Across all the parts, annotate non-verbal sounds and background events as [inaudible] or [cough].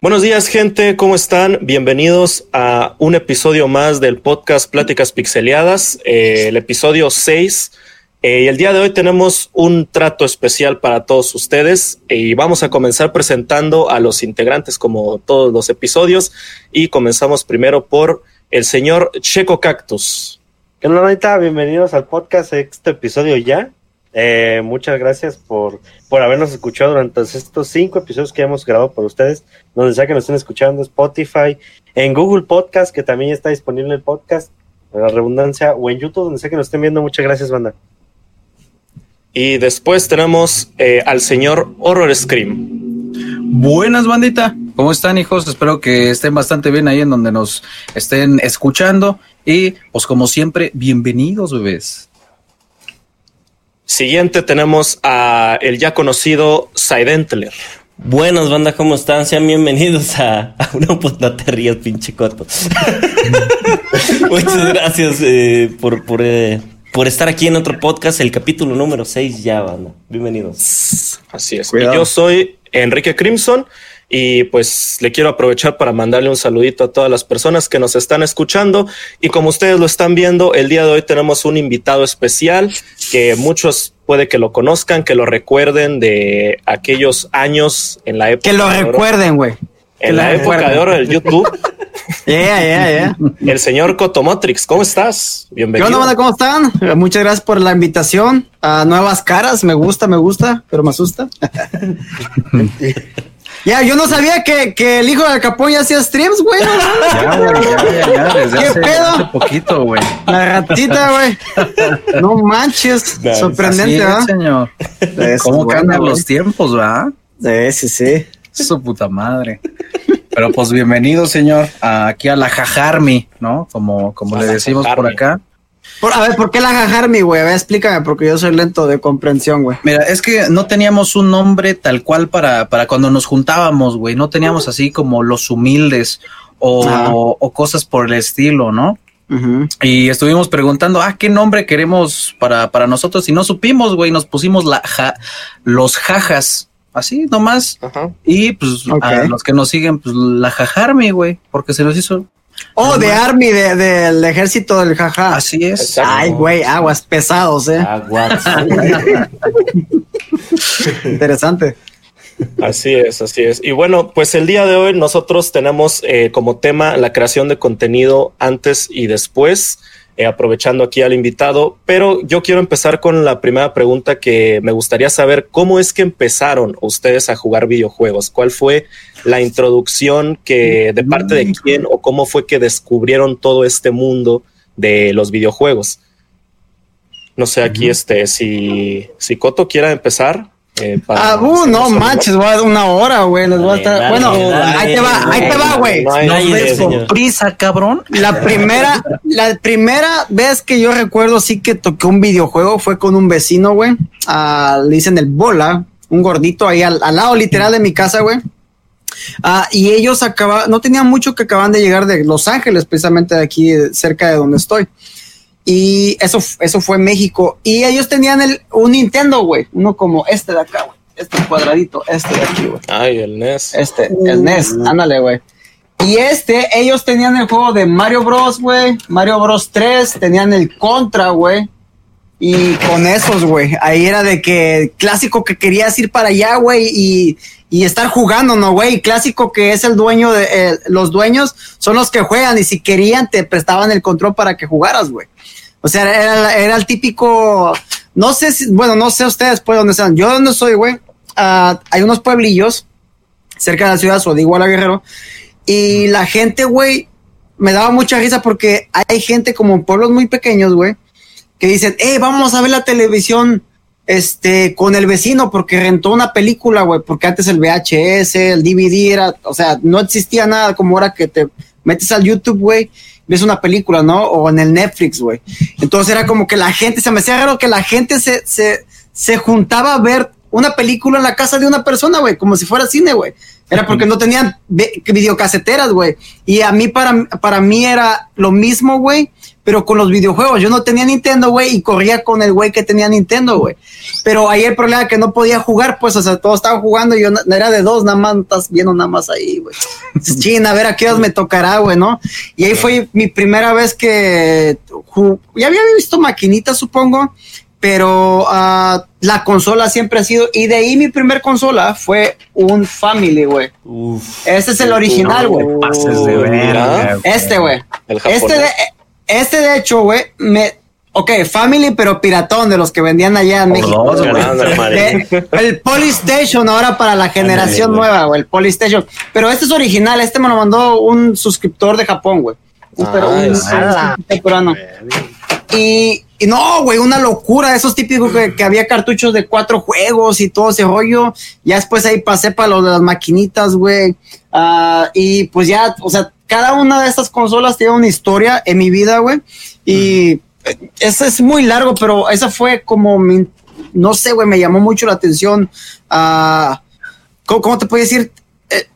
Buenos días, gente. ¿Cómo están? Bienvenidos a un episodio más del podcast Pláticas Pixeleadas, eh, el episodio 6. Eh, y el día de hoy tenemos un trato especial para todos ustedes y vamos a comenzar presentando a los integrantes como todos los episodios y comenzamos primero por el señor Checo Cactus. ¿Qué onda, Bienvenidos al podcast, este episodio ya. Eh, muchas gracias por, por habernos escuchado durante estos cinco episodios que hemos grabado por ustedes, donde sea que nos estén escuchando, Spotify, en Google Podcast, que también está disponible el podcast, en la redundancia, o en YouTube, donde sea que nos estén viendo. Muchas gracias, banda. Y después tenemos eh, al señor Horror Scream. Buenas, bandita. ¿Cómo están, hijos? Espero que estén bastante bien ahí en donde nos estén escuchando. Y, pues, como siempre, bienvenidos, bebés. Siguiente tenemos a el ya conocido Sidentler. Buenos, banda, ¿cómo están? Sean bienvenidos a, a te rías, pinche coto. [laughs] Muchas gracias eh, por, por, eh, por estar aquí en otro podcast, el capítulo número 6 ya, banda. Bienvenidos. Así es. Y yo soy Enrique Crimson y pues le quiero aprovechar para mandarle un saludito a todas las personas que nos están escuchando. Y como ustedes lo están viendo, el día de hoy tenemos un invitado especial que muchos puede que lo conozcan, que lo recuerden de aquellos años en la época. Que lo recuerden, güey. En la época de oro del YouTube. [laughs] Yeah, yeah, yeah. El señor Cotomotrix, ¿cómo estás? Bienvenido. ¿Qué onda, ¿Cómo están? Muchas gracias por la invitación a nuevas caras. Me gusta, me gusta, pero me asusta. [laughs] Ya, yo no sabía que, que el hijo de Capón ya hacía streams, güey. Ya, güey, ya, ya, desde ¿Qué hace, pedo? hace poquito, güey. La ratita, güey. No manches. [laughs] Sorprendente, ¿verdad? señor. Es ¿Cómo bueno, cambian güey. los tiempos, va? Sí, sí, sí. Su puta madre. Pero pues bienvenido, señor, aquí a la Jajarmi, ¿no? Como, como A le decimos por acá. Por- a ver, ¿por qué la jajarmi, güey? A ver, explícame, porque yo soy lento de comprensión, güey. Mira, es que no teníamos un nombre tal cual para, para cuando nos juntábamos, güey. No teníamos así como los humildes o, cosas por el estilo, ¿no? Ujú. Y estuvimos preguntando, ah, ¿qué nombre queremos para, para nosotros? Y no supimos, güey, nos pusimos la ja- los jajas, así nomás. Ajá. Y pues a los que nos siguen, pues la jajarmi, güey, porque se nos hizo Oh, de Army, de- del ejército del jaja. así es. Exacto. Ay, güey, aguas pesados, eh. Aguas. [laughs] Interesante. Así es, así es. Y bueno, pues el día de hoy nosotros tenemos eh, como tema la creación de contenido antes y después, eh, aprovechando aquí al invitado, pero yo quiero empezar con la primera pregunta que me gustaría saber, ¿cómo es que empezaron ustedes a jugar videojuegos? ¿Cuál fue la introducción que de parte de quién o cómo fue que descubrieron todo este mundo de los videojuegos? No sé, aquí este, si, si Coto quiera empezar. Eh, para Ah, uh, no manches, voy a dar una hora, güey. Les voy a estar. dale, Bueno, dale, ahí te va, ahí te va, güey. No hay- No hay ¿Ves idea, con señor. prisa, cabrón? La primera, [laughs] la primera vez que yo recuerdo sí que toqué un videojuego fue con un vecino, güey. Ah, le dicen el bola, un gordito ahí al, al lado literal de mi casa, güey. Ah, y ellos acababan, no tenían mucho que acaban de llegar de Los Ángeles, precisamente de aquí, cerca de donde estoy. Y eso, eso fue en México. Y ellos tenían el, un Nintendo, güey. Uno como este de acá, güey. Este cuadradito, este de aquí, güey. Ay, el NES. Este, el NES, ándale, güey. Y este, ellos tenían el juego de Mario Bros, güey. Mario Bros 3, tenían el Contra, güey. Y con esos, güey. Ahí era de que clásico que querías ir para allá, güey, y, y estar jugando, ¿no, güey? Clásico que es el dueño de, eh, los dueños son los que juegan y si querían te prestaban el control para que jugaras, güey. O sea, era, era el típico, no sé si, bueno, no sé ustedes, pues, dónde están. Yo donde soy, güey, ah, hay unos pueblillos cerca de la ciudad, o de Iguala Guerrero, y la gente, güey, me daba mucha risa porque hay gente como en pueblos muy pequeños, güey, que dicen, hey, vamos a ver la televisión este, con el vecino porque rentó una película, güey, porque antes el VHS, el DVD era, o sea, no existía nada como ahora que te metes al YouTube, güey, ves una película, ¿no? O en el Netflix, güey. Entonces era como que la gente, se me hacía raro que la gente se, se, se juntaba a ver una película en la casa de una persona, güey, como si fuera cine, güey. Era porque no tenían videocaseteras, güey. Y a mí, para, para mí era lo mismo, güey, pero con los videojuegos. Yo no tenía Nintendo, güey, y corría con el güey que tenía Nintendo, güey. Pero ahí el problema era que no podía jugar, pues, o sea, todos estaban jugando y yo era de dos, nada más, estás viendo nada más ahí, güey. [laughs] China, a ver a qué horas me tocará, güey, ¿no? Y ahí fue mi primera vez que ya había visto maquinitas, supongo, pero ah, la consola siempre ha sido, y de ahí mi primer consola fue un Family, güey. Uf. Este es el original, güey. Pases de Mira. verga, güey. Este, güey. Este de, este de hecho, güey, me... Ok, Family, pero piratón, de los que vendían allá en México. dos. De- el Polystation ahora para la generación nueva, güey, el Polystation. Pero este es original, este me lo mandó un suscriptor de Japón, güey. Un, Ah. Y, y no, güey, una locura. Esos típicos que, que había cartuchos de cuatro juegos y todo ese rollo. Ya después ahí pasé para lo de las maquinitas, güey. Ah, y pues ya, o sea, cada una de estas consolas tiene una historia en mi vida, güey. Y eso es muy largo, pero esa fue como mi, no sé, güey, me llamó mucho la atención. Ah, ¿cómo, cómo te puedo decir? Eh,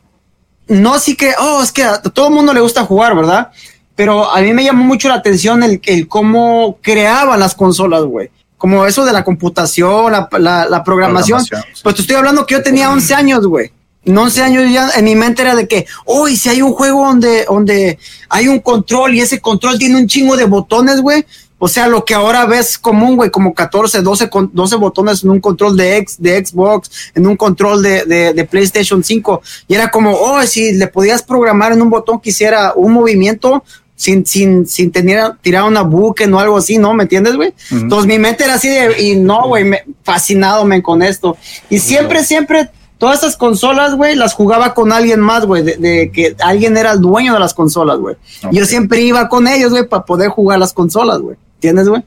no así que, oh, es que a todo el mundo le gusta jugar, ¿verdad? Pero a mí me llamó mucho la atención el, el cómo creaban las consolas, güey. Como eso de la computación, la, la- la programación. Programación, sí. Pues te estoy hablando que yo tenía 11 años, güey. En 11 años ya en mi mente era de que, uy, si hay un juego donde, donde hay un control y ese control tiene un chingo de botones, güey. O sea, lo que ahora ves común, güey, como 14, 12, con- 12 botones en un control de, X, de Xbox, en un control de, de, de PlayStation 5. Y era como, oh, si le podías programar en un botón que hiciera un movimiento sin, sin, sin tener, tirar una buque o algo así, ¿no? ¿Me entiendes, güey? Entonces mi mente era así de, y no, güey, me- fascinado, men, con esto. Y siempre, siempre, todas esas consolas, güey, las jugaba con alguien más, güey, de, de que alguien era el dueño de las consolas, güey. Yo siempre iba con ellos, güey, para poder jugar las consolas, güey. ¿Entiendes, güey?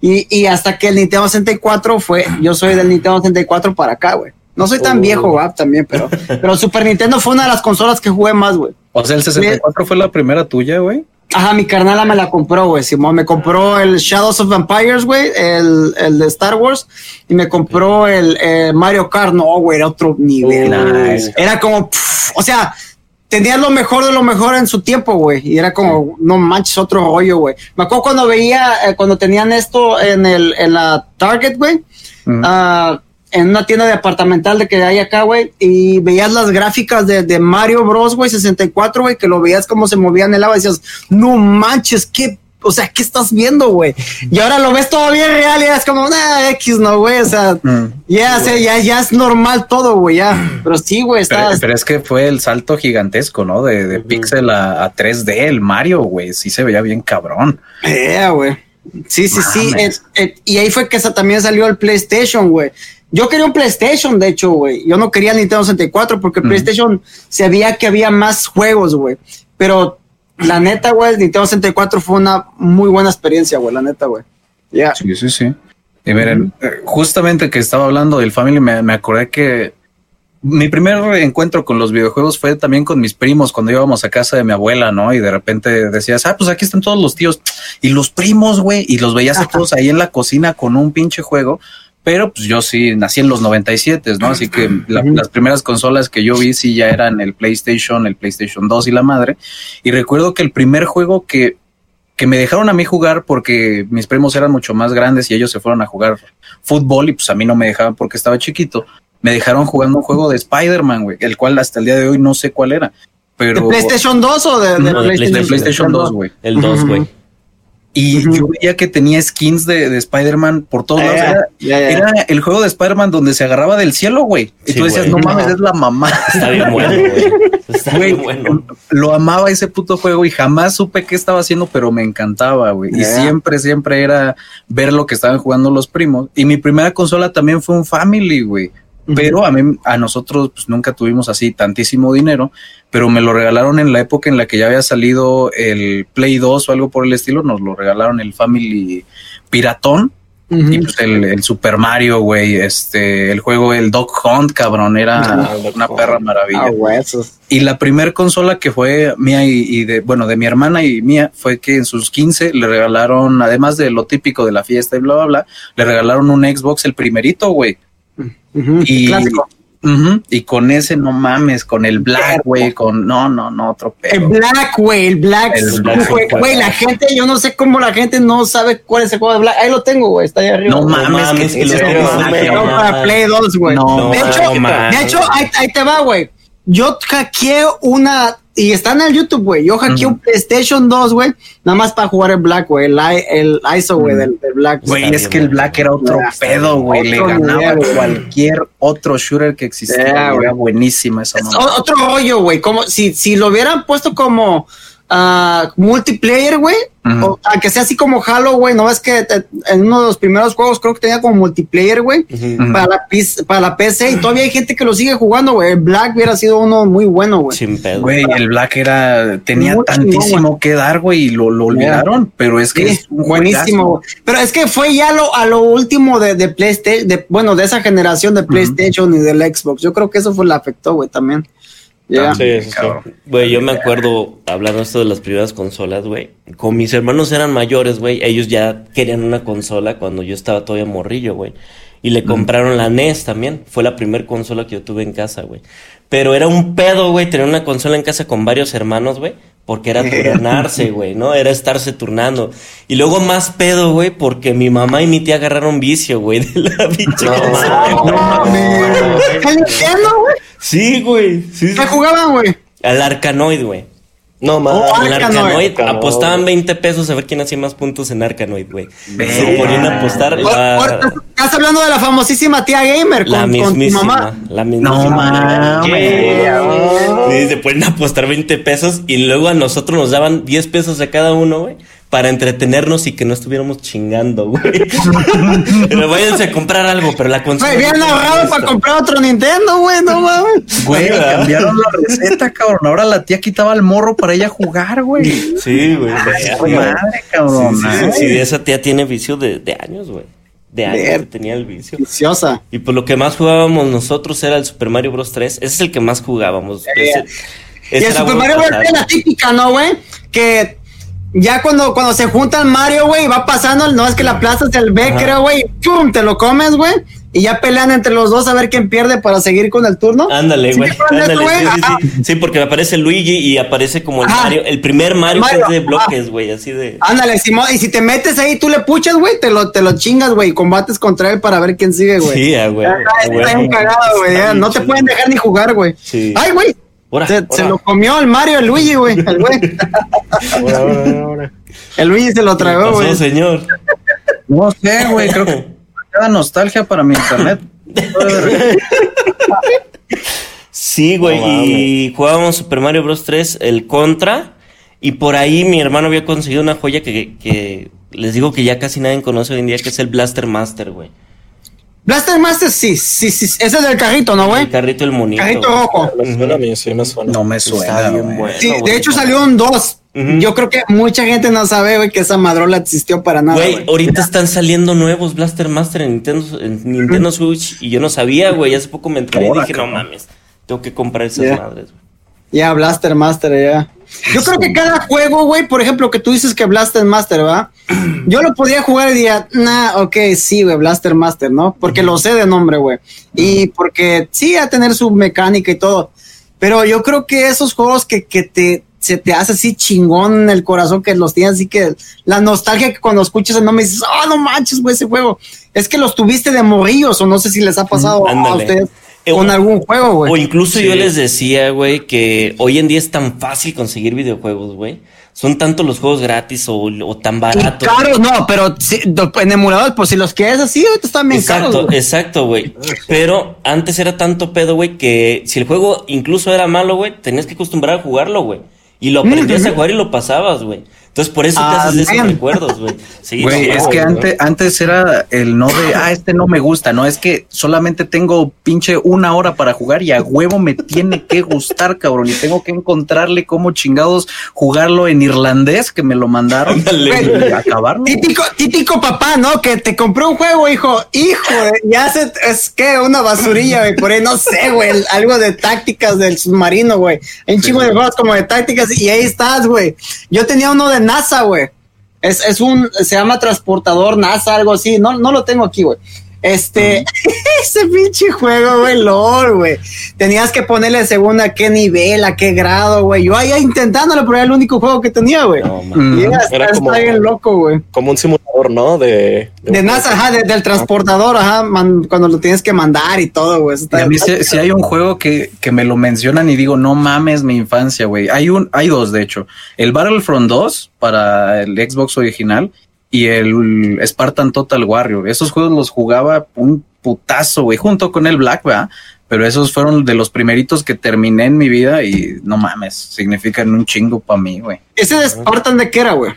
Y, y hasta que el Nintendo 64 fue, yo soy del Nintendo 64 para acá, güey. No soy tan Oh. viejo, güey, también, pero, pero Super Nintendo fue una de las consolas que jugué más, güey. O sea, el 64 fue la primera tuya, güey. Ajá, mi carnala me la compró, güey. Simón me compró el Shadows of Vampires, güey, el, el de Star Wars, y me compró el eh, Mario Kart. No, güey, era otro nivel. Nice. Era como, pff, o sea, tenía lo mejor de lo mejor en su tiempo, güey. Y era como, no manches, otro rollo, güey. Me acuerdo cuando veía, eh, cuando tenían esto en, el, en la Target, güey. Ah, en una tienda departamental de que hay acá, güey, y veías las gráficas de, de Mario Bros, güey, 64, güey, que lo veías como se movía en el agua y decías, no manches, qué, o sea, ¿qué estás viendo, güey? Y ahora lo ves todo bien real y es como, nah, X, no, güey, o sea, Mm. ya, sea, ya, ya es normal todo, güey, ya. Pero sí, güey, está, pero es que fue el salto gigantesco, ¿no? De, de pixel a, a 3D, el Mario, güey. Sí se veía bien cabrón. Yeah, güey. Sí, sí, sí. Eh, eh, y ahí fue que esa también salió el PlayStation, güey. Yo quería un PlayStation, de hecho, güey. Yo no quería Nintendo 64 porque Ujú. PlayStation se veía que había más juegos, güey. Pero la neta, güey, Nintendo 64 fue una muy buena experiencia, güey, la neta, güey. Ya. Sí, sí, sí. Y miren, eh, justamente que estaba hablando del Family, me, me acordé que mi primer encuentro con los videojuegos fue también con mis primos cuando íbamos a casa de mi abuela, ¿no? Y de repente decías, ah, pues aquí están todos los tíos y los primos, güey, y los veías a todos ahí en la cocina con un pinche juego. Pero pues yo sí nací en los 97, ¿no? Así que [clears throat] la- las primeras consolas que yo vi sí ya eran el PlayStation, el PlayStation 2 y la madre. Y recuerdo que el primer juego que, que me dejaron a mí jugar porque mis primos eran mucho más grandes y ellos se fueron a jugar fútbol y pues a mí no me dejaban porque estaba chiquito. Me dejaron jugando un juego de Spider-Man, güey, el cual hasta el día de hoy no sé cuál era. ¿De Pero PlayStation 2 o de, de No, de PlayStation, de PlayStation 2, güey. El 2, güey. Y yo veía que tenía skins de, de Spider-Man por todos lados. Eh, Era, el juego de Spider-Man donde se agarraba del cielo, güey. Y Sí, tú decías, no mames, es la mamá. Está bien [laughs] bueno, güey. Está bien bueno. lo amaba ese puto juego y jamás supe qué estaba haciendo, pero me encantaba, güey. Y siempre, siempre era ver lo que estaban jugando los primos. Y mi primera consola también fue un Family, güey. Pero a mí, a nosotros, pues nunca tuvimos así tantísimo dinero, pero me lo regalaron en la época en la que ya había salido el Play 2 o algo por el estilo. Nos lo regalaron el Family Piratón. Y pues el, el Super Mario, güey, este, el juego, el Dog Hunt, cabrón, era Ah, una perra maravilla. Ah. Y la primer consola que fue mía y, y de, bueno, de mi hermana y mía fue que en sus 15 le regalaron, además de lo típico de la fiesta y bla, bla, bla, le regalaron un Xbox, el primerito, güey. Y, y con ese no mames, con el black, güey, con no, no, no, otro El pedo. Black, güey, el Black. El güey, la gente, yo no sé cómo la gente no sabe cuál es el juego de Black. Ahí lo tengo, güey, está ahí arriba. No mames, mames, que que lo ese tengo, para Play 2, güey. No, de hecho, de hecho ahí, ahí te va, güey. Yo hackeé una, y está en el YouTube, güey. Yo hackeé un PlayStation 2, güey, nada más para jugar el Black, güey, el, ISO, güey, del, del Black. Güey, es que el. Black era otro pedo, güey. Le ganaba cualquier otro shooter que existía. Era buenísima esa Es otro rollo, güey. Como si, si lo hubieran puesto como ah, multiplayer, güey. Ujú. O aunque sea así como Halo, güey. No ves que te- en uno de los primeros juegos creo que tenía como multiplayer, güey. Para, la, para la PC. Y todavía hay gente que lo sigue jugando, güey. El Black hubiera sido uno muy bueno, güey. Sin pedo. Güey, el Black era, tenía tantísimo que dar, güey, y lo, lo olvidaron, pero es que Sí, es un buenísimo. güey. Pero es que fue ya lo, a lo último de, de PlayStation, de, bueno, de esa generación de PlayStation y del Xbox. Yo creo que eso fue lo afectó, güey, también. Ya. Sí, sí, sí. Güey, yo me acuerdo, hablando esto de las primeras consolas, güey, con mis hermanos eran mayores, güey, ellos ya querían una consola cuando yo estaba todavía morrillo, güey. Y le compraron la NES también, fue la primera consola que yo tuve en casa, güey. Pero era un pedo, güey, tener una consola en casa con varios hermanos, güey, porque era [laughs] turnarse, güey, ¿no? Era estarse turnando. Y luego más pedo, güey, porque mi mamá y mi tía agarraron vicio, güey, de la [laughs] pinche. No mames. ¿El Nintendo, güey? Sí, güey, sí, sí. ¿Qué jugaban, güey? Al Arcanoid, güey. No Oh, mames. En Arkanoid. Arkanoid Arkanoid. apostaban 20 pesos a ver quién hacía más puntos en Arkanoid, güey. Se ponían a apostar la, Estás hablando de la famosísima tía gamer la con, con tu mismísima. mamá. La mismísima. No mames. Sí, se ponen a apostar 20 pesos y luego a nosotros nos daban 10 pesos a cada uno, güey. Para entretenernos y que no estuviéramos chingando, güey. [laughs] pero váyanse a comprar algo, pero la consola. Güey, bien ahorrado para comprar otro Nintendo, güey, no mames. Güey, ¿verdad? cambiaron la receta, cabrón. Ahora la tía quitaba el morro para ella jugar, güey. Sí, güey. Ay, madre, cabrón. Sí, sí, sí, Ay. sí, esa tía tiene vicio de, de años, güey. De años Ver- que tenía el vicio. Viciosa. Y pues lo que más jugábamos nosotros era el Super Mario Bros. 3. Ese es el que más jugábamos. Ese, Y el era Super Mario Bros. es la típica, ¿no, güey? Que ya cuando, cuando se juntan Mario, güey, va pasando, no es que la plaza se el creo, güey, ¡pum! Te lo comes, güey. Y ya pelean entre los dos a ver quién pierde para seguir con el turno. Ándale, ¿Sí güey. Sí, sí, sí. Sí, porque aparece Luigi y aparece como el Ajá. Mario. El primer Mario, Mario, que es de bloques, güey. Así de. Ándale, Simón, y si te metes ahí, tú le puchas, güey, te lo, te lo chingas, güey, combates contra él para ver quién sigue, güey. Sí, güey. Está cagado, güey. No te pueden dejar ni jugar, güey. Sí. Ay, güey. Se, lo comió el Mario, el Luigi, güey. El güey. Luigi se lo ¿Qué tragó, pasó, güey. señor? No sé, güey, creo que [laughs] da nostalgia para mi internet. Sí, güey. No y jugábamos Super Mario Bros. 3, el Contra. Y por ahí mi hermano había conseguido una joya que, que les digo que ya casi nadie conoce hoy en día, que es el Blaster Master, güey. Blaster Master, sí, sí, sí. Ese es del carrito, ¿no, güey? El carrito el monito. Carrito rojo. Me suena a mí, sí me suena. No me Está suena. bien bueno. Sí, de hecho salió un 2. Ujú. Yo creo que mucha gente no sabe, güey, que esa madrola existió para nada. Güey, güey. ahorita están saliendo nuevos Blaster Master en Nintendo, en Nintendo Switch y yo no sabía, güey. Hace poco me enteré y dije, no mames, tengo que comprar esas madres, güey. Ya, Blaster Master, ya. Yo creo que cada juego, güey, por ejemplo, que tú dices que Blaster Master, ¿va? Yo lo podía jugar y diría, nah, ok, sí, güey, Blaster Master, ¿no? Porque lo sé de nombre, güey. Y porque sí, a tener su mecánica y todo. Pero yo creo que esos juegos que, que te, se te hace así chingón en el corazón, que los tienes así que la nostalgia que cuando escuchas el nombre dices, oh, no manches, güey, ese juego. Es que los tuviste de morrillos, o no sé si les ha pasado a ustedes con o- algún juego, güey. O incluso Sí. yo les decía, güey, que hoy en día es tan fácil conseguir videojuegos, güey. Son tanto los juegos gratis o, o tan baratos. caros, no, pero sí, en emuladores, pues si los quieres así, ahorita están bien Exacto, caros. güey. exacto, güey. Pero antes era tanto pedo, güey, que si el juego incluso era malo, güey, tenías que acostumbrar a jugarlo, güey. Y lo aprendías a jugar y lo pasabas, güey. Entonces por eso te Ah, haces esos recuerdos, güey. Sí, Güey, no, es que antes, antes era el no de, ah, este no me gusta, no, es que solamente tengo pinche una hora para jugar y a huevo me tiene que gustar, cabrón, y tengo que encontrarle cómo chingados jugarlo en irlandés, que me lo mandaron, y acabarlo. Típico, típico papá, ¿no? Que te compró un juego, hijo, hijo, eh, ya se, es que una basurilla, güey, por ahí, no sé, güey, algo de tácticas del submarino, güey. Hay un chingo de juegos como de tácticas y ahí estás, güey. Yo tenía uno de NASA, güey. Es, es un, se llama transportador NASA, algo así, no, no lo tengo aquí, güey. Este, [laughs] ese pinche juego, güey, LOL, güey. Tenías que ponerle según a qué nivel, a qué grado, güey. Yo ahí intentándolo, pero era el único juego que tenía, güey. No, man. Y era, Era está como- bien loco, güey. Como un simulador, ¿no? De, De NASA, ajá, de- del transportador, ajá, man- cuando lo tienes que mandar y todo, güey. a mí si, si hay un juego que, que me lo mencionan y digo, no mames mi infancia, güey. Hay un, hay dos, de hecho. El Battlefront 2 para el Xbox original y el Spartan Total Warrior. Esos juegos los jugaba un putazo, güey, junto con el Black, ¿verdad? Pero esos fueron de los primeritos que terminé en mi vida y no mames, significan un chingo para mí, güey. Ese de Spartan de qué era, güey.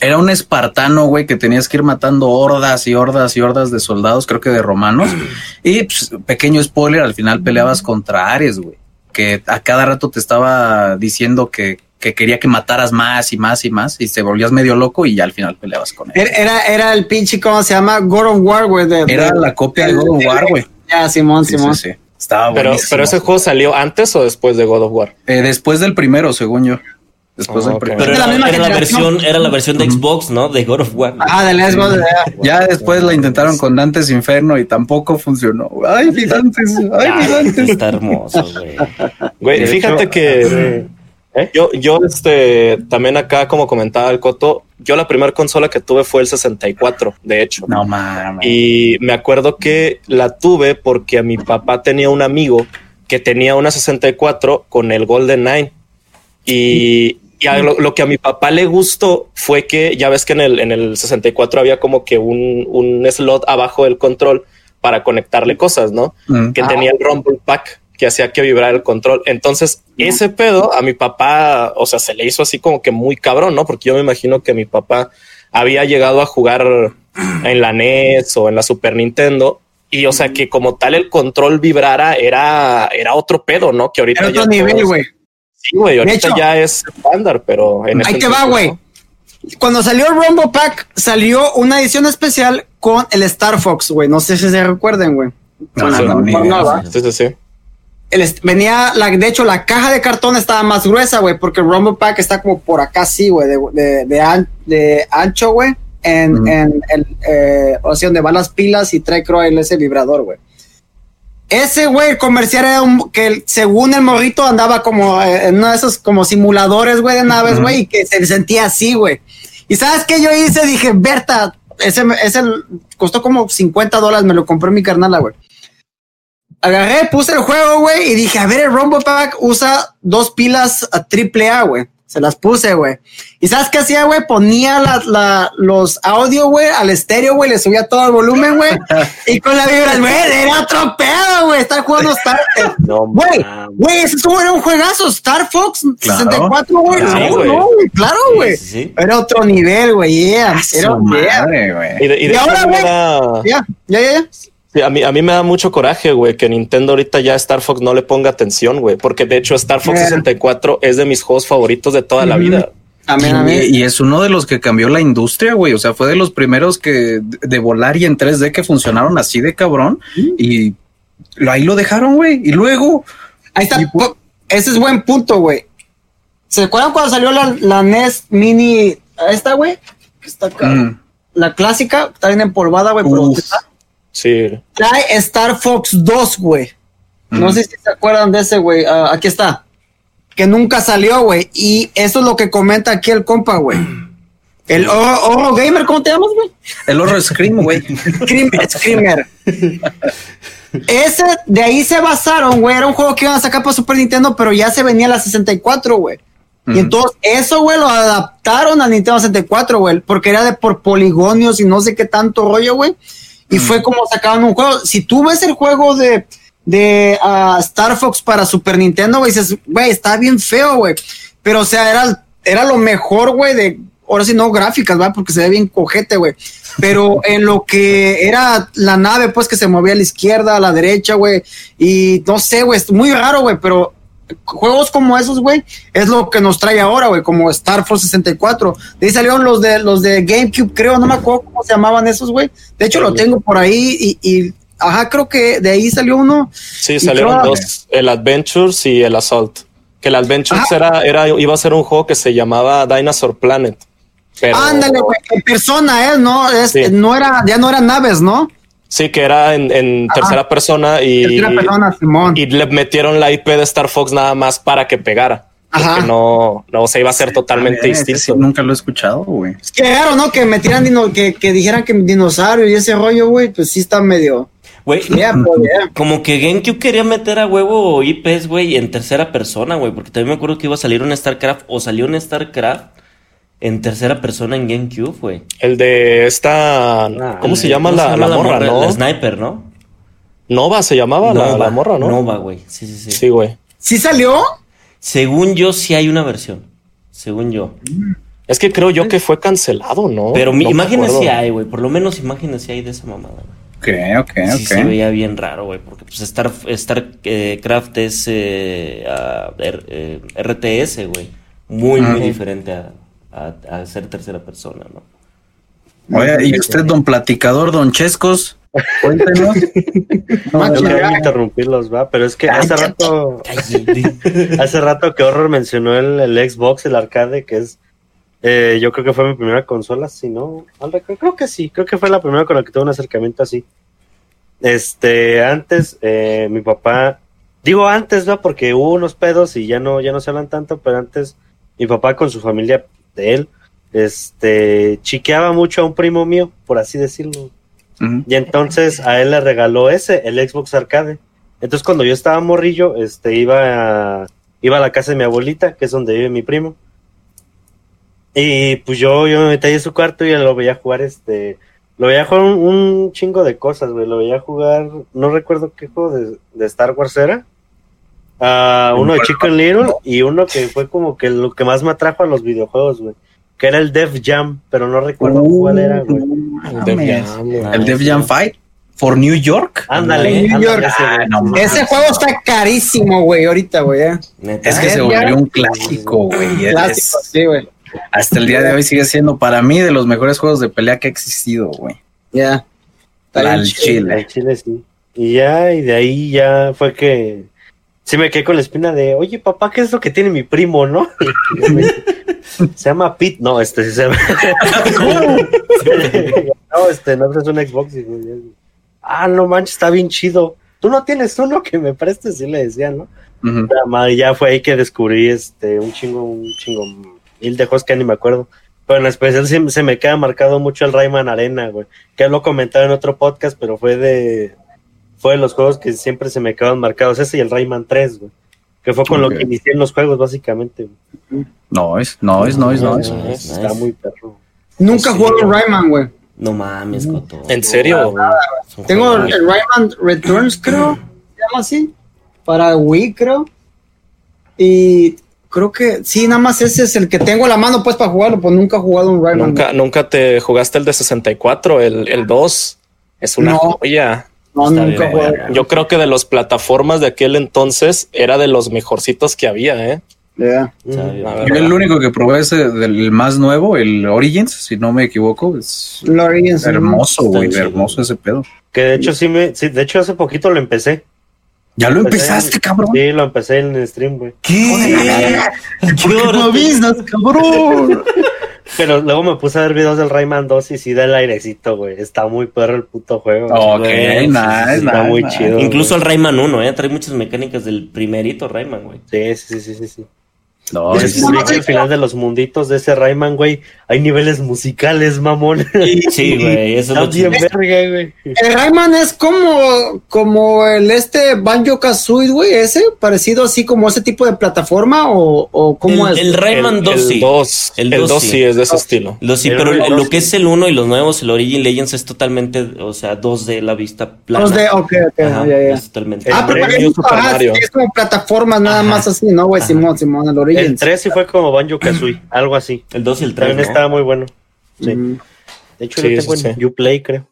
Era un espartano, güey, que tenías que ir matando hordas y hordas y hordas de soldados, creo que de romanos. [clears throat] Y pues, pequeño spoiler, al final peleabas contra Ares, güey, que a cada rato te estaba diciendo que, que quería que mataras más y más y más y te volvías medio loco y ya al final peleabas con él. Era, era, era el pinche, ¿cómo se llama? God of War, güey. de- Era de- la copia de God of War, güey. Ya, Simón, Sí, Simón. sí, sí. Estaba Pero, buenísimo. pero ese juego salió antes o después de God of War. Eh, después del primero, según yo. Después Ah, del ok. primero. Pero de la era, misma era la versión, era la versión de Xbox, ¿no? De God of War. Ah, de Go. de- Ya después la intentaron con Dantes Inferno y tampoco funcionó. Ay, mi Dantes, ay, mi Dantes. Está hermoso, güey. Güey, fíjate hecho, que ¿Eh? yo, yo, este, también acá, como comentaba el Coto, yo la primera consola que tuve fue el 64, de hecho. No mames. Y me acuerdo que la tuve porque a mi papá tenía un amigo que tenía una 64 con el Golden Nine. Y, y a lo, lo que a mi papá le gustó fue que ya ves que en el, en el 64 había como que un, un slot abajo del control para conectarle cosas, ¿no? Mm. que Ah. tenía el Rumble Pack que hacía que vibrara el control. Entonces, ese pedo a mi papá, o sea, se le hizo así como que muy cabrón, ¿no? Porque yo me imagino que mi papá había llegado a jugar en la NES o en la Super Nintendo. Y o sea que como tal el control vibrara era, era otro pedo, ¿no? Que ahorita Era otro ya nivel, todos- güey. Sí, güey, ahorita hecho- ya es estándar, pero en Ahí te va, güey. ¿no? Cuando salió el Rumble Pack, salió una edición especial con el Star Fox, güey. No sé si se recuerden, güey. No, no, ¿va? Sí, sí, sí. El venía, la, de hecho, la caja de cartón estaba más gruesa, güey, porque el Rumble Pack está como por acá, sí, güey, de, de, de, an- de ancho, güey, en, Ujú. en el, eh, o sea, donde van las pilas y trae, creo, el- ese vibrador, güey. Ese, güey, el comercial era un, que según el morrito andaba como eh, en uno de esos como simuladores, güey, de naves, güey, y que se sentía así, güey. Y sabes qué yo hice? Dije, Berta, ese, ese costó como 50 dólares, me lo compré mi carnala, güey. Agarré, puse el juego, güey, y dije, a ver, el Rumble Pack usa dos pilas a triple A, güey. Se las puse, güey. ¿Y sabes qué hacía, güey? Ponía la, la- los audio, güey, al estéreo, güey, le subía todo el volumen, güey. [laughs] y con la vibra, güey, era otro pedo, güey. Estar jugando Star... eh, [laughs] No, Güey, güey, ese era un juegazo. Star Fox Claro. 64, güey. No, güey. no, güey, claro, güey. Sí, sí, sí. Era otro nivel, güey. Yeah. Era, madre, güey. Y de, y de Y hecho ahora, güey, ya, ya, ya. A mí, a mí me da mucho coraje, güey, que Nintendo ahorita ya a Star Fox no le ponga atención, güey, porque de hecho Star Fox Yeah. 64 es de mis juegos favoritos de toda la vida. Amén, amén. Y, y es uno de los que cambió la industria, güey. O sea, fue de los primeros que de, volar y en 3D que funcionaron así de cabrón. Y lo- ahí lo dejaron, güey. Y luego, Ahí está. Y- po- Ese es buen punto, güey. ¿Se acuerdan cuando salió la, la NES Mini? Esta, güey. Que Está acá. mm, La clásica, está bien empolvada, güey. Pero. Sí, trae Star Fox 2, güey. No Mm. sé si se acuerdan de ese, güey. Ah, aquí está. Que nunca salió, güey. Y eso es lo que comenta aquí el compa, güey. El Oro, Oro Gamer, ¿cómo te llamas, güey? el horror Scream, güey. Scream- Screamer. Ese, de ahí se basaron, güey. Era un juego que iban a sacar para Super Nintendo, pero ya se venía la 64, güey. Y entonces eso, güey, lo adaptaron a Nintendo 64, güey, porque era de por poligonios y no sé qué tanto rollo, güey. Y fue como sacaban un juego. Si tú ves el juego de, de ah, Star Fox para Super Nintendo, güey, dices, güey, está bien feo, güey. Pero, o sea, era, era lo mejor, güey, de, ahora sí no gráficas, va, porque se ve bien cojete, güey. Pero [laughs] en lo que era la nave, pues que se movía a la izquierda, a la derecha, güey. Y no sé, güey, es muy raro, güey, pero juegos como esos, güey, es lo que nos trae ahora, güey, como Star Force 64. De ahí salieron los de los de GameCube, creo, no me acuerdo cómo se llamaban esos, güey. De hecho, lo tengo por ahí y, y, ajá, creo que de ahí salió uno. sí, salieron creo- dos, el Adventures y el Assault. Que el Adventures Ajá. era, era, iba a ser un juego que se llamaba Dinosaur Planet. Pero, Ándale, güey, en persona, ¿eh? No, es, Sí. no era, ya no eran naves, ¿no? Sí, que era en, en tercera persona y, Tercera persona, Simón. y le metieron la IP de Star Fox nada más para que pegara. Ajá. Porque no, no se iba a ser totalmente distinto. nunca lo he escuchado, güey. Es que raro, ¿no? Que metieran dino, que, que dijeran que dinosaurio y ese rollo, güey, pues sí está medio. Güey, [laughs] Yeah, yeah. como que GameCube quería meter a huevo IPs, güey, en tercera persona, güey. Porque también me acuerdo que iba a salir un StarCraft o salió un StarCraft en tercera persona en GameCube, güey. El de esta, Ah, ¿cómo se llama ¿Cómo la, se la morra, no? La sniper, ¿no? Nova se llamaba la, la morra, ¿no? Nova, güey. Sí, sí, sí, Sí, güey. ¿Sí salió? Según yo, sí hay una versión. Según yo. Es que creo yo que fue cancelado, ¿no? Pero mi, No me imágenes sí hay, güey. Por lo menos imágenes sí hay de esa mamada, güey. Ok, ok, Sí ok. se veía bien raro, güey. Porque pues Star, StarCraft es eh, R- eh, RTS, güey. Muy, muy diferente a, a, a ser tercera persona, ¿no? Oye, ¿y usted, don platicador, don Chescos? Cuéntenos. [laughs] No ya. interrumpirlos, va, pero es que hace rato, [laughs] hace rato que Horror mencionó el, el Xbox, el arcade, que es, eh, yo creo que fue mi primera consola, si no, creo que sí, creo que fue la primera con la que tuve un acercamiento así. Este, antes, eh, mi papá, digo antes, va, porque hubo unos pedos y ya no, ya no se hablan tanto, pero antes, mi papá con su familia de él, este, chiqueaba mucho a un primo mío, por así decirlo. Y entonces a él le regaló ese, el Xbox Arcade. Entonces cuando yo estaba morrillo, este, iba a, iba a la casa de mi abuelita, que es donde vive mi primo. Y pues yo, yo me metí en su cuarto y lo veía jugar, este, lo veía jugar un, un chingo de cosas, güey. Lo veía jugar, no recuerdo qué juego de, de Star Wars era. Ah, uno de Chicken Little y uno que fue como que lo que más me atrajo a los videojuegos, güey. Que era el Def Jam, pero no recuerdo cuál era, güey. El Def. Jam, güey. El Def Jam Fight for New York. Ándale, New ándale, York. ese, güey. Ah, no. Ese juego está carísimo, güey, ahorita, güey. eh. Es que se ya. volvió un clásico, güey. Es- Clásico, sí, güey. hasta el día de hoy sigue siendo para mí de los mejores juegos de pelea que ha existido, güey. Ya. Bien Al chile. Al chile sí. Y ya, y de ahí ya fue que sí me quedé con la espina de, oye papá, ¿qué es lo que tiene mi primo, no? Me- [laughs] se llama Pete, no, este se llama. [laughs] no, este, no es un Xbox. Y ah, no manches, está bien chido. Tú no tienes uno que me prestes, sí le decía, ¿no? La madre, ya fue ahí que descubrí este un chingo, un chingo, mil de juegos que ni me acuerdo. Pero en especial se me queda marcado mucho el Rayman Arena, güey. Que lo comentaba en otro podcast, pero fue de fue de los juegos que siempre se me quedaban marcados. Ese y el Rayman 3, güey. Que fue con lo que inicié en los juegos, básicamente. güey. No es, no es, no es, no es. Está muy perro. Nunca Sí. jugué un Rayman, güey. No mames, Coto. ¿En serio? Tengo el Rayman Returns, creo. [clears throat] Se llama así. Para Wii, creo. Y creo que sí, nada más ese es el que tengo a la mano, pues, para jugarlo. Pues nunca he jugado un Rayman. Nunca, nunca te jugaste el de 64, el, el 2. Es una No. joya. No, nunca bien. Yo creo que de las plataformas de aquel entonces era de los mejorcitos que había, ¿eh? Ya. Está Mm. Yo el único que probé es el más nuevo, el Origins, si no me equivoco. Es Origins, hermoso, güey, hermoso ese pedo. Que de hecho sí me, sí, de hecho hace poquito lo empecé. ¿Ya lo Empecé- empezaste, cabrón? Sí, lo empecé en el stream, güey. ¿Qué? [laughs] ¿Qué cabrón? [laughs] Pero luego me puse a ver videos del Rayman 2 y sí da el airecito, güey. Está muy perro el puto juego. Ok, Güey, nice, sí, sí, nice, está muy nice. chido. Incluso el Rayman 1, ¿eh? Trae muchas mecánicas del primerito Rayman, güey. Sí, sí, sí, sí, sí. No, es- que al final de los munditos de ese Rayman, güey, hay niveles musicales, mamón. Sí, [laughs] güey, eso es lo bien verga, güey. El Rayman es como, como el este Banjo Kazooie, güey, ese, parecido así como ese tipo de plataforma o, o cómo El, es. el Rayman el, 2 el sí. 2, El el dos 2 sí. sí es de ese estilo. Lo, sí, El pero lo que es el 1 y los nuevos, el Origin Legends, es totalmente, o sea, 2D la vista plana. Los de, ok, ok, Ajá, ya, ya. es totalmente. Ah, El pero Mario es, Mario. es como plataformas nada Ajá. más así, ¿no, güey? Simón, Simón, el El Origins. 3 sí fue como Banjo Kazooie, algo así. El 2 y el 3. Estaba muy bueno. Sí. Mm. De hecho, Sí, lo tengo sí, en sí. Uplay, creo.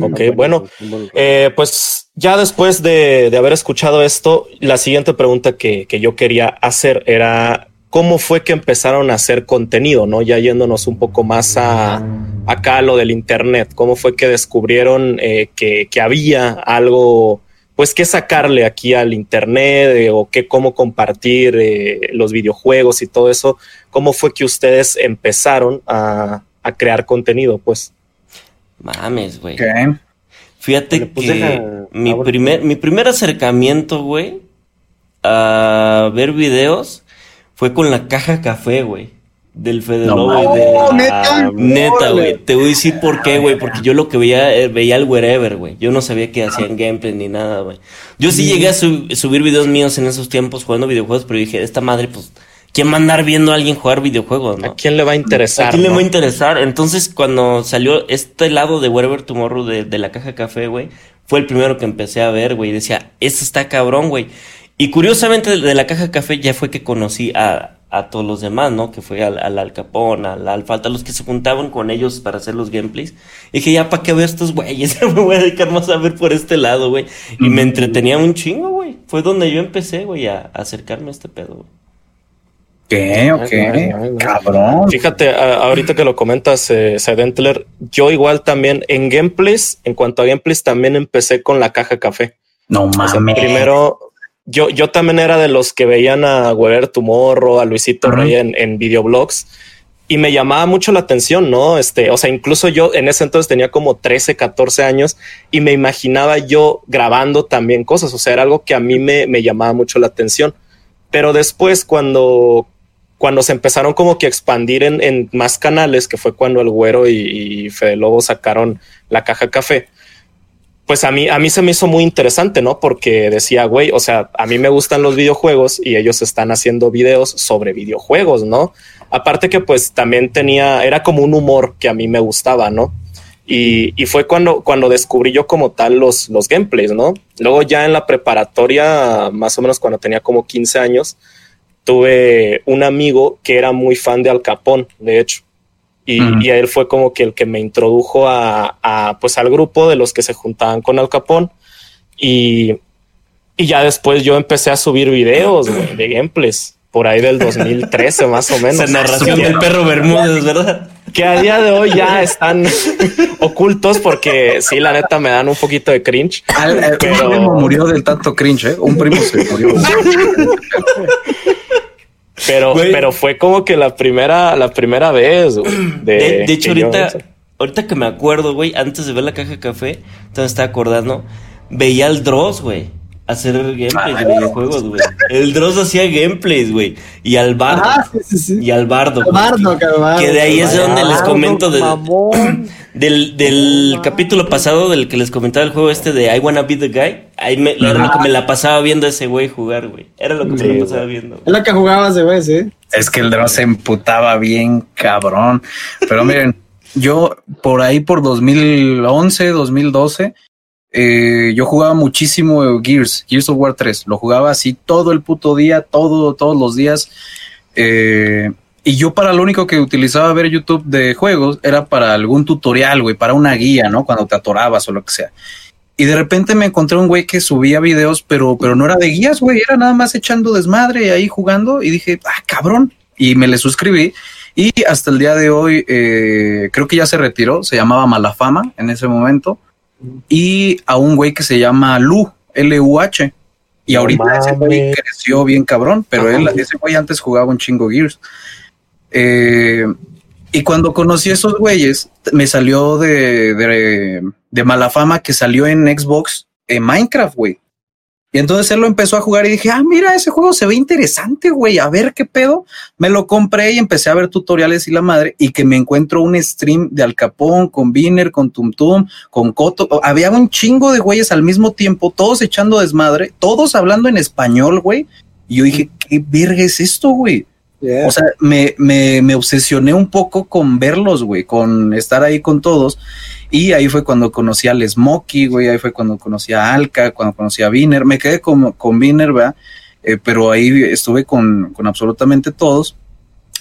Ok, Está bueno, bueno. Eh, pues ya después de, de haber escuchado esto, la siguiente pregunta que, que yo quería hacer era cómo fue que empezaron a hacer contenido, ¿no? Ya yéndonos un poco más a acá a lo del internet, cómo fue que descubrieron eh, que, que había algo, pues que sacarle aquí al internet eh, o que cómo compartir eh, los videojuegos y todo eso, cómo fue que ustedes empezaron a, a crear contenido, pues. Mames, güey. Fíjate pues que deja- mi ahora- primer, mi primer acercamiento, güey, a ver videos fue con la caja café, güey. Del Fede No Lobo de... Oh, neta, Neta, güey. Te voy a decir por qué, güey. Porque yo lo que veía, eh, veía el wherever, güey. Yo no sabía que hacían gameplay ni nada, güey. Yo sí llegué a sub- subir videos míos en esos tiempos jugando videojuegos, pero dije, esta madre, pues, ¿quién va a andar viendo a alguien jugar videojuegos, no? ¿A quién le va a interesar? ¿A quién le va a interesar? Entonces, cuando salió este lado de Wherever Tomorrow de, de la caja café, güey, fue el primero que empecé a ver, güey. y Decía, esto está cabrón, güey. Y curiosamente, de la caja café ya fue que conocí a, a todos los demás, ¿no? Que fue al, al Al Capón, al Alfalta, los que se juntaban con ellos para hacer los gameplays. Y dije, ya, ¿para qué ver estos güeyes? [laughs] Me voy a dedicar más a ver por este lado, güey. Y me entretenía un chingo, güey. Fue donde yo empecé, güey, a, a acercarme a este pedo, güey. ¿Qué? Cabrón. Fíjate, a- ahorita que lo comentas, eh, Sedentler, yo igual también en gameplays, en cuanto a gameplays, también empecé con la caja café. No O sea, mames. primero, yo, yo también era de los que veían a Weber Tumorro, a Luisito. Rey en, en videoblogs y me llamaba mucho la atención, ¿no? Este, o sea, incluso yo en ese entonces tenía como 13, 14 años y me imaginaba yo grabando también cosas. O sea, era algo que a mí me, me llamaba mucho la atención. Pero después, cuando, cuando se empezaron como que a expandir en, en más canales, que fue cuando el Güero y, y Fede Lobo sacaron la caja café, pues a mí, a mí se me hizo muy interesante, ¿no? Porque decía, güey, o sea, a mí me gustan los videojuegos y ellos están haciendo videos sobre videojuegos, ¿no? Aparte que pues también tenía, era como un humor que a mí me gustaba, ¿no? Y, y fue cuando, cuando descubrí yo como tal los, los gameplays, ¿no? Luego ya en la preparatoria, más o menos cuando tenía como 15 años, tuve un amigo que era muy fan de Al Capón, de hecho. Y, él fue como que el que me introdujo a, a, pues al grupo de los que se juntaban con Al Capón. Y, y ya después yo empecé a subir videos güey, de gameplays por ahí del 2013 más o menos. Esa narración del perro Bermúdez, ¿verdad? que a día de hoy ya están [laughs] ocultos porque sí, la neta me dan un poquito de cringe. Al- eh, Pero- Un primo murió del tanto cringe, ¿eh? Un primo se murió. [laughs] Pero, Güey. pero fue como que la primera, la primera vez. güey, [clears throat] de, De, de hecho, yo- ahorita, ahorita que me acuerdo, güey, antes de ver la caja de café, entonces estaba acordando, veía al Dross, güey, hacer gameplays de videojuegos, güey. El Dross hacía gameplays, güey. Y al Bardo. Ah, sí, sí, sí. Y al Bardo. güey. Bardo, cabrón. Que de ahí es de donde les Ah, comento [laughs] del, del, capítulo pasado del que les comentaba el juego este de I Wanna Be the Guy. Ahí me, era lo que me la pasaba viendo ese güey jugar, güey. Era lo que Sí, me la pasaba viendo. Es lo que jugabas de güey, sí. Es que el Dross se emputaba bien cabrón. Pero miren, yo por ahí por 2011, 2012, eh, yo jugaba muchísimo Gears, Gears of War 3. Lo jugaba así todo el puto día, todo, todos los días. Eh, y yo para lo único que utilizaba ver YouTube de juegos era para algún tutorial, güey, para una guía, ¿no? Cuando te atorabas o lo que sea. Y de repente me encontré un güey que subía videos, pero, pero no era de guías, güey, era nada más echando desmadre ahí jugando. Y dije, ah, cabrón. Y me le suscribí. Y hasta el día de hoy, eh, creo que ya se retiró, se llamaba Malafama en ese momento. Y a un güey que se llama Lu, L-U-H. Y ahorita ese güey creció bien cabrón, pero él, ese güey antes jugaba un chingo Gears. Eh, y cuando conocí a esos güeyes, me salió de, de, de mala fama que salió en Xbox en Minecraft, güey. Y entonces él lo empezó a jugar y dije, ah, mira, ese juego se ve interesante, güey, a ver qué pedo. Me lo compré y empecé a ver tutoriales y la madre, y que me encuentro un stream de Al Capón, con Viner, con Tum Tum, con Coto. Había un chingo de güeyes al mismo tiempo, todos echando desmadre, todos hablando en español, güey. Y yo dije, ¿qué verga es esto, güey? O sea, me, me, me obsesioné un poco con verlos, güey, con estar ahí con todos. Y ahí fue cuando conocí al Smokey, güey, ahí fue cuando conocí a Alka, cuando conocí a Viner. Me quedé con, con Viner, ¿verdad? Eh, pero ahí estuve con, con absolutamente todos.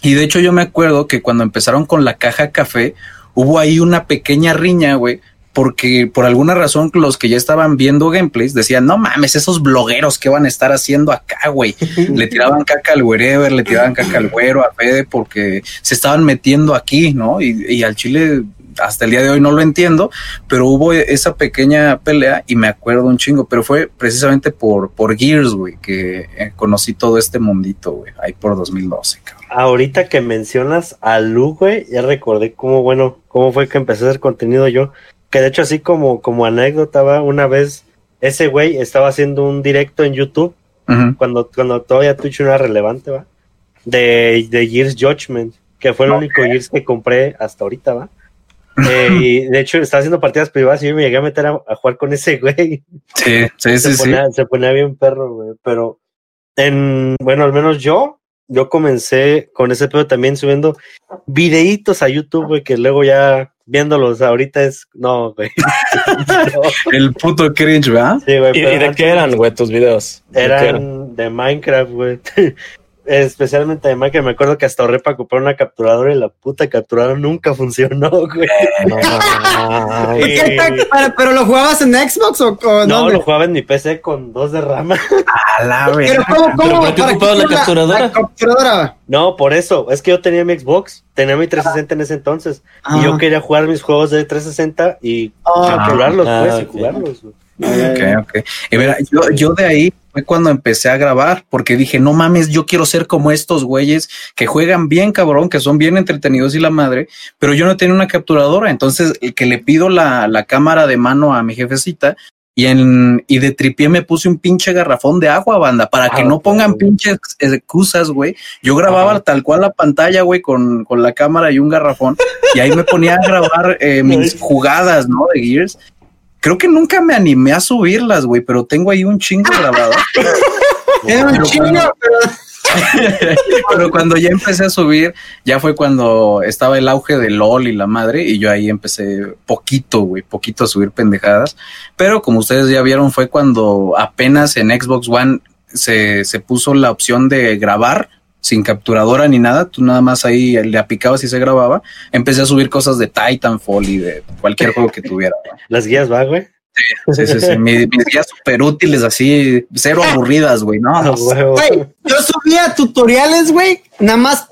Y de hecho yo me acuerdo que cuando empezaron con la caja café, hubo ahí una pequeña riña, güey, porque por alguna razón los que ya estaban viendo gameplays decían, no mames, esos blogueros que van a estar haciendo acá, güey. [laughs] le tiraban caca al wherever, le tiraban caca al güero, a Fede, porque se estaban metiendo aquí, ¿no? Y, y al Chile hasta el día de hoy no lo entiendo, pero hubo esa pequeña pelea y me acuerdo un chingo, pero fue precisamente por, por Gears, güey, que eh, conocí todo este mundito, güey, ahí por 2012, cabrón. Ahorita que mencionas a Lu, güey, ya recordé cómo, bueno, cómo fue que empecé a hacer contenido yo. Que de hecho así como, como anécdota, va, una vez ese güey estaba haciendo un directo en YouTube cuando, cuando todavía Twitch no era relevante, va, de, de Gears Judgment, que fue el único Gears que compré hasta ahorita, va. [laughs] Eh, y de hecho estaba haciendo partidas privadas y yo me llegué a meter a, a jugar con ese [laughs] güey. Sí, sí, se, sí, sí. se ponía bien perro, güey. Pero en, bueno, al menos yo, yo comencé con ese pedo también subiendo videitos a YouTube, güey, que luego ya viéndolos ahorita es, no, güey. No, [laughs] El puto cringe, ¿verdad? sí, güey, ¿Y, pero y de antes qué eran, güey, tus videos? ¿De eran? Eran de Minecraft, güey. [laughs] Especialmente de Minecraft, me acuerdo que hasta ahorré para comprar una capturadora y la puta capturadora nunca [laughs] funcionó, güey. [laughs] Pero, pero lo jugabas en Xbox o, o No, dónde? lo jugaba en mi PC con dos de rama. [laughs] A la Pero ¿cómo, cómo? ¿para qué ¿Para ocupabas la capturadora? La capturadora. No, por eso. Es que yo tenía mi Xbox, tenía mi 360 en ese entonces. Y Ah. yo quería jugar mis juegos de 360 y Ah, capturarlos, Ah, pues, y ok. jugarlos. güey. Ok, ok. Y mira, yo, yo de ahí fue cuando empecé a grabar, porque dije, no mames, yo quiero ser como estos güeyes que juegan bien cabrón, que son bien entretenidos y la madre, pero yo no tenía una capturadora. Entonces, el que le pido la, la cámara de mano a mi jefecita y en, y de tripié me puse un pinche garrafón de agua, banda, para que Ah, no pongan pinches excusas, güey. Yo grababa tal cual la pantalla, güey, con, con la cámara y un garrafón, y ahí me ponía a grabar eh, mis jugadas, ¿no? De Gears. Creo que nunca me animé a subirlas, güey, pero tengo ahí un chingo [laughs] grabado. Era un Pero chingo, cuando- pero [laughs] pero cuando ya empecé a subir, ya fue cuando estaba el auge de LOL y la madre, y yo ahí empecé poquito, güey, poquito a subir pendejadas. Pero como ustedes ya vieron, fue cuando apenas en Xbox One se, se puso la opción de grabar sin capturadora ni nada, tú nada más ahí le apicabas y se grababa. Empecé a subir cosas de Titanfall y de cualquier juego que tuviera. [laughs] Las guías va, güey. Sí, sí, sí. Mis, mis guías súper útiles, así, cero aburridas, güey. No, Ah, no. güey, yo subía tutoriales, güey, nada más.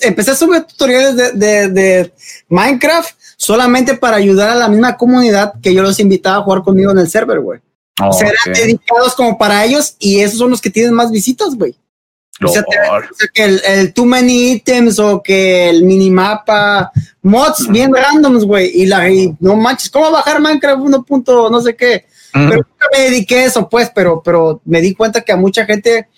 Empecé a subir tutoriales de, de, de Minecraft solamente para ayudar a la misma comunidad que yo los invitaba a jugar conmigo en el server, güey. o sea, eran Ok. dedicados como para ellos y esos son los que tienen más visitas, güey. O sea, te- Lol. o sea, que el, el too many items o que el minimapa, mods bien randoms, güey. Y la, y no manches, ¿cómo bajar Minecraft 1. punto no sé qué? Ujú. Pero nunca me dediqué a eso, pues, pero, pero me di cuenta que a mucha gente,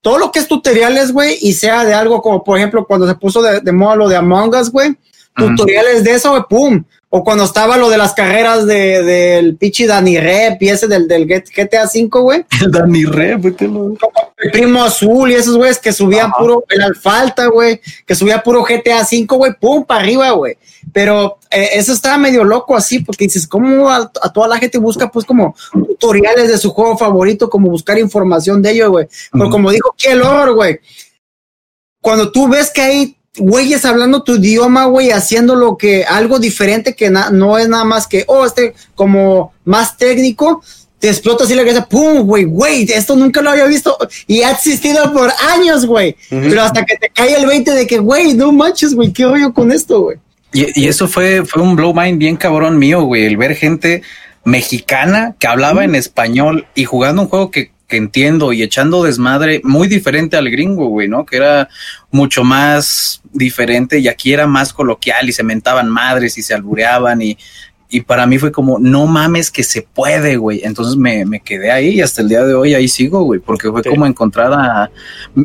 todo lo que es tutoriales, güey, y sea de algo como, por ejemplo, cuando se puso de, de moda lo de Among Us, güey, tutoriales de eso, güey, pum. O cuando estaba lo de las carreras de, del pichi Dani Rep y ese del, del GTA V, güey. [laughs] El Dani Re, vete lo- El primo azul y esos güeyes que subían Ajá. puro, el alfalta, güey, que subía puro GTA V, güey, pum, para arriba, güey. Pero eh, eso estaba medio loco así, porque dices, ¿cómo a, a toda la gente busca, pues, como tutoriales de su juego favorito, como buscar información de ello, güey? Pero como dijo aquí el horror, güey, cuando tú ves que hay güeyes hablando tu idioma, güey, haciendo lo que, algo diferente que no es nada más que, oh, este, como más técnico, te explota así la cabeza, pum, güey, güey, esto nunca lo había visto y ha existido por años, güey. Pero hasta que te cae el 20 de que, güey, no manches, güey, qué rollo con esto, güey. Y, y eso fue, fue un blow mind bien cabrón mío, güey, el ver gente mexicana que hablaba en español y jugando un juego que, que entiendo y echando desmadre muy diferente al gringo, güey, ¿no? Que era mucho más diferente y aquí era más coloquial y se mentaban madres y se albureaban y, y para mí fue como, no mames que se puede, güey. Entonces me, me quedé ahí y hasta el día de hoy ahí sigo, güey, porque fue Sí. como encontrar a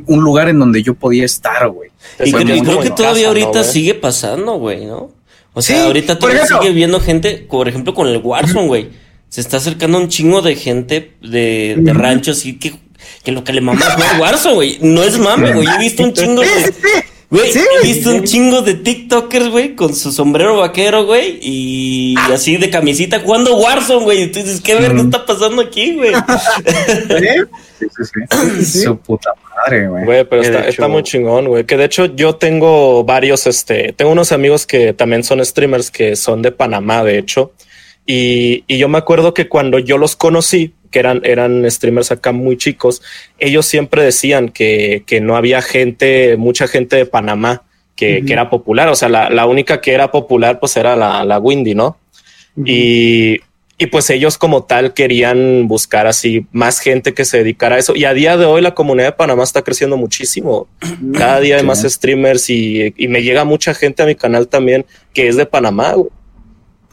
un lugar en donde yo podía estar, güey. Y, creo- y que todavía casa, ¿no, ahorita sigue pasando, güey, ¿no? O sea, Sí, ahorita todavía ejemplo. sigue viendo gente, por ejemplo, con el Warzone, güey. Se está acercando un chingo de gente de, de ranchos y que, que lo que le mama es [laughs] Warzone, güey. No es mame, güey. Yo he visto un chingo de... Güey, Sí, he visto un chingo de TikTokers, güey, con su sombrero vaquero, güey, y así de camisita jugando Warzone, güey. Y tú dices, ¿qué verga está pasando aquí, güey? [laughs] ¿Eh? Sí, sí, sí. Su puta madre, güey. Güey, pero está, hecho- está muy chingón, güey. Que de hecho yo tengo varios, este, tengo unos amigos que también son streamers que son de Panamá, de hecho. Y, y yo me acuerdo que cuando yo los conocí, que eran, eran streamers acá muy chicos, ellos siempre decían que, que no había gente, mucha gente de Panamá que, que era popular. O sea, la, la única que era popular pues era la, la Windy, ¿no? Y, y pues ellos como tal querían buscar así más gente que se dedicara a eso. Y a día de hoy la comunidad de Panamá está creciendo muchísimo. Cada día hay más streamers y, y me llega mucha gente a mi canal también que es de Panamá. güey.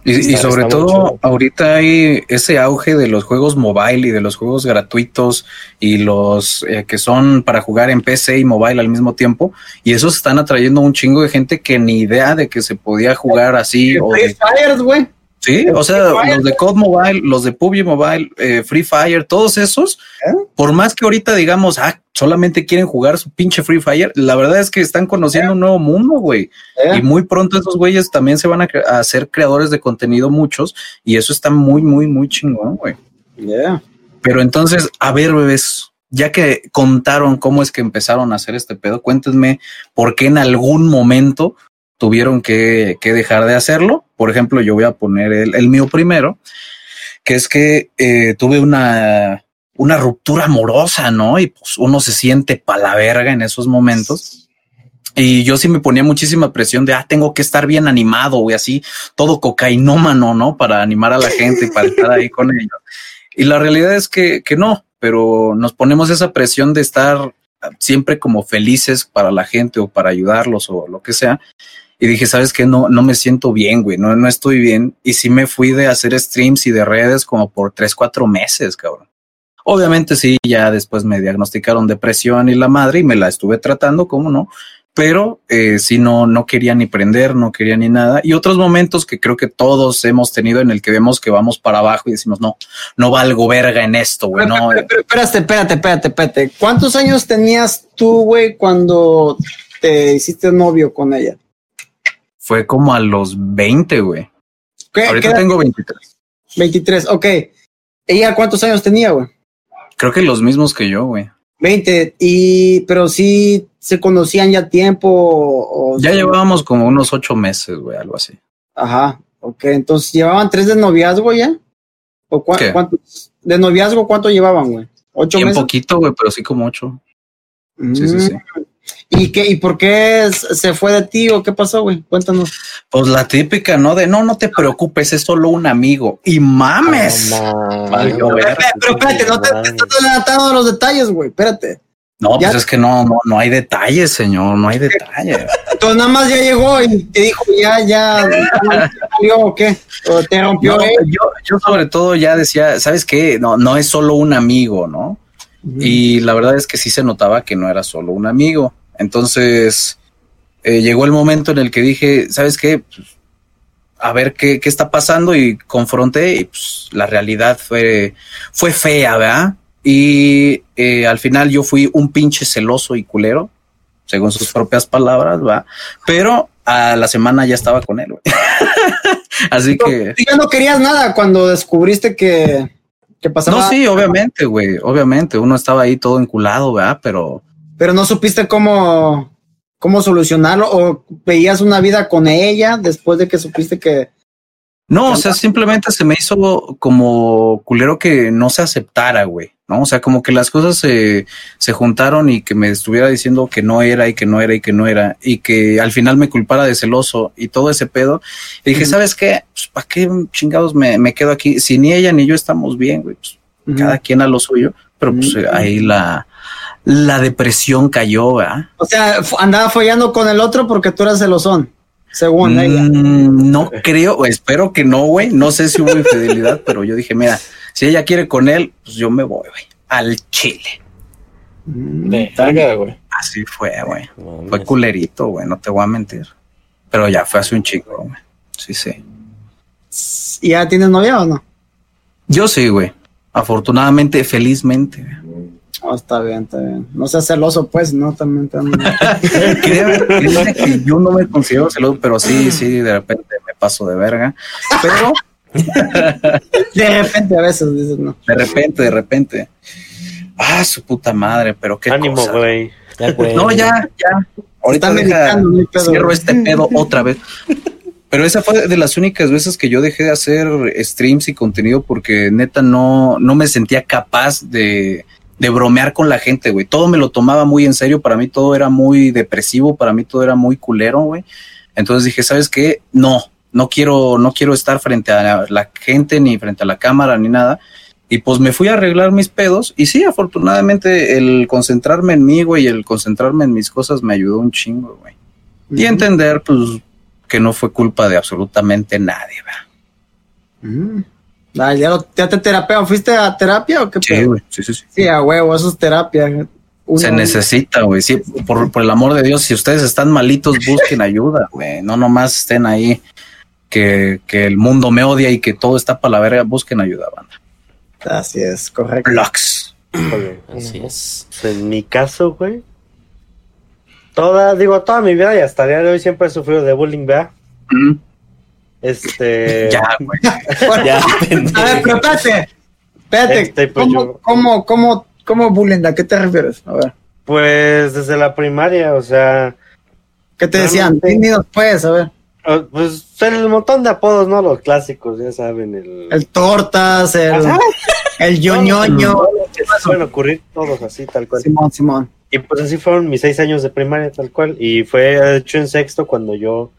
Y, y sobre todo, ahorita hay ese auge de los juegos mobile y de los juegos gratuitos y los eh, que son para jugar en PC y mobile al mismo tiempo. Y esos están atrayendo un chingo de gente que ni idea de que se podía jugar así. o Free de- Fire, güey. Sí, o sea, los de COD Mobile, los de PUBG Mobile, eh, Free Fire, todos esos, ¿Eh? por más que ahorita digamos, ah, solamente quieren jugar su pinche Free Fire, la verdad es que están conociendo un nuevo mundo, güey. ¿Eh? Y muy pronto esos güeyes también se van a, cre- a ser creadores de contenido muchos y eso está muy, muy, muy chingón, güey. Yeah. Pero entonces, a ver, bebés, ya que contaron cómo es que empezaron a hacer este pedo, cuéntenme por qué en algún momento tuvieron que, que dejar de hacerlo. Por ejemplo, yo voy a poner el, el mío primero, que es que eh, tuve una, una ruptura amorosa, ¿no? Y pues uno se siente pa' la verga en esos momentos. Y yo sí me ponía muchísima presión de, ah, tengo que estar bien animado, güey, así, todo cocainómano, ¿no? Para animar a la gente y para estar ahí con ellos. Y la realidad es que, que no, pero nos ponemos esa presión de estar siempre como felices para la gente o para ayudarlos o lo que sea. Y dije, ¿sabes qué? No, no me siento bien, güey, no, no estoy bien. Y sí me fui de hacer streams y de redes como por tres, cuatro meses, cabrón. Obviamente sí, ya después me diagnosticaron depresión y la madre y me la estuve tratando, ¿cómo no? Pero eh, sí no, no quería ni prender, no quería ni nada. Y otros momentos que creo que todos hemos tenido en el que vemos que vamos para abajo y decimos, no, no valgo verga en esto, güey, no. Espérate, espérate, espérate, espérate. ¿Cuántos años tenías tú, güey, cuando te hiciste novio con ella? Fue como a los 20, güey. ¿Qué, Ahorita qué tengo 23. 23, ok. ¿Ella cuántos años tenía, güey? Creo que los mismos que yo, güey. 20. Y, pero sí se conocían ya tiempo. O, Ya llevábamos como unos ocho meses, güey, algo así. Ajá, ok. Entonces, ¿llevaban tres de noviazgo ya? ¿O cua- ¿Qué? cuántos? ¿De noviazgo cuánto llevaban, güey? ¿Ocho Bien meses? poquito, güey, pero sí como ocho. Sí, sí, sí. ¿Y, qué, ¿Y por qué se fue de ti o qué pasó, güey? Cuéntanos. Pues la típica, ¿no? De no, no te preocupes, es solo un amigo. Y mames. Valió Pero, verga. pero espérate, no te, te estás adelantando los detalles, güey. Espérate. No, Ya- pues es que no, no, no hay detalles, señor, no hay detalles. Entonces nada más ya llegó y te dijo, ya, ya, ya salió o qué. O te rompió, No, eh. yo, yo sobre todo ya decía, ¿sabes qué? No, no es solo un amigo, ¿no? Y la verdad es que sí se notaba que no era solo un amigo. Entonces eh, llegó el momento en el que dije, ¿sabes qué? Pues, a ver qué, qué está pasando y confronté y pues la realidad fue, fue fea, ¿verdad? Y eh, al final yo fui un pinche celoso y culero, según sus propias palabras, ¿va? Pero a la semana ya estaba con él, güey. [laughs] Así que... Tú ya no querías nada cuando descubriste que, pasaba. No, sí, obviamente, güey, obviamente. Uno estaba ahí todo enculado, ¿verdad? Pero Pero no supiste cómo, cómo solucionarlo o veías una vida con ella después de que supiste que. No, o sea, simplemente se me hizo como culero que no se aceptara, güey, ¿no? O sea, como que las cosas se, se juntaron y que me estuviera diciendo que no era y que no era y que no era y que al final me culpara de celoso y todo ese pedo. Y dije. ¿sabes qué? Pues, ¿para qué chingados me, me quedo aquí? Si ni ella ni yo estamos bien, güey, pues cada quien a lo suyo, pero pues ahí la, la depresión cayó, ¿verdad? O sea, andaba follando con el otro porque tú eras celosón, según ella. Mm, no creo, espero que no, güey. No sé si hubo [laughs] infidelidad, pero yo dije, mira, si ella quiere con él, pues yo me voy, güey, al chile. Mm, güey. Así fue, güey. Fue culerito, güey, no te voy a mentir. Pero ya fue hace un chico, güey. Sí, sí. ¿Y ya tienes novia o no? Yo sí, güey. Afortunadamente, felizmente. güey. Oh, está bien, está bien. No seas celoso, pues, ¿no? También, también. [laughs] Créeme, créeme que yo no me considero celoso, pero sí, sí, de repente me paso de verga. Pero [laughs] De repente a veces dices, no. de repente, de repente. Ah, su puta madre, pero qué Ánimo, güey. No, ya, ya. Ahorita deja, cierro este [laughs] pedo otra vez. Pero esa fue de las únicas veces que yo dejé de hacer streams y contenido porque neta no, no me sentía capaz de, de bromear con la gente, güey. Todo me lo tomaba muy en serio. Para mí todo era muy depresivo, para mí todo era muy culero, güey. Entonces dije, ¿sabes qué? No, no quiero, no quiero estar frente a la gente, ni frente a la cámara, ni nada. Y pues me fui a arreglar mis pedos. Y sí, afortunadamente, el concentrarme en mí, güey, y el concentrarme en mis cosas me ayudó un chingo, güey. Y entender, pues, que no fue culpa de absolutamente nadie. Mm. Ya, lo- ya te terapia, ¿fuiste a terapia o qué Sí, güey, sí, sí, sí. Sí, a huevo, eso es terapia. Uno- Se necesita, güey. Sí, por, por el amor de Dios, si ustedes están malitos, busquen ayuda, güey. No nomás estén ahí que, que el mundo me odia y que todo está para la verga. Busquen ayuda, banda. Así es, correcto. Lux. Así es. En mi caso, güey. Toda, digo, toda mi vida y hasta el día de hoy siempre he sufrido de bullying, ¿verdad? Mm, Este. Ya, güey. [laughs] Ya, A ver, pero espérate. Espérate. Este, pues, ¿Cómo, yo- cómo, cómo, cómo bullying? ¿A qué te refieres? A ver. Pues desde la primaria, o sea. ¿Qué te decían? Tímidos, pues, a ver. Pues el montón de apodos, ¿no? Los clásicos, ya saben. El. El tortas, el, Ajá. el yoñoño. Todos los que se pueden ocurrir, todos así, tal cual. Simón, Simón. Y pues así fueron mis seis años de primaria, tal cual. Y fue, de hecho, en sexto cuando yo,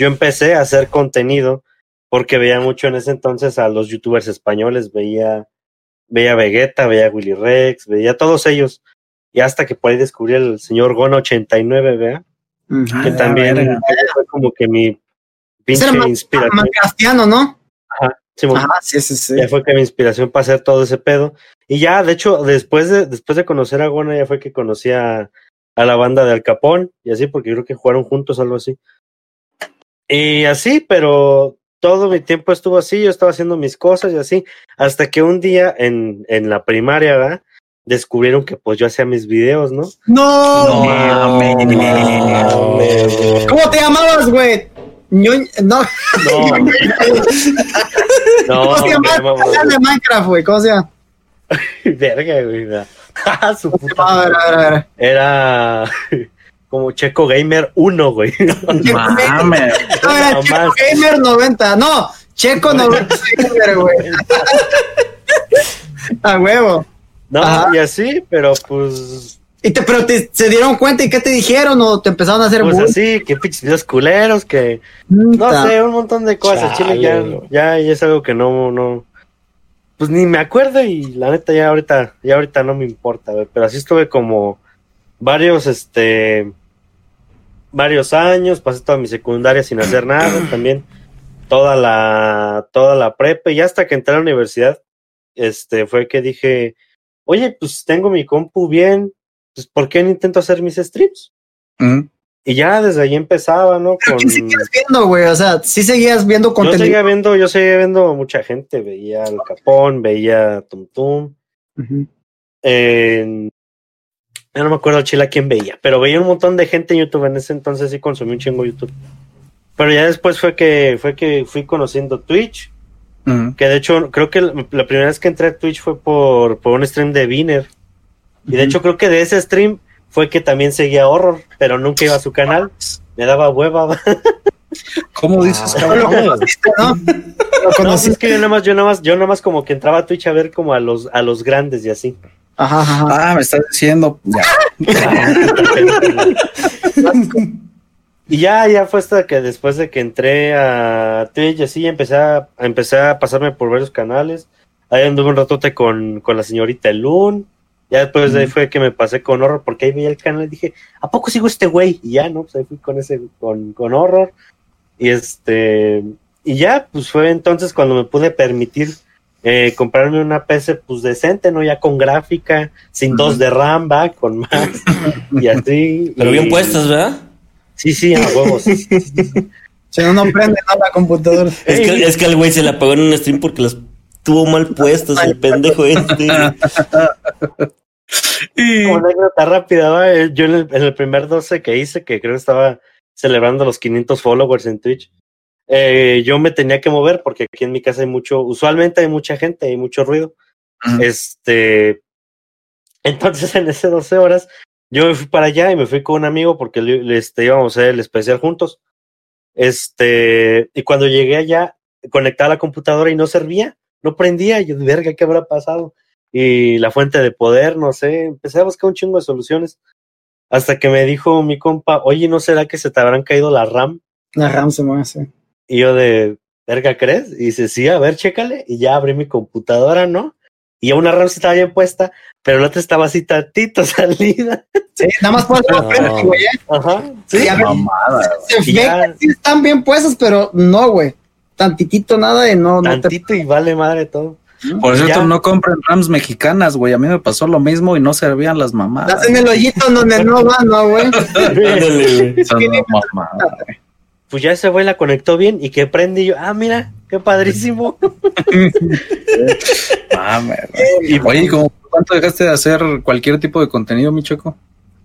yo empecé a hacer contenido, porque veía mucho en ese entonces a los youtubers españoles, veía, veía Vegeta, veía Willy Rex, veía todos ellos. Y hasta que por ahí descubrí el señor Gona89, vea, Ujú. que Ah, también fue como que mi pinche inspiración. Más castiano, ¿no? Ajá, sí, sí, sí. Ya fue que mi inspiración para hacer todo ese pedo. Y ya, de hecho, después de, después de conocer a Gona, ya fue que conocí a, a la banda de Al Capón y así, porque creo que jugaron juntos, algo así. Y así, pero todo mi tiempo estuvo así, yo estaba haciendo mis cosas y así, hasta que un día en, en la primaria, ¿verdad? Descubrieron que pues yo hacía mis videos, ¿no? No, No mames. mames. ¿Cómo te llamabas, güey? No, No, no, [laughs] ¿cómo se llamaba de Minecraft, güey? ¿Cómo se llama? [laughs] Verga, güey. ¿verdad? [laughs] Su puta A ver, a ver, a ver. Era como Checo Gamer 1, güey. Mames. No Checo más. Gamer 90. No, Checo 90 Gamer, güey. [laughs] A huevo. No, Ajá. y así, pero pues, Y te, pero te, se dieron cuenta y qué te dijeron o te empezaron a hacer pues así, que pinches videos culeros, que no sé, un montón de cosas. Chale, Chile ya, ya, ya es algo que no, no, pues ni me acuerdo y la neta ya ahorita, ya ahorita no me importa, güey, pero así estuve como varios, este, varios años, pasé toda mi secundaria sin hacer nada, [clears throat] también toda la, toda la prepa y hasta que entré a la universidad, este, fue que dije, oye, pues tengo mi compu bien, pues ¿por qué no intento hacer mis streams? Mm, Y ya desde ahí empezaba, ¿no? ¿Pero Con... seguías viendo, güey? O sea, sí seguías viendo Yo contenido. seguía viendo, yo seguía viendo mucha gente, veía al Capón, veía Tum Tum, en- ya no me acuerdo chile a quién veía, pero veía un montón de gente en YouTube en ese entonces sí consumí un chingo YouTube. Pero ya después fue que fue que fui conociendo Twitch, mm. que de hecho creo que la, la primera vez que entré a Twitch fue por, por un stream de Viner. Y de hecho creo que de ese stream fue que también seguía Horror, pero nunca iba a su canal. Me daba hueva. [laughs] ¿Cómo dices, lo cabrón? ¿no? Lo No, pues conociste. es que yo nada más, yo nada más, yo nada más como que entraba a Twitch a ver como a los, a los grandes y así. Ajá, ajá. Ah, me estás diciendo. Ya. [laughs] y ya, ya fue hasta que después de que entré a Twitch y así, empecé a, empecé a pasarme por varios canales. Ahí anduve un ratote con, con la señorita Loon. Ya después de ahí fue que me pasé con Horror, porque ahí veía el canal y dije, ¿a poco sigo este güey? Y ya, ¿no? Pues ahí fui con ese, con, con Horror. Y este, y ya, pues fue entonces cuando me pude permitir eh, comprarme una PC pues decente, ¿no? Ya con gráfica, sin dos de RAM, va, con más. y así. Pero y- bien puestas, ¿verdad? Sí, sí, a huevos. Si no, no prende nada la computadora. [laughs] Es que, es que al güey se la apagó en un stream porque las tuvo mal puestas, el pendejo este. [laughs] Como anécdota rápida, ¿va? Eh, yo en el, en el primer 12 que hice, que creo que estaba celebrando los 500 followers en Twitch, eh, yo me tenía que mover porque aquí en mi casa hay mucho, usualmente hay mucha gente, hay mucho ruido. Este, entonces [laughs] en ese 12 horas, yo me fui para allá y me fui con un amigo porque este, íbamos a hacer el especial juntos. Este, y cuando llegué allá, conectaba la computadora y no servía, no prendía. Y yo, verga, ¿qué habrá pasado? Y la fuente de poder, no sé, empecé a buscar un chingo de soluciones. Hasta que me dijo mi compa, oye, ¿no será que se te habrán caído la RAM? La RAM se mueve así. Y yo de, verga, ¿crees? Y dice, sí, a ver, chécale. Y ya abrí mi computadora, ¿no? Y una RAM sí estaba bien puesta, pero la otra estaba así tantito [laughs] salida. Sí, nada más por No. prende, güey. ¿eh? Ajá. Sí. A ver, Mamada, güey. se ve que sí están bien puestos, pero no, güey. tantitito nada de no, no te Tantito y vale madre todo. Por cierto, Ya. no compren Rams mexicanas, güey. A mí me pasó lo mismo y no servían las mamadas. das en el hoyito donde no va, no, güey. [laughs] Ándale, güey. [laughs] Son las mamadas, güey. Pues ya ese güey la conectó bien y que prende y yo, ah, mira, qué padrísimo. [laughs] Mames, güey. Oye, ¿y como cuánto dejaste de hacer cualquier tipo de contenido, mi choco?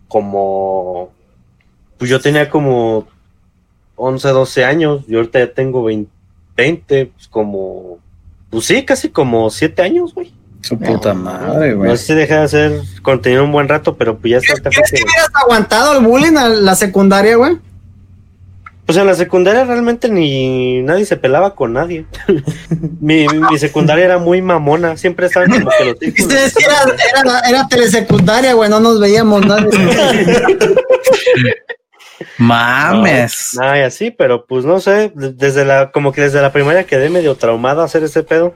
Como, pues yo tenía como 11, 12 años, yo ahorita ya tengo 20, 20, pues como, pues sí, casi como 7 años, güey. Su puta madre, güey. No sé si dejé de hacer contenido un buen rato, pero pues ya está. ¿Crees que hubieras aguantado el bullying a la secundaria, güey? Pues en la secundaria realmente ni nadie se pelaba con nadie. mi, mi, secundaria era muy mamona, siempre estaban como que los hijos. Ustedes sí era, era, era telesecundaria, güey, no nos veíamos nadie. Mames. Ay, así, pero pues no sé, desde la, como que desde la primaria quedé medio traumado a hacer ese pedo.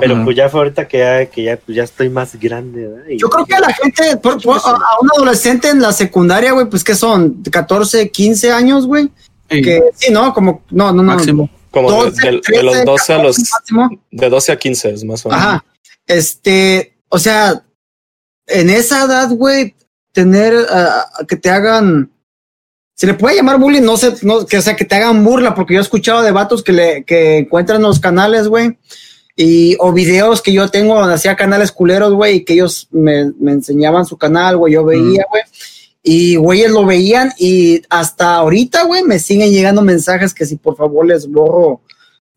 Pero Ajá. pues ya fue ahorita que ya, que ya, pues ya estoy más grande, Yo creo que a la gente, por- por- a a un adolescente en la secundaria, güey, pues que son 14, 15 años, güey. Sí, Que sí, ¿no? Como, no, no, no. máximo. Como de, 12, de- de los 13, 12 a los 14 máximo. de 12 a 15 es más o menos. Ajá. Este, o sea, en esa edad, güey, tener ah, que te hagan. Se le puede llamar bullying, no sé, no, que o sea, que te hagan burla, porque yo he escuchado de vatos que le, que encuentran los canales, güey, y, o videos que yo tengo donde hacía canales culeros, güey, y que ellos me, me enseñaban su canal, güey, yo veía, güey, y güeyes lo veían, y hasta ahorita, güey, me siguen llegando mensajes que si por favor les borro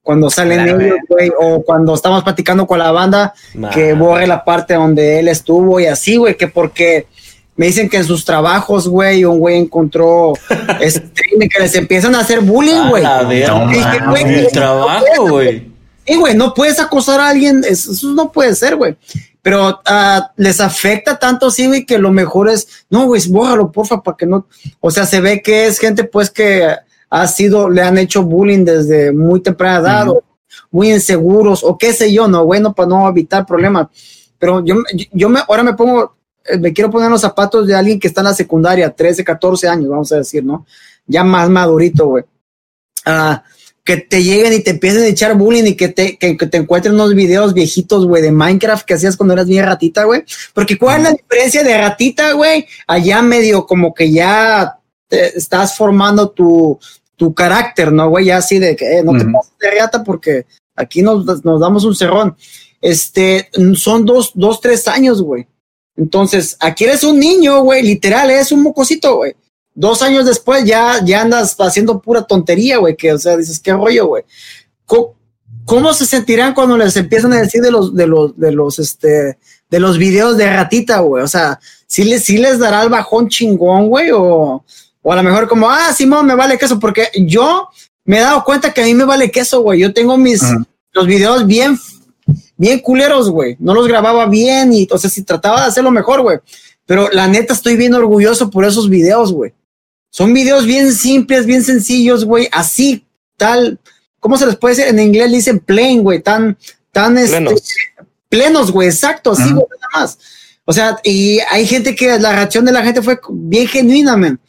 cuando salen ellos, güey, o cuando estamos platicando con la banda, Nah. que borre la parte donde él estuvo y así, güey, que porque me dicen que en sus trabajos, güey, un güey encontró [laughs] stream que les empiezan a hacer bullying, güey. el trabajo, puedes, güey. Sí, güey, no puedes acosar a alguien, eso no puede ser, güey. Pero ah, les afecta tanto así, güey, que lo mejor es, no, güey, bórralo, porfa, para que no. O sea, se ve que es gente, pues, que ha sido, le han hecho bullying desde muy temprana edad, o muy inseguros, o qué sé yo, no, bueno, para no evitar problemas. Pero yo, yo, me, ahora me pongo, eh, me quiero poner los zapatos de alguien que está en la secundaria, 13, 14 años, vamos a decir, ¿no? Ya más madurito, güey. Ah, que te lleguen y te empiecen a echar bullying y que te, que, que te encuentren unos videos viejitos, güey, de Minecraft que hacías cuando eras bien ratita, güey. Porque ¿cuál es la diferencia de ratita, güey? Allá medio como que ya te estás formando tu, tu carácter, ¿no, güey? Ya así de que eh, no te pases de rata porque aquí nos, nos damos un cerrón. Este, son dos, dos, tres años, güey. Entonces, aquí eres un niño, güey, literal, es un mocosito, güey. Dos años después ya, ya andas haciendo pura tontería, güey, que, o sea, dices, qué rollo, güey. ¿Cómo, ¿Cómo se sentirán cuando les empiezan a decir de los, de los, de los, este, de los videos de ratita, güey? O sea, ¿sí les, sí les dará el bajón chingón, güey? O, o a lo mejor como, ah, Simón, me vale queso, porque yo me he dado cuenta que a mí me vale queso, güey. Yo tengo mis, los videos bien, bien culeros, güey. No los grababa bien y, o sea, si trataba de hacerlo mejor, güey. Pero la neta estoy bien orgulloso por esos videos, güey. Son videos bien simples, bien sencillos, güey. Así, tal, ¿cómo se les puede decir? En inglés le dicen plain, güey. Tan, tan, este, Plenos. plenos, güey. Exacto, así, güey, nada más. O sea, y hay gente que la reacción de la gente fue bien genuina, man.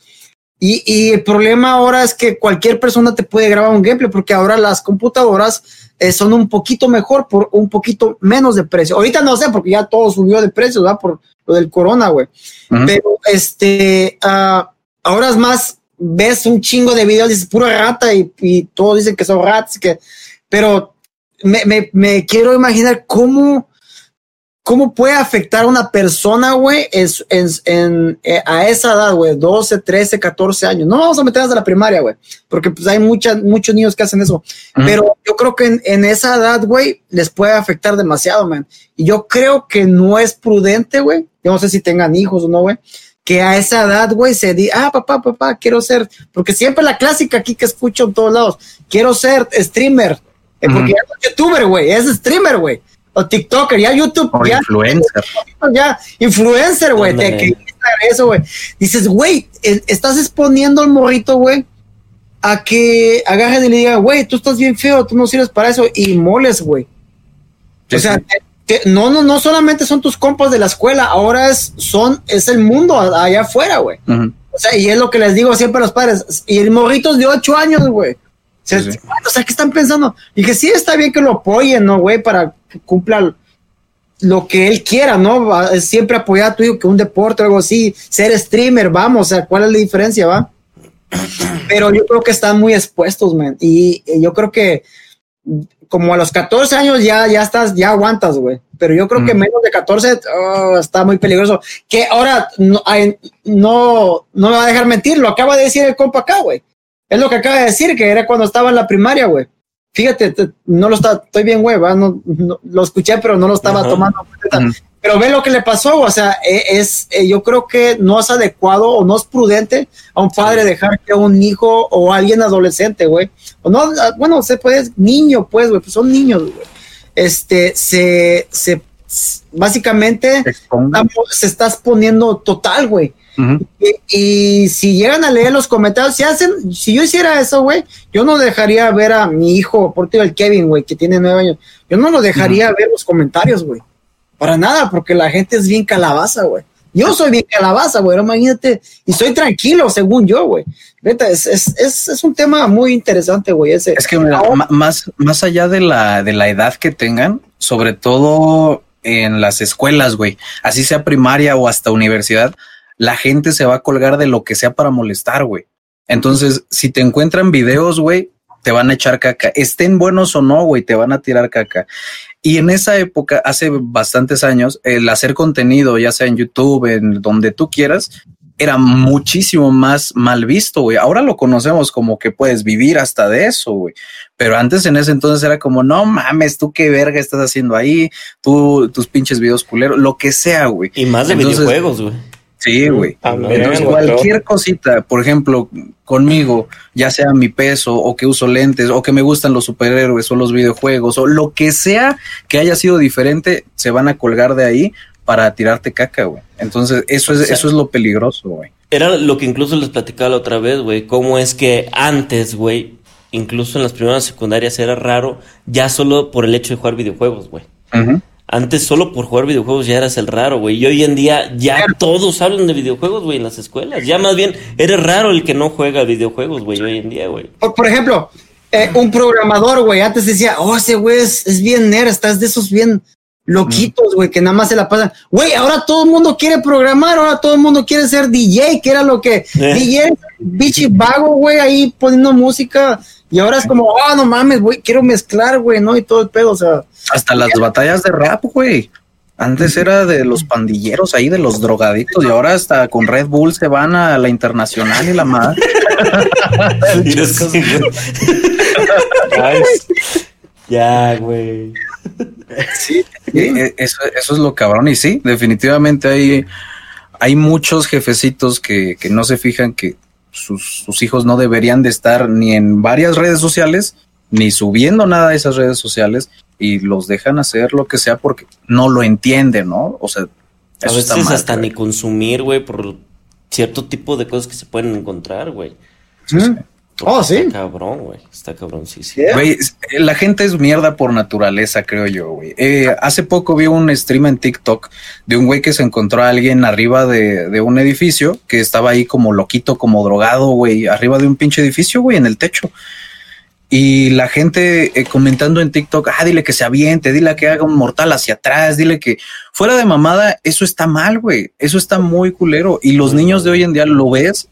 Y, y el problema ahora es que cualquier persona te puede grabar un gameplay porque ahora las computadoras eh, son un poquito mejor por un poquito menos de precio. Ahorita no sé porque ya todo subió de precio, ¿verdad? Por lo del corona, güey. Ujú. Pero este, ah, ahora es más, ves un chingo de videos, dices pura rata y, y todos dicen que son rats, que, pero me, me, me quiero imaginar cómo, cómo puede afectar a una persona, güey, es- en, eh, a esa edad, güey, 12, 13, 14 años. No vamos a meter desde la primaria, güey, porque pues hay muchas, muchos niños que hacen eso. Pero yo creo que en, en esa edad, güey, les puede afectar demasiado, man. Y yo creo que no es prudente, güey. Yo no sé si tengan hijos o no, güey. Que a esa edad, güey, se diga, ah, papá, papá, quiero ser, porque siempre la clásica aquí que escucho en todos lados, quiero ser streamer, Eh, porque Ujú. ya no es youtuber, güey, es streamer, güey, o TikToker, ya YouTube, O ya, influencer. ya, influencer, güey, te- que Instagram, eso, güey. Dices, güey, eh, estás exponiendo al morrito, güey, a que agarren y le digan, güey, tú estás bien feo, tú no sirves para eso, y moles, güey. Sí, o sea, sí. Te- no, no, no solamente son tus compas de la escuela, ahora es, son, es el mundo allá afuera, güey. O sea, y es lo que les digo siempre a los padres. Y el morrito es de ocho años, güey. sea, Sí, sí. o sea, ¿qué están pensando? Y que sí está bien que lo apoyen, ¿no, güey? Para que cumpla lo que él quiera, ¿no? Siempre apoyar a tu hijo que un deporte o algo así, ser streamer, vamos, o sea, ¿cuál es la diferencia, va? Pero yo creo que están muy expuestos, man. Y yo creo que como a los 14 años ya, ya estás, ya aguantas, güey. Pero yo creo que menos de 14 oh, está muy peligroso. Que ahora no, no, no me va a dejar mentir, lo acaba de decir el compa acá, güey. Es lo que acaba de decir, que era cuando estaba en la primaria, güey. Fíjate, te- no lo está, estoy bien, güey, no, no- lo escuché, pero no lo estaba Ajá. tomando. Pero ve lo que le pasó, o sea, e- es, eh, yo creo que no es adecuado o no es prudente a un padre dejar que un hijo o alguien adolescente, güey, o no, ah, bueno, se puede, niño, pues, güey, pues son niños, güey, este, se, se, básicamente estamos- se está exponiendo total, güey. Y si llegan a leer los comentarios, si hacen, si yo hiciera eso, güey, yo no dejaría ver a mi hijo, por ti el Kevin, güey, que tiene nueve años, yo no lo dejaría ver los comentarios, güey. Para nada, porque la gente es bien calabaza, güey. Yo soy bien calabaza, güey, imagínate, y soy tranquilo, según yo, güey. Neta, es, es, es, es un tema muy interesante, güey, ese. Es que mira, más, más allá de la, de la edad que tengan, sobre todo en las escuelas, güey, así sea primaria o hasta universidad, la gente se va a colgar de lo que sea para molestar, güey. Entonces, si te encuentran videos, güey, te van a echar caca. Estén buenos o no, güey, te van a tirar caca. Y en esa época, hace bastantes años, el hacer contenido, ya sea en YouTube, en donde tú quieras, era muchísimo más mal visto, güey. Ahora lo conocemos como que puedes vivir hasta de eso, güey. Pero antes en ese entonces era como, no mames, tú qué verga estás haciendo ahí, tú, tus pinches videos culeros, lo que sea, güey. Y más de Entonces- videojuegos, güey. Sí, güey. También, Entonces, cualquier cosita, por ejemplo, conmigo, ya sea mi peso o que uso lentes o que me gustan los superhéroes o los videojuegos o lo que sea que haya sido diferente, se van a colgar de ahí para tirarte caca, güey. Entonces, eso es, O sea- eso es lo peligroso, güey. Era lo que incluso les platicaba la otra vez, güey. Cómo es que antes, güey, incluso en las primeras secundarias era raro, ya solo por el hecho de jugar videojuegos, güey. Ujú. Antes solo por jugar videojuegos ya eras el raro, güey. Y hoy en día ya todos hablan de videojuegos, güey, en las escuelas. Ya más bien eres raro el que no juega videojuegos, güey, hoy en día, güey. Por, por ejemplo, eh, un programador, güey, antes decía, oh, ese güey es, es bien nerd, estás de esos bien loquitos, güey, que nada más se la pasan. Güey, ahora todo el mundo quiere programar, ahora todo el mundo quiere ser DJ, que era lo que [laughs] DJ, bichi vago, güey, ahí poniendo música. Y ahora es como, oh, no mames, güey, quiero mezclar, güey, ¿no? Y todo el pedo, o sea, Hasta las batallas de rap, güey. Antes era de los pandilleros ahí, de los drogadictos, y ahora hasta con Red Bull se van a la internacional y la madre. [laughs] Ya, güey. Sí, eh, eso, eso es lo cabrón. Y sí, definitivamente hay, hay muchos jefecitos que, que no se fijan que sus, sus hijos no deberían de estar ni en varias redes sociales, ni subiendo nada a esas redes sociales, y los dejan hacer lo que sea porque no lo entienden, ¿no? O sea, A veces está mal. hasta güey. ni consumir, güey, por cierto tipo de cosas que se pueden encontrar, güey. Sí, Oh, sí. Está cabrón, güey. Está cabrón, sí, sí. Yeah. Güey, es- la gente es mierda por naturaleza, creo yo, güey. Eh, hace poco vi un stream en TikTok de un güey que se encontró a alguien arriba de, de un edificio que estaba ahí como loquito, como drogado, güey, arriba de un pinche edificio, güey, en el techo. Y la gente eh, comentando en TikTok, ah, dile que se aviente, dile que haga un mortal hacia atrás, dile que fuera de mamada, eso está mal, güey. Eso está muy culero. Y los niños de hoy en día lo ves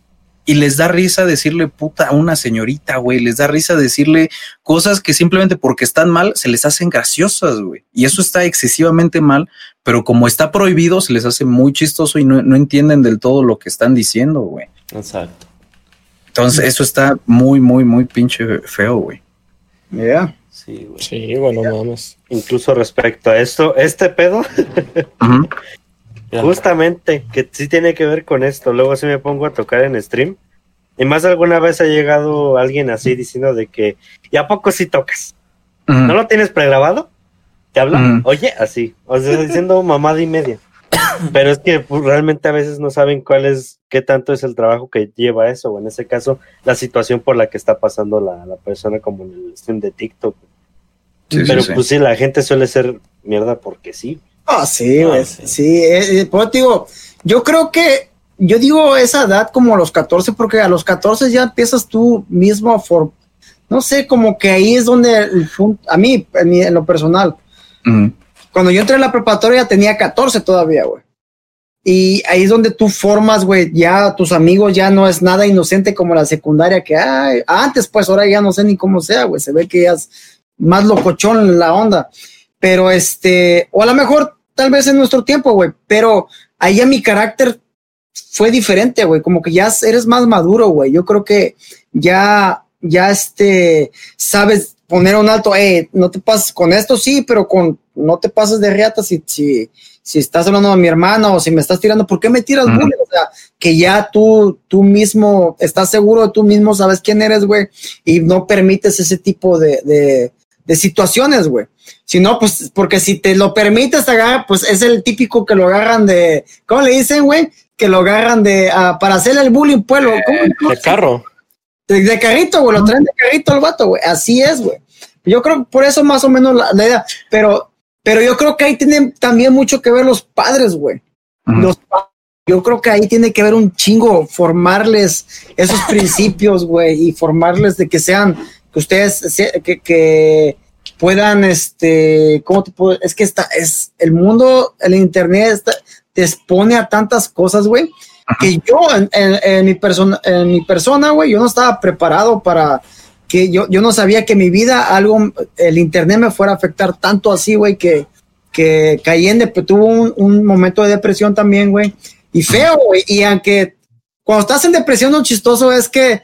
y les da risa decirle puta a una señorita, güey. Les da risa decirle cosas que simplemente porque están mal se les hacen graciosas, güey. Y eso está excesivamente mal, pero como está prohibido, se les hace muy chistoso y no, no entienden del todo lo que están diciendo, güey. Exacto. Entonces, eso está muy, muy, muy pinche feo, güey. yeah. Sí, güey. sí, bueno, mames. Incluso respecto a esto, este pedo. [laughs] Mira, justamente, que sí tiene que ver con esto. Luego sí me pongo a tocar en stream. Y más alguna vez ha llegado alguien así diciendo de que, ¿y a poco sí tocas? ¿No lo tienes pregrabado? ¿Te habla? Mm. Oye, así. O sea, diciendo mamada y media. Pero es que pues, realmente a veces no saben cuál es, qué tanto es el trabajo que lleva eso, o en ese caso, la situación por la que está pasando la, la persona como en el stream de TikTok. Sí, sí, Pero sí. pues sí, la gente suele ser mierda porque sí. Ah, sí, Ah, sí. sí, eh, pues, digo, yo creo que yo digo esa edad como a los 14, porque a los 14 ya empiezas tú mismo a for- no sé, como que ahí es donde, el a mí, en, mi- en lo personal, cuando yo entré a la preparatoria tenía 14 todavía, güey. Y ahí es donde tú formas, güey, ya tus amigos ya no es nada inocente como la secundaria que ay, antes, pues ahora ya no sé ni cómo sea, güey, se ve que ya es más locochón la onda. Pero este, o a lo mejor tal vez en nuestro tiempo, güey, pero ahí ya mi carácter fue diferente, güey, como que ya eres más maduro, güey. Yo creo que ya, ya este, sabes poner un alto, eh, no te pases con esto, sí, pero con, no te pases de riata si, si, si estás hablando a mi hermana o si me estás tirando, ¿por qué me tiras bullying? O sea, que ya tú, tú mismo, estás seguro de tú mismo, sabes quién eres, güey, y no permites ese tipo de, de, de situaciones, güey. Si no, pues, porque si te lo permites, te agarra, pues es el típico que lo agarran de, ¿cómo le dicen, güey? Que lo agarran de, ah, para hacerle el bullying, pues, lo- ¿cómo? De carro. De, de carrito, güey, lo traen de carrito al vato, güey. Así es, güey. Yo creo que por eso más o menos la, la idea. Pero, pero yo creo que ahí tienen también mucho que ver los padres, güey. Ujú. Los pa- yo creo que ahí tiene que ver un chingo, formarles esos [laughs] principios, güey, y formarles de que sean, que ustedes, que, que puedan, este, ¿cómo te puedo? Es que está, es, el mundo, el internet está, te expone a tantas cosas, güey, que yo en, en- en mi persona, en mi persona, güey, yo no estaba preparado para que yo, yo no sabía que mi vida, algo, el internet me fuera a afectar tanto así, güey, que, que caí en, tuvo un, un momento de depresión también, güey, y feo, güey, y aunque cuando estás en depresión, lo chistoso es que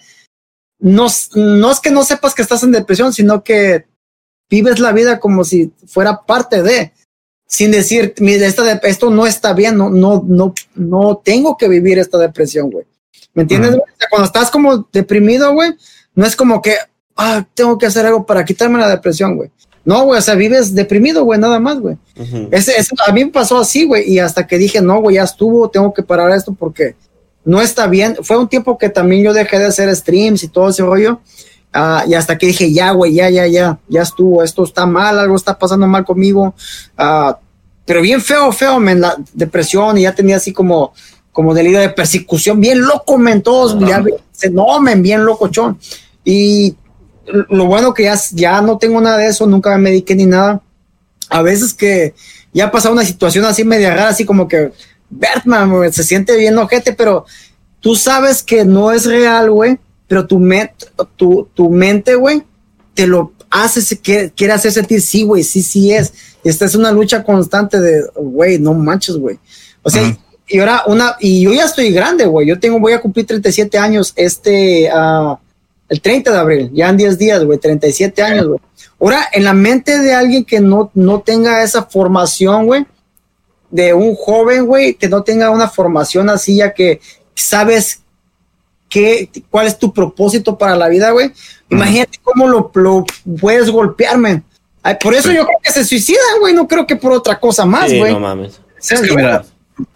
no, no es que no sepas que estás en depresión, sino que vives la vida como si fuera parte de, sin decir, mira, esta de- esto no está bien, no, no, no, no tengo que vivir esta depresión, güey. ¿Me entiendes? O sea, cuando estás como deprimido, güey, no es como que, ah, tengo que hacer algo para quitarme la depresión, güey. No, güey, o sea, vives deprimido, güey, nada más, güey. Ese, ese- a mí me pasó así, güey, y hasta que dije, no, güey, ya estuvo, tengo que parar esto porque no está bien. Fue un tiempo que también yo dejé de hacer streams y todo ese rollo. ah, y hasta que dije, ya, güey, ya, ya, ya, ya estuvo, esto está mal, algo está pasando mal conmigo. ah, pero bien feo, feo, men, la depresión, y ya tenía así como, como delirio de persecución, bien loco, men, todos, ya, se- no, men, bien locochón. Y lo bueno que ya, ya no tengo nada de eso, nunca me mediqué ni nada. A veces que ya ha pasado una situación así media rara, así como que Bertman güey, se siente bien ojete, pero tú sabes que no es real, güey, pero tu, met, tu, tu mente, güey, te lo hace, quiere, quiere hacer sentir, sí, güey, sí, sí es. Esta es una lucha constante de, güey, no manches, güey. O sea, y ahora una, y yo ya estoy grande, güey, yo tengo, voy a cumplir 37 años este, ah, el 30 de abril, ya en 10 días, güey, 37 años, güey. Ahora, en la mente de alguien que no, no tenga esa formación, güey, de un joven, güey, que no tenga una formación así, ya que sabes qué, cuál es tu propósito para la vida, güey. Imagínate cómo lo, lo puedes golpearme. Ay, por eso yo creo que se suicidan, güey, no creo que por otra cosa más, Sí, güey. no mames. Es que mira,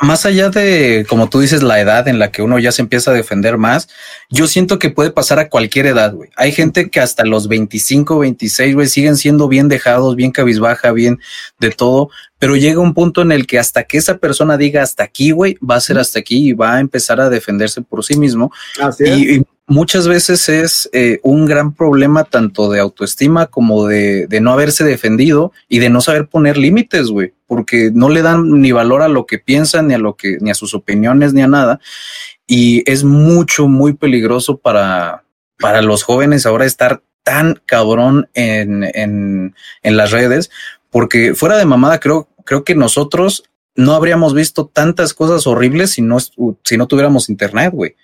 más allá de, como tú dices, la edad en la que uno ya se empieza a defender más, yo siento que puede pasar a cualquier edad, güey. Hay gente que hasta los 25, 26, güey, siguen siendo bien dejados, bien cabizbaja, bien de todo, pero llega un punto en el que hasta que esa persona diga hasta aquí, güey, va a ser hasta aquí y va a empezar a defenderse por sí mismo. Así es. Y, y muchas veces es eh, un gran problema tanto de autoestima como de, de no haberse defendido y de no saber poner límites, güey, porque no le dan ni valor a lo que piensan, ni a lo que, ni a sus opiniones, ni a nada. Y es mucho, muy peligroso para, para los jóvenes ahora estar tan cabrón en, en, en las redes, porque fuera de mamada, creo, creo que nosotros no habríamos visto tantas cosas horribles si no, si no tuviéramos internet, güey.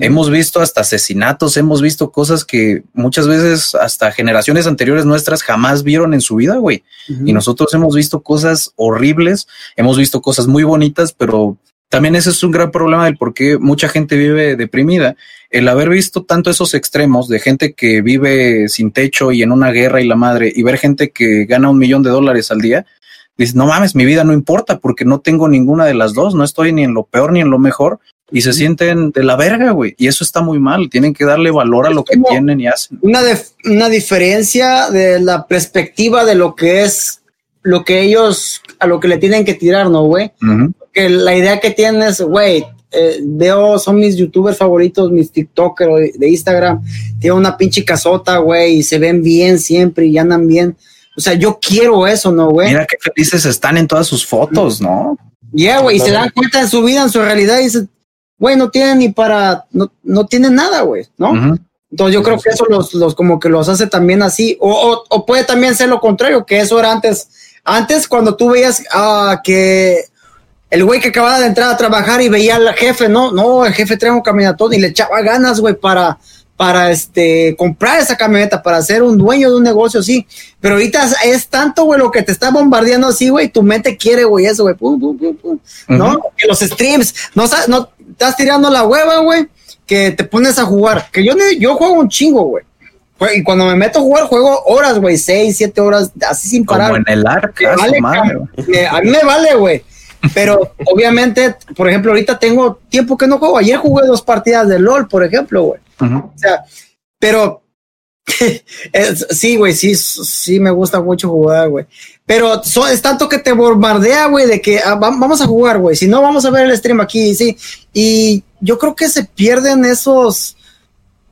Hemos visto hasta asesinatos, hemos visto cosas que muchas veces hasta generaciones anteriores nuestras jamás vieron en su vida, güey. Y nosotros hemos visto cosas horribles, hemos visto cosas muy bonitas, pero también ese es un gran problema del por qué mucha gente vive deprimida. El haber visto tanto esos extremos de gente que vive sin techo y en una guerra y la madre, y ver gente que gana un millón de dólares al día, dices, no mames, mi vida no importa porque no tengo ninguna de las dos, no estoy ni en lo peor ni en lo mejor. Y se sienten de la verga, güey. Y eso está muy mal. Tienen que darle valor a Es lo que tienen y hacen. una, una diferencia de la perspectiva de lo que es lo que ellos a lo que le tienen que tirar, ¿no, güey? Ujú. Que la idea que tienen es, güey, eh, veo, son mis youtubers favoritos, mis tiktokers de Instagram, tienen una pinche casota, güey, y se ven bien siempre y andan bien. O sea, yo quiero eso, ¿no, güey? Mira qué felices están en todas sus fotos, ¿no? Yeah, güey, y se dan cuenta en su vida, en su realidad, y dicen, güey, no tienen ni para, no, no tienen nada, güey, ¿no? Entonces yo creo que eso los, los como que los hace también así, o, o, o puede también ser lo contrario, que eso era antes, antes cuando tú veías ah, que el güey que acababa de entrar a trabajar y veía al jefe, no, no, el jefe trae un caminatón y le echaba ganas, güey, para, para este, comprar esa camioneta, para ser un dueño de un negocio así. Pero ahorita es, es tanto, güey, lo que te está bombardeando así, güey, tu mente quiere, güey, eso, güey, pum, pum, pum, pum. ¿no? Que los streams, no, no estás tirando la hueva, güey, que te pones a jugar. Que yo, yo juego un chingo, güey. Jue- Y cuando me meto a jugar, juego horas, güey, seis, siete horas, así sin parar. Como en el arca, Me vale, a mí me vale, güey. Pero [laughs] obviamente, por ejemplo, ahorita tengo tiempo que no juego. Ayer jugué dos partidas de LOL, por ejemplo, güey. O sea, pero [laughs] es- sí, güey, sí, sí me gusta mucho jugar, güey. Pero so- es tanto que te bombardea, güey, de que ah, va- vamos a jugar, güey. Si no, vamos a ver el stream aquí, sí. Y yo creo que se pierden esos.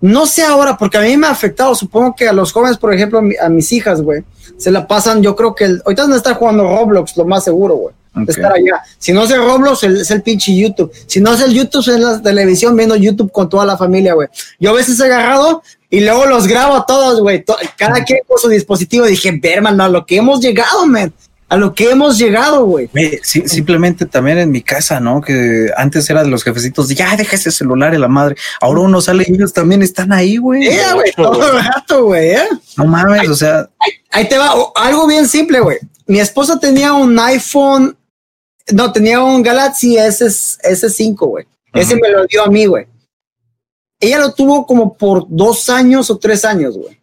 No sé ahora, porque a mí me ha afectado. Supongo que a los jóvenes, por ejemplo, a, mi- a mis hijas, güey, se la pasan. Yo creo que el- ahorita no estar jugando Roblox, lo más seguro, güey. Ok. de Estar allá. Si no es el Roblox, el- es el pinche YouTube. Si no es el YouTube, es la televisión viendo YouTube con toda la familia, güey. Yo a veces he agarrado y luego los grabo a todos, güey. To- Cada quien con su dispositivo. Dije, ver, mano, a lo que hemos llegado, man. A lo que hemos llegado, güey. Sí, simplemente también en mi casa, ¿no? Que antes era de los jefecitos de ya deja ese celular en la madre. Ahora uno sale y ellos también están ahí, güey. Eh, güey, todo el rato, güey, eh. No mames, o sea, Ahí te va, algo bien simple, güey. Mi esposa tenía un iPhone, no, tenía un Galaxy S, S5, güey. Ese me lo dio a mí, güey. Ella lo tuvo como por dos años o tres años, güey.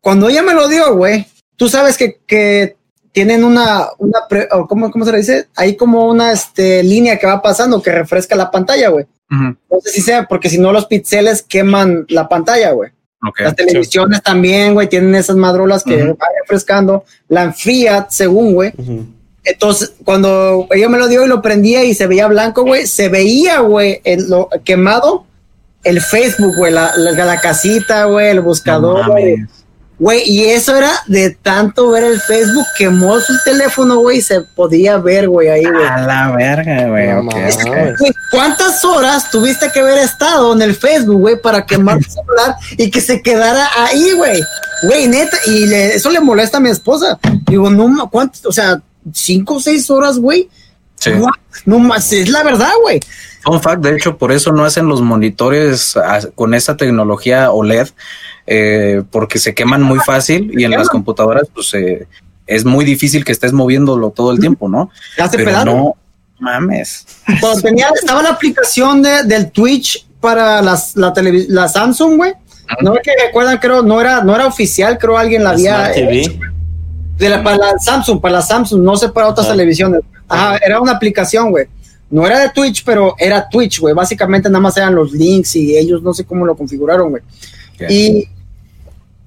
Cuando ella me lo dio, güey, tú sabes que, que tienen una, una pre- ¿cómo, ¿cómo se le dice? Hay como una este, línea que va pasando que refresca la pantalla, güey. No sé si sea, porque si no los píxeles queman la pantalla, güey. Las televisiones también, güey, tienen esas madrolas que van refrescando, la enfría, según, güey. Entonces, cuando ella me lo dio y lo prendía y se veía blanco, güey, se veía, güey, quemado el Facebook, güey, la, la, la casita, güey, el buscador, güey. y eso era de tanto ver el Facebook, quemó su teléfono, güey, y se podía ver, güey, ahí, güey. A la verga, güey. No ¿Cuántas horas tuviste que haber estado en el Facebook, güey, para quemar tu celular y que se quedara ahí, güey? Güey, neta, y le- eso le molesta a mi esposa. Digo, no, ¿cuántas? O sea, cinco o seis horas, güey. Sí. No más, es la verdad, güey. Fun fact, de hecho, por eso no hacen los monitores ah, con esa tecnología OLED, eh, porque se queman muy fácil y en las computadoras, pues eh, es muy difícil que estés moviéndolo todo el tiempo, ¿no? Ya se Pero pedaron. no mames. Cuando tenía, estaba la aplicación de, del Twitch para las, la, televi- la Samsung, güey. No es que recuerdan, creo, no era, no era oficial, creo alguien la La había hecho. TV. De la, para la Samsung, para la Samsung, no sé para otras Ah. televisiones. Ajá, era una aplicación, güey. No era de Twitch, pero era Twitch, güey. Básicamente nada más eran los links y ellos no sé cómo lo configuraron, güey. Y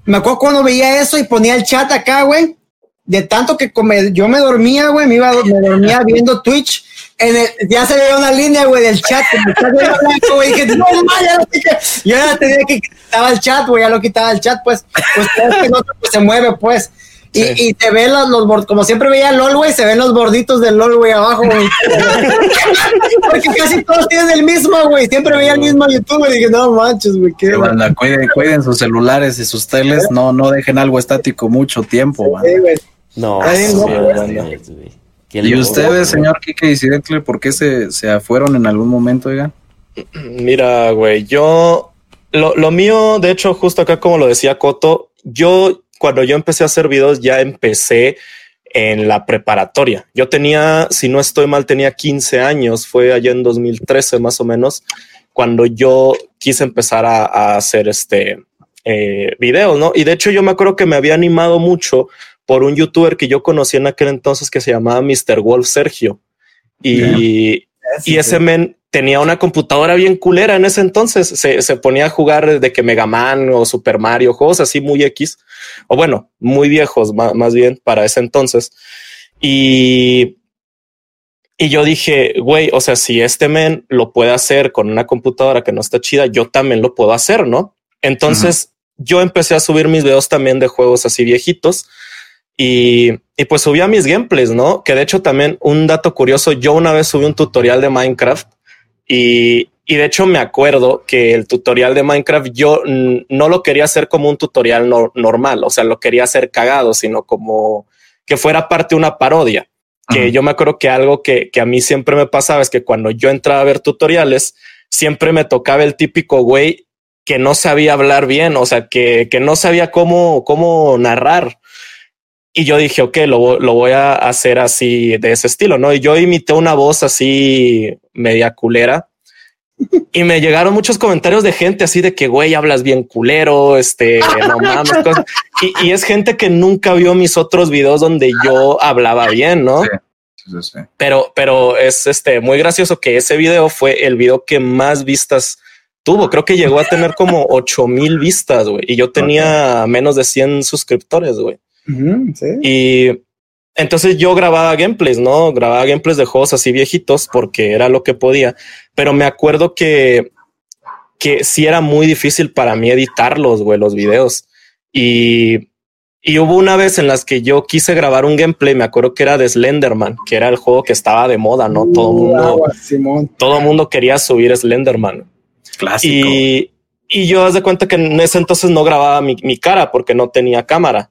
me acuerdo cuando veía eso y ponía el chat acá, güey. De tanto que come- yo me dormía, güey, me, iba, me dormía [laughs] viendo Twitch. En el- ya se veía una línea, güey, del chat. como el chat era blanco, güey. Dije, no, ma, ya lo quité. Yo ya tenía que quitar el chat, güey, ya lo quitaba el chat, pues. Pues es que el otro pues, se mueve, pues. Y, Sí. y te ven los, los bord- como siempre veía LOL, güey, se ven los borditos del LOL, güey, abajo, güey. [laughs] Porque casi todos tienen el mismo, güey. Siempre veía el mismo YouTube, güey. Dije, no manches, güey, qué Que, banda, cuiden, cuiden sus celulares y sus teles, no, no dejen algo estático mucho tiempo, güey. No, Ay, no, güey. ¿Y loco, ustedes, güey. señor Kike y Sidecle, por qué se, se fueron en algún momento, oigan? [clears throat] Mira, güey, yo lo, lo mío, de hecho, justo acá como lo decía Coto, yo cuando yo empecé a hacer videos ya empecé en la preparatoria. Yo tenía, si no estoy mal, tenía 15 años, fue allá en 2013 más o menos, cuando yo quise empezar a, hacer este eh, videos, ¿no? Y de hecho yo me acuerdo que me había animado mucho por un youtuber que yo conocí en aquel entonces que se llamaba Mr. Wolf Sergio. Y, y ese men tenía una computadora bien culera en ese entonces. Se, se ponía a jugar de que Mega Man o Super Mario, juegos así muy X, o bueno, muy viejos ma- más, bien para ese entonces. Y Y yo dije, güey, o sea, si este men lo puede hacer con una computadora que no está chida, yo también lo puedo hacer, ¿no? Entonces yo empecé a subir mis videos también de juegos así viejitos y, y pues subía mis gameplays, ¿no? Que de hecho también un dato curioso, yo una vez subí un tutorial de Minecraft y, y de hecho me acuerdo que el tutorial de Minecraft yo no lo quería hacer como un tutorial normal, o sea, lo quería hacer cagado, sino como que fuera parte de una parodia que yo me acuerdo que algo que, que, a mí siempre me pasaba es que cuando yo entraba a ver tutoriales, siempre me tocaba el típico güey que no sabía hablar bien, o sea, que, que no sabía cómo, cómo narrar. Y yo dije, ok, lo, lo, voy a hacer así de ese estilo, ¿no? Y yo imité una voz así media culera. Y me llegaron muchos comentarios de gente así de que, güey, hablas bien culero, este, no mames. [laughs] Y, y, es gente que nunca vio mis otros videos donde yo hablaba bien, ¿no? Sí. Pero, pero es este muy gracioso que ese video fue el video que más vistas tuvo. Creo que llegó a tener como 8 mil vistas, güey. Y yo tenía menos de 100 suscriptores, güey. Y entonces yo grababa gameplays, ¿no? Grababa gameplays de juegos así viejitos porque era lo que podía. Pero me acuerdo que, que sí era muy difícil para mí editarlos, güey, los videos. Y y hubo una vez en las que yo quise grabar un gameplay, me acuerdo que era de Slenderman, que era el juego que estaba de moda, ¿no? Todo mundo, todo mundo quería subir Slenderman. Clásico. Y, y yo haz de cuenta que en ese entonces no grababa mi, mi cara porque no tenía cámara.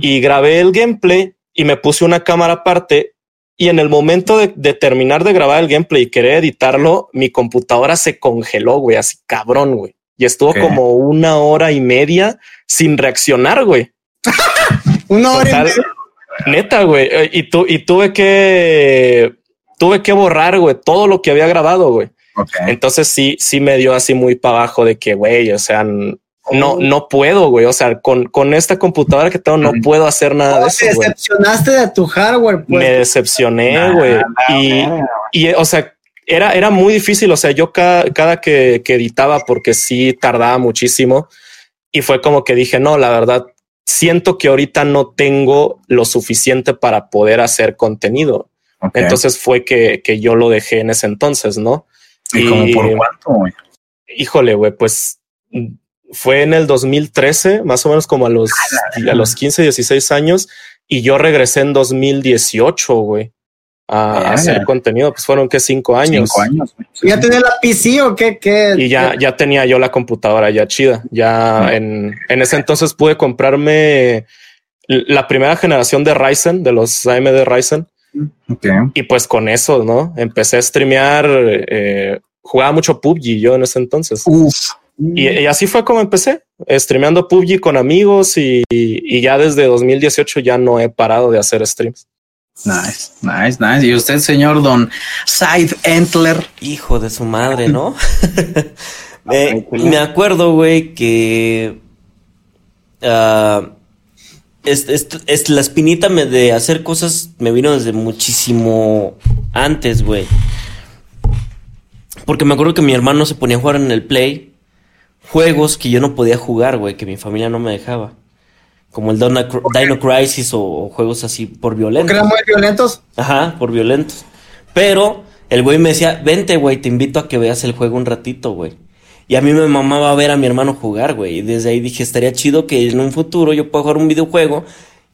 Y grabé el gameplay y me puse una cámara aparte. Y en el momento de, de, terminar de grabar el gameplay y querer editarlo, mi computadora se congeló, güey, así cabrón, güey. Y estuvo como una hora y media sin reaccionar, güey. [laughs] Una hora Neta, güey. Eh, y, tu, y tuve que tuve que borrar, güey, todo lo que había grabado, güey. Entonces sí, sí me dio así muy para abajo de que, güey, o sea, no, no puedo, güey. O sea, con, con esta computadora que tengo, no puedo hacer nada de eso. Te decepcionaste de tu hardware, pues. Me decepcioné, güey. y, y, o sea, era, era muy difícil. O sea, yo cada, cada que, que editaba, porque sí tardaba muchísimo. Y fue como que dije, no, la verdad, siento que ahorita no tengo lo suficiente para poder hacer contenido. Entonces fue que, que, yo lo dejé en ese entonces, ¿no? ¿Y, como por cuánto? Híjole, güey, pues fue en el 2013, más o menos como a los, a los 15, 16 años, y yo regresé en 2018, güey a hacer contenido. Pues fueron que cinco años. Cinco años. ¿Ya tenía la PC o qué? qué y ya, ya tenía yo la computadora ya chida. Ya en, en ese entonces pude comprarme la primera generación de Ryzen, de los AMD Ryzen. Y pues con eso, ¿no? Empecé a streamear, eh, jugaba mucho PUBG yo en ese entonces. Y, y, así fue como empecé, streameando PUBG con amigos y, y ya desde 2018 ya no he parado de hacer streams. Nice, nice, nice. ¿Y usted, señor Don Side Entler? Hijo de su madre, ¿no? [laughs] [laughs] me, acuerdo, güey, que uh, es, es, la espinita de hacer cosas me vino desde muchísimo antes, güey. Porque me acuerdo que mi hermano se ponía a jugar en el Play juegos que yo no podía jugar, güey, que mi familia no me dejaba como el Dino, Crisis o, juegos así por violentos. eran muy violentos? Ajá, por violentos. Pero el güey me decía, vente, güey, te invito a que veas el juego un ratito, güey. Y a mí me mamaba ver a mi hermano jugar, güey. Y desde ahí dije, estaría chido que en un futuro yo pueda jugar un videojuego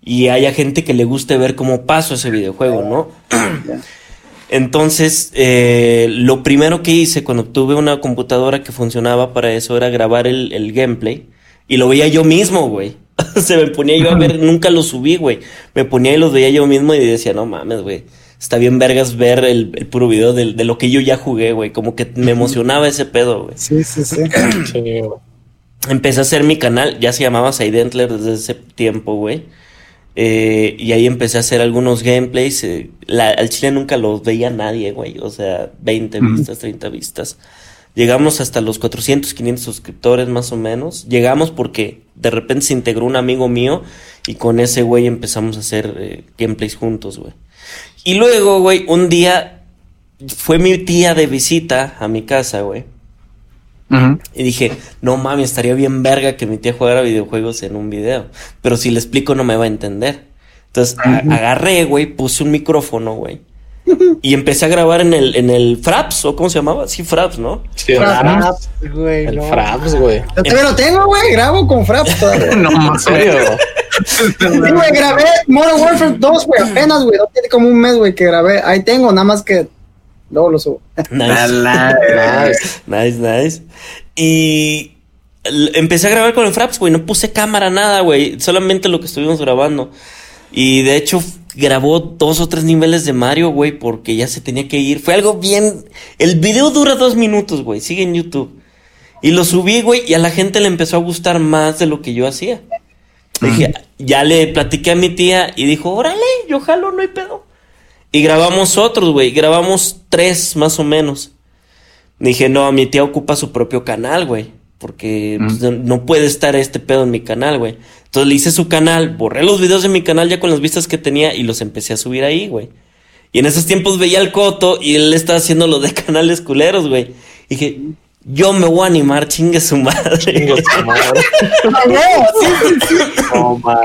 y haya gente que le guste ver cómo paso ese videojuego, ¿no? Entonces, eh, lo primero que hice cuando tuve una computadora que funcionaba para eso era grabar el, el gameplay. Y lo veía yo mismo, güey. [laughs] se me ponía yo a ver, nunca lo subí, güey. Me ponía y los veía yo mismo y decía, no mames, güey. Está bien vergas ver el, puro video de, lo que yo ya jugué, güey. Como que me emocionaba ese pedo, güey. Sí, sí, sí. [clears throat] Empecé a hacer mi canal, ya se llamaba Sidentler desde ese tiempo, güey. Eh, y ahí empecé a hacer algunos gameplays. Eh, al chile nunca los veía nadie, güey. O sea, 20 vistas, 30 vistas. Llegamos hasta los 400, 500 suscriptores más o menos. Llegamos porque de repente se integró un amigo mío y con ese güey empezamos a hacer eh, gameplays juntos, güey. Y luego, güey, un día fue mi tía de visita a mi casa, güey. Y dije, no mames, estaría bien verga que mi tía jugara videojuegos en un video. Pero si le explico no me va a entender. Entonces agarré, güey, puse un micrófono, güey. Y empecé a grabar en el, en el Fraps, o cómo se llamaba, sí, Fraps, ¿no? Sí, el Fraps. Güey, el no. Fraps, güey. Yo todavía lo tengo, güey. Grabo con Fraps todavía. [laughs] No ¿En serio? Sí, güey, grabé Modern Warfare 2, güey. Apenas, güey. No tiene como un mes, güey, que grabé. Ahí tengo, nada más que luego lo subo. Nice. Nice. Nice, nice. Y empecé a grabar con el Fraps, güey. No puse cámara, nada, güey. Solamente lo que estuvimos grabando. Y de hecho grabó dos o tres niveles de Mario, güey, porque ya se tenía que ir. Fue algo bien... El video dura dos minutos, güey. Sigue en YouTube. Y lo subí, güey, y a la gente le empezó a gustar más de lo que yo hacía. Dije, ya le platiqué a mi tía y dijo, órale, yo jalo, no hay pedo. Y grabamos otros, güey. Grabamos tres, más o menos. Dije, no, mi tía ocupa su propio canal, güey. Porque pues, no, puede estar este pedo en mi canal, güey. Entonces le hice su canal, borré los videos de mi canal ya con las vistas que tenía y los empecé a subir ahí, güey. Y en esos tiempos veía al Coto y él estaba haciendo lo de canales culeros, güey. Dije, yo me voy a animar, chingue su madre. Chingo su madre. [laughs] No, man.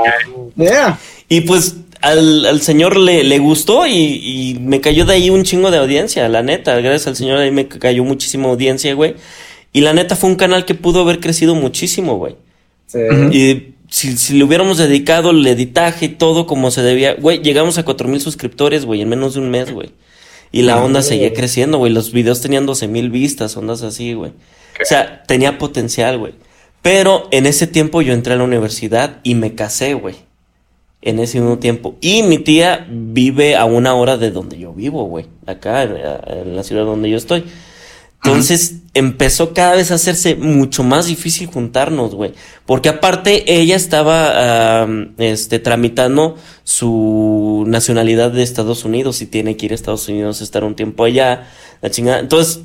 Yeah. Y pues al, al señor le, le gustó y, y me cayó de ahí un chingo de audiencia, la neta. Gracias al señor ahí me cayó muchísima audiencia, güey. Y la neta fue un canal que pudo haber crecido muchísimo, güey. Sí. Y si, si le hubiéramos dedicado el editaje y todo como se debía, güey, llegamos a cuatro mil suscriptores, güey, en menos de un mes, güey. Y la onda seguía creciendo, güey. Los videos tenían 12 mil vistas, ondas así, güey. O sea, tenía potencial, güey. Pero en ese tiempo yo entré a la universidad y me casé, güey. En ese mismo tiempo. Y mi tía vive a una hora de donde yo vivo, güey. Acá, en, en la ciudad donde yo estoy. Entonces empezó cada vez a hacerse mucho más difícil juntarnos, güey. Porque aparte ella estaba este, tramitando su nacionalidad de Estados Unidos y tiene que ir a Estados Unidos a estar un tiempo allá. La chingada. Entonces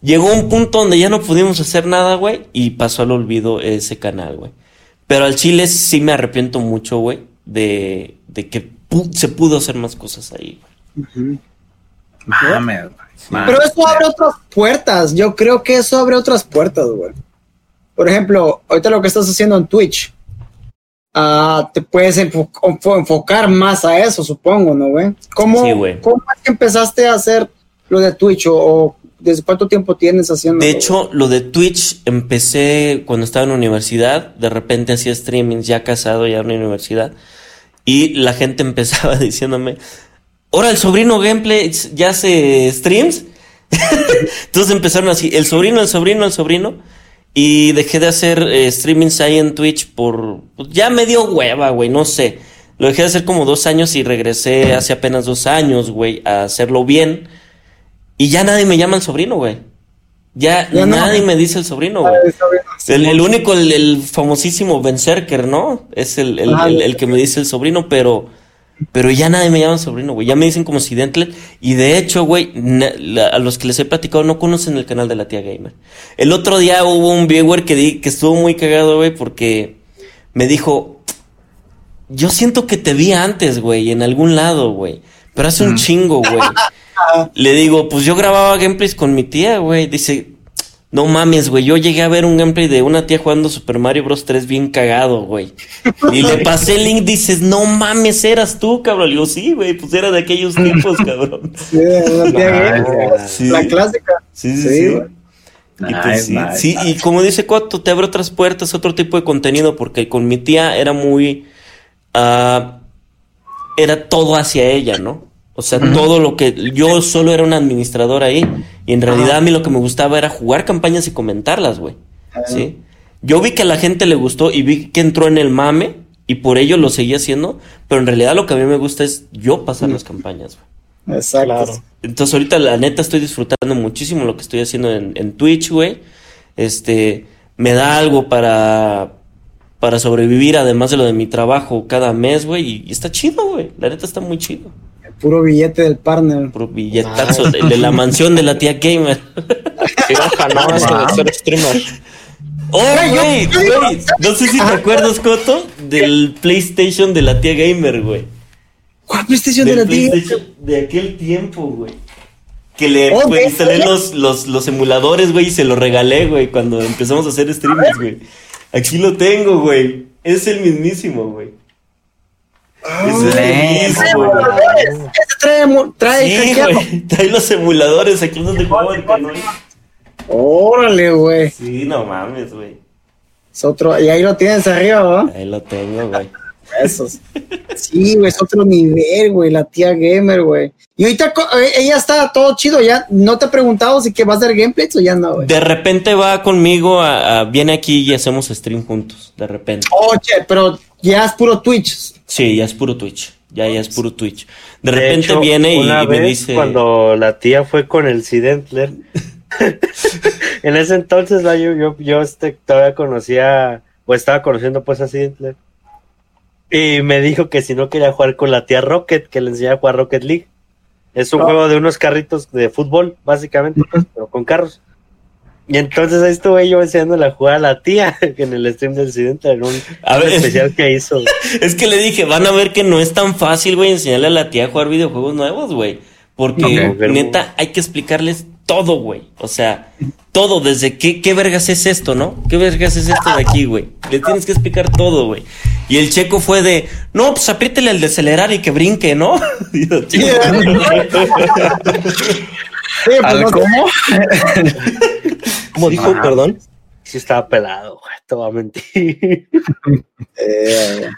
llegó un punto donde ya no pudimos hacer nada, güey. Y pasó al olvido ese canal, güey. Pero al chile sí me arrepiento mucho, güey. De, de que pu- se pudo hacer más cosas ahí, güey. Mames. Pero eso abre otras puertas. Yo creo que eso abre otras puertas, güey. Por ejemplo, ahorita lo que estás haciendo en Twitch, ah, te puedes enfo- enfo- enfocar más a eso, supongo, ¿no, güey? ¿Cómo, Sí, güey. ¿Cómo es que empezaste a hacer lo de Twitch o, o desde cuánto tiempo tienes haciendo? De hecho, lo de Twitch empecé cuando estaba en universidad. De repente hacía streamings, ya casado, ya en la universidad. Y la gente [laughs] empezaba diciéndome, ahora el sobrino gameplay ya hace streams. [laughs] Entonces empezaron así, el sobrino, el sobrino, el sobrino. Y dejé de hacer eh, streamings ahí en Twitch por... pues, ya me dio hueva, güey, no sé. Lo dejé de hacer como dos años y regresé hace apenas dos años, güey, a hacerlo bien. Y ya nadie me llama el sobrino, güey. Ya, Ya no. nadie me dice el sobrino, güey. El, el único, el, el famosísimo Berserker, ¿no? Es el, el, el- el que me dice el sobrino, pero, pero ya nadie me llama sobrino, güey. Ya me dicen como si Dentle. Y de hecho, güey, a los que les he platicado no conocen el canal de la tía Gamer. El otro día hubo un viewer que, di, que estuvo muy cagado, güey, porque me dijo, yo siento que te vi antes, güey, en algún lado, güey. Pero hace un chingo, güey. [laughs] Le digo, pues yo grababa gameplays con mi tía, güey. Dice, no mames, güey. Yo llegué a ver un gameplay de una tía jugando Super Mario Bros. 3 bien cagado, güey. Y le pasé el link, dices, no mames, eras tú, cabrón. Le digo, sí, güey, pues era de aquellos tiempos, cabrón. [laughs] Sí, la, tía Sí. la clásica. Sí, sí, Sí. Y pues Nice, sí, nice, y como dice Coto, te abre otras puertas, otro tipo de contenido, porque con mi tía era muy... ah, era todo hacia ella, ¿no? O sea, todo lo que... Yo solo era un administrador ahí, y en realidad a mí lo que me gustaba era jugar campañas y comentarlas, güey. ¿Sí? Yo vi que a la gente le gustó y vi que entró en el mame, y por ello lo seguí haciendo, pero en realidad lo que a mí me gusta es yo pasar las campañas, güey. Exacto. Claro. Entonces ahorita la neta estoy disfrutando muchísimo lo que estoy haciendo en, en Twitch, güey. Este, me da algo para, para sobrevivir, además de lo de mi trabajo cada mes, güey. Y, y está chido, güey. La neta está muy chido. Puro billete del partner. Puro billetazo de, de la mansión de la tía Gamer. Qué baja, ¿no? Eso de ser streamer. Oh, güey, güey. No sé si te acuerdas, Coto, del PlayStation de la tía Gamer, güey. ¿Cuál PlayStation de la tía? PlayStation de aquel tiempo, güey. Que le Oh, pues, instalé los, los, los emuladores, güey, y se los regalé, güey, cuando empezamos a hacer streamings, güey. Aquí lo tengo, güey. Es el mismísimo, güey. Trae, mu- trae los emuladores aquí donde jugaba el Canoy. Órale, güey. Sí, no mames, güey. Es otro, y ahí lo tienes arriba, ¿va? Ahí lo tengo, güey. Esos. Sí, güey, es otro nivel, güey, la tía gamer, güey. Y ahorita eh, ella está todo chido, ya no te he preguntado si que va a hacer gameplays o ya no, güey. De repente va conmigo, a, a- viene aquí y hacemos stream juntos. De repente. Oye, pero ya es puro Twitch. Sí, ya es puro Twitch. Ya, ya es puro Twitch. De De repente hecho, viene y, una y me vez dice. cuando la tía fue con el Sidentler, [laughs] en ese entonces yo, yo, yo este, todavía conocía, o estaba conociendo pues a Sidentler, y me dijo que si no quería jugar con la tía Rocket, que le enseñaba a jugar Rocket League. Es un juego de unos carritos de fútbol, básicamente, pues, pero con carros. Y entonces ahí estuve yo enseñándole a jugar a la tía [laughs] en el stream del Sidentler, en un, A ver. especial que hizo. [laughs] Es que le dije, van a ver que no es tan fácil, güey, enseñarle a la tía a jugar videojuegos nuevos, güey. Porque neta hay que explicarles todo, güey. O sea, todo, desde qué, qué vergas es esto, ¿no? ¿Qué vergas es esto de aquí, güey? Le tienes que explicar todo, güey. Y el checo fue de, no, pues apriétele el de acelerar y que brinque, ¿no? [laughs] Y yo, "Chico". [laughs] Sí, pues ¿Al no- cómo? [laughs] ¿Cómo dijo? Perdón. Sí estaba pelado, güey, te voy a mentir. Eh,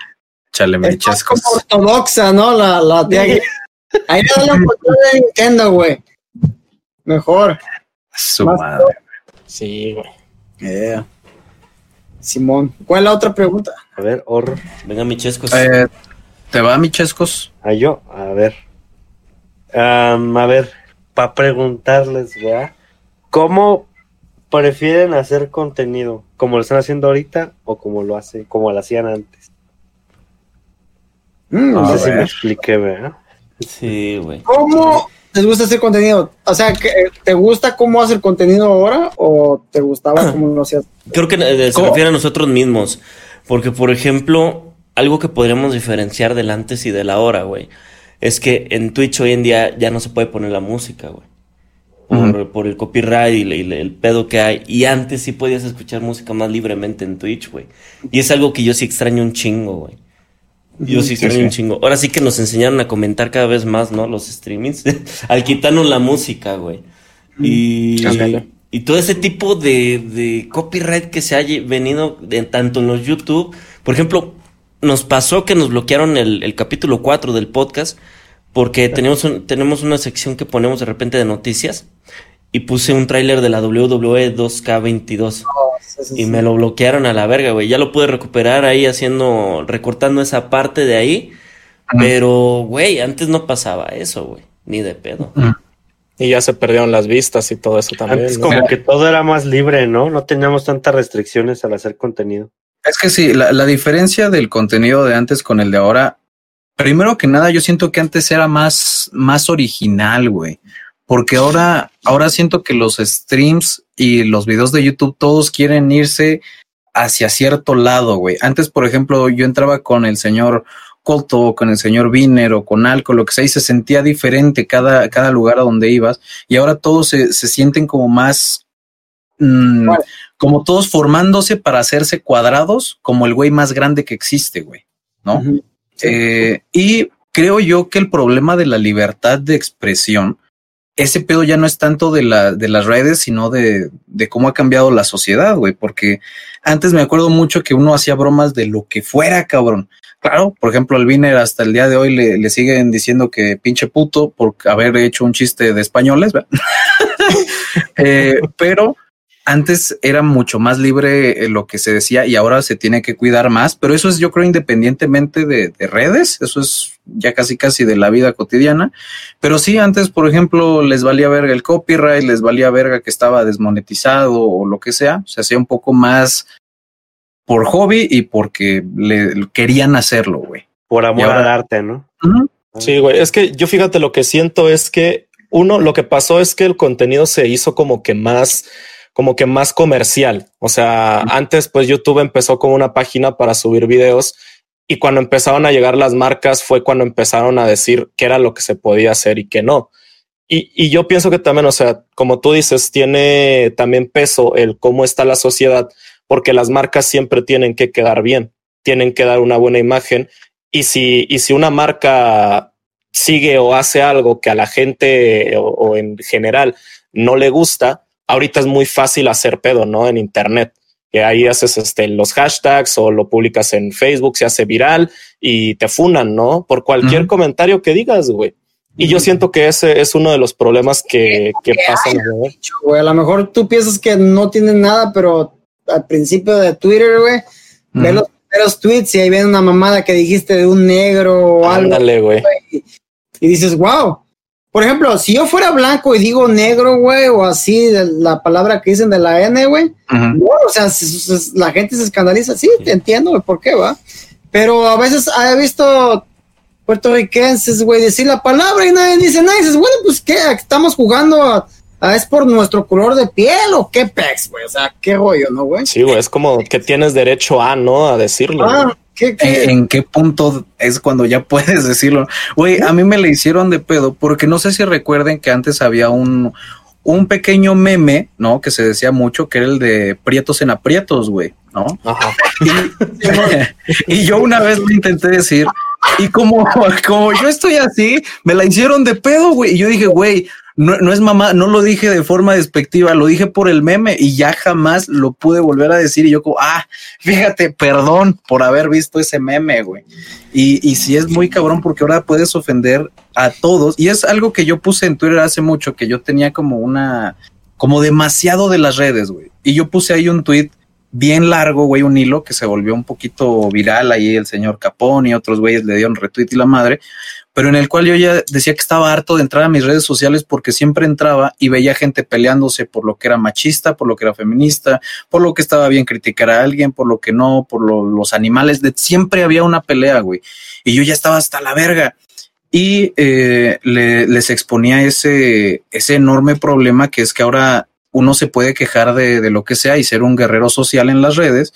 Chale, me es como ortodoxa, ¿no? La, la tía. Ahí le un control de Nintendo, güey. Mejor. Su Más madre. Sí, güey. Eh, Simón, ¿cuál es la otra pregunta? A ver, horror. Venga, mi chesco. Eh, ¿Te va, mi chescos? A yo, a ver. A ver, para preguntarles, ¿verdad? ¿Cómo prefieren hacer contenido? ¿Como lo están haciendo ahorita o como lo hace, como lo hacían antes? Mm, No sé si me expliqué, ¿verdad? Sí, güey. ¿Cómo les gusta hacer contenido? O sea, ¿que- ¿te gusta cómo hacer contenido ahora o te gustaba cómo lo hacías? Creo que eh, se ¿Cómo? refiere a nosotros mismos. Porque, por ejemplo, algo que podríamos diferenciar del antes y del ahora, güey, es que en Twitch hoy en día ya no se puede poner la música, güey. Por, por el copyright y, le- y le- el pedo que hay. Y antes sí podías escuchar música más libremente en Twitch, güey. Y es algo que yo sí extraño un chingo, güey. Yo sí extraño sí. un chingo. Ahora sí que nos enseñaron a comentar cada vez más, ¿no? Los streamings. [laughs] al quitarnos la música, güey. Y, todo ese tipo de, de copyright que se ha venido de, tanto en los YouTube. Por ejemplo, nos pasó que nos bloquearon el, el capítulo 4 del podcast porque teníamos, un- tenemos una sección que ponemos de repente de noticias y puse un tráiler de la WWE 2K22 y me lo bloquearon a la verga, güey. Ya lo pude recuperar ahí haciendo, recortando esa parte de ahí. Pero, güey, antes no pasaba eso, güey. Ni de pedo. Y ya se perdieron las vistas y todo eso también. Antes ¿no? como que todo era más libre, ¿no? No teníamos tantas restricciones al hacer contenido. Es que sí, la, la diferencia del contenido de antes con el de ahora, primero que nada, yo siento que antes era más, más original, güey. Porque ahora, ahora siento que los streams y los videos de YouTube todos quieren irse hacia cierto lado, güey. Antes, por ejemplo, yo entraba con el señor Colto o con el señor Viner o con Alco, lo que sea, y se sentía diferente cada, cada lugar a donde ibas. Y ahora todos se, se sienten como más, mm, como todos formándose para hacerse cuadrados, como el güey más grande que existe, güey. ¿no? Sí. Eh, y creo yo que el problema de la libertad de expresión, ese pedo ya no es tanto de, la, de las redes, sino de, de cómo ha cambiado la sociedad, güey. Porque antes me acuerdo mucho que uno hacía bromas de lo que fuera, cabrón. Claro, por ejemplo, al Viner hasta el día de hoy le, le siguen diciendo que pinche puto por haber hecho un chiste de españoles. [laughs] Eh, pero antes era mucho más libre eh, lo que se decía y ahora se tiene que cuidar más, pero eso es yo creo independientemente de, de redes, eso es ya casi casi de la vida cotidiana, pero sí antes por ejemplo les valía verga el copyright, les valía verga que estaba desmonetizado o lo que sea, se hacía un poco más por hobby y porque le querían hacerlo, güey. Por amor ahora- al arte, ¿no? Sí, güey. Es que yo fíjate lo que siento es que uno, lo que pasó es que el contenido se hizo como que más, como que más comercial. O sea, antes pues YouTube empezó como una página para subir videos y cuando empezaron a llegar las marcas fue cuando empezaron a decir qué era lo que se podía hacer y qué no. Y, y yo pienso que también, o sea, como tú dices, tiene también peso el cómo está la sociedad, porque las marcas siempre tienen que quedar bien, tienen que dar una buena imagen. Y si, y si una marca sigue o hace algo que a la gente o, o en general no le gusta, ahorita es muy fácil hacer pedo, ¿no? En Internet que ahí haces este, los hashtags o lo publicas en Facebook, se hace viral y te funan, ¿no? Por cualquier comentario que digas, güey. Y yo siento que ese es uno de los problemas que, que pasan. güey. güey. A lo mejor tú piensas que no tiene nada, pero al principio de Twitter, güey, ve los primeros tweets y ahí viene una mamada que dijiste de un negro o algo Ándale, güey. y dices, wow. Por ejemplo, si yo fuera blanco y digo negro, güey, o así, de la palabra que dicen de la N, güey, Ujú. no, o sea, se- se- la gente se escandaliza, sí, te entiendo por qué, va. Pero a veces he visto puertorriquenses, güey, decir la palabra y nadie dice nada. Y dices, bueno, pues qué, estamos jugando a, a- es por nuestro color de piel o qué pex, güey. O sea, qué rollo, ¿no, güey? Sí, güey, es como que tienes derecho a, ¿no? A decirlo. Ah, ¿qué, qué? ¿En, en qué punto es cuando ya puedes decirlo? Güey, a mí me le hicieron de pedo porque no sé si recuerden que antes había un, un pequeño meme, ¿no? Que se decía mucho, que era el de prietos en aprietos, güey, ¿no? Ajá. Y [laughs] yo una vez lo intenté decir y como, como yo estoy así, me la hicieron de pedo, güey. Y yo dije, güey, no, no es mamá, no lo dije de forma despectiva, lo dije por el meme y ya jamás lo pude volver a decir. Y yo como, ah, fíjate, perdón por haber visto ese meme, güey. Y, y sí es muy cabrón porque ahora puedes ofender a todos. Y es algo que yo puse en Twitter hace mucho, que yo tenía como una, como demasiado de las redes, güey. Y yo puse ahí un tweet bien largo, güey, un hilo que se volvió un poquito viral ahí el señor Capón y otros güeyes le dieron retweet y la madre, pero en el cual yo ya decía que estaba harto de entrar a mis redes sociales porque siempre entraba y veía gente peleándose por lo que era machista, por lo que era feminista, por lo que estaba bien criticar a alguien, por lo que no, por lo- los animales, de, siempre había una pelea, güey, y yo ya estaba hasta la verga. Y eh, le- les exponía ese, ese enorme problema que es que ahora uno se puede quejar de, de lo que sea y ser un guerrero social en las redes,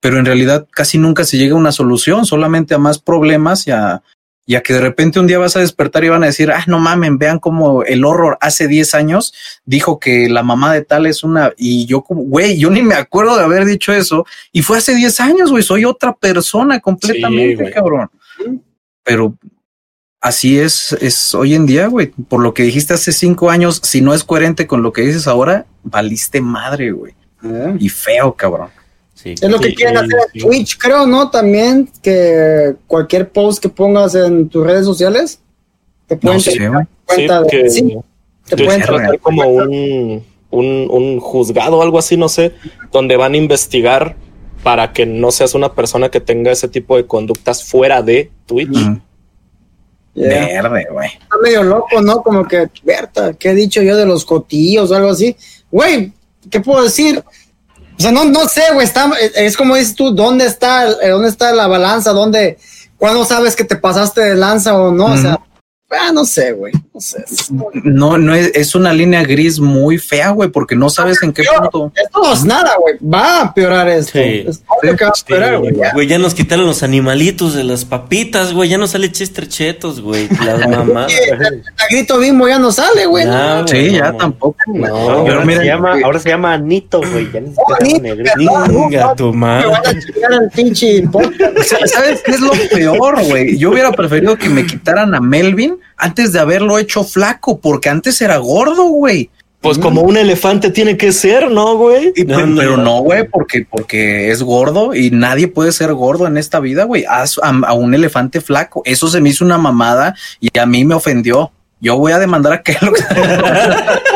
pero en realidad casi nunca se llega a una solución, solamente a más problemas y a, y a que de repente un día vas a despertar y van a decir, ah, no mamen, vean como el horror hace 10 años dijo que la mamá de tal es una, y yo como, güey, yo ni me acuerdo de haber dicho eso, y fue hace 10 años, güey, soy otra persona completamente, cabrón. Pero así es, es hoy en día, güey, por lo que dijiste hace 5 años, si no es coherente con lo que dices ahora, valiste madre, güey, Eh. y feo, cabrón. Sí. Es lo que Sí, quieren hacer en sí. Twitch, creo, ¿no? También que cualquier post que pongas en tus redes sociales te pueden No sé, tener cuenta de- que sí, te pueden ser como un, un, un juzgado o algo así, no sé, donde van a investigar para que no seas una persona que tenga ese tipo de conductas fuera de Twitch. Yeah. Verde, güey. Está medio loco, ¿no? Como que, Berta, ¿qué he dicho yo de los cotillos o algo así? Güey, ¿qué puedo decir? O sea, no, no sé, güey, está, es como dices tú, ¿dónde está, el- dónde está la balanza? ¿Dónde, cuándo sabes que te pasaste de lanza o no? O sea, ah, no sé, güey, no. Es- No, no es, es una línea gris muy fea, güey, porque no sabes en qué punto. Esto no es nada, güey, va a empeorar esto. Sí. Es obvio que va a empeorar, güey, ya. Güey, ya nos quitaron los animalitos de las papitas, güey. Ya no sale chester chetos, güey. Las mamás. El grito bimbo ya no sale, güey. No. Sí, ya no, tampoco. güey. No, Ahora, pero se miren, llama, güey. ahora se llama Anito, güey. Ya ni siquiera Anito, negrito. Chinga tu madre. a [laughs] ¿Sabes qué es lo peor, güey? Yo hubiera preferido que me quitaran a Melvin antes de haberlo hecho flaco, porque antes era gordo, güey. Pues como un elefante tiene que ser, ¿no, güey? Y No, pe- no, pero no. güey, porque, porque es gordo y nadie puede ser gordo en esta vida, güey. Haz a, a un elefante flaco. Eso se me hizo una mamada y a mí me ofendió. Yo voy a demandar a Kellogg. [laughs]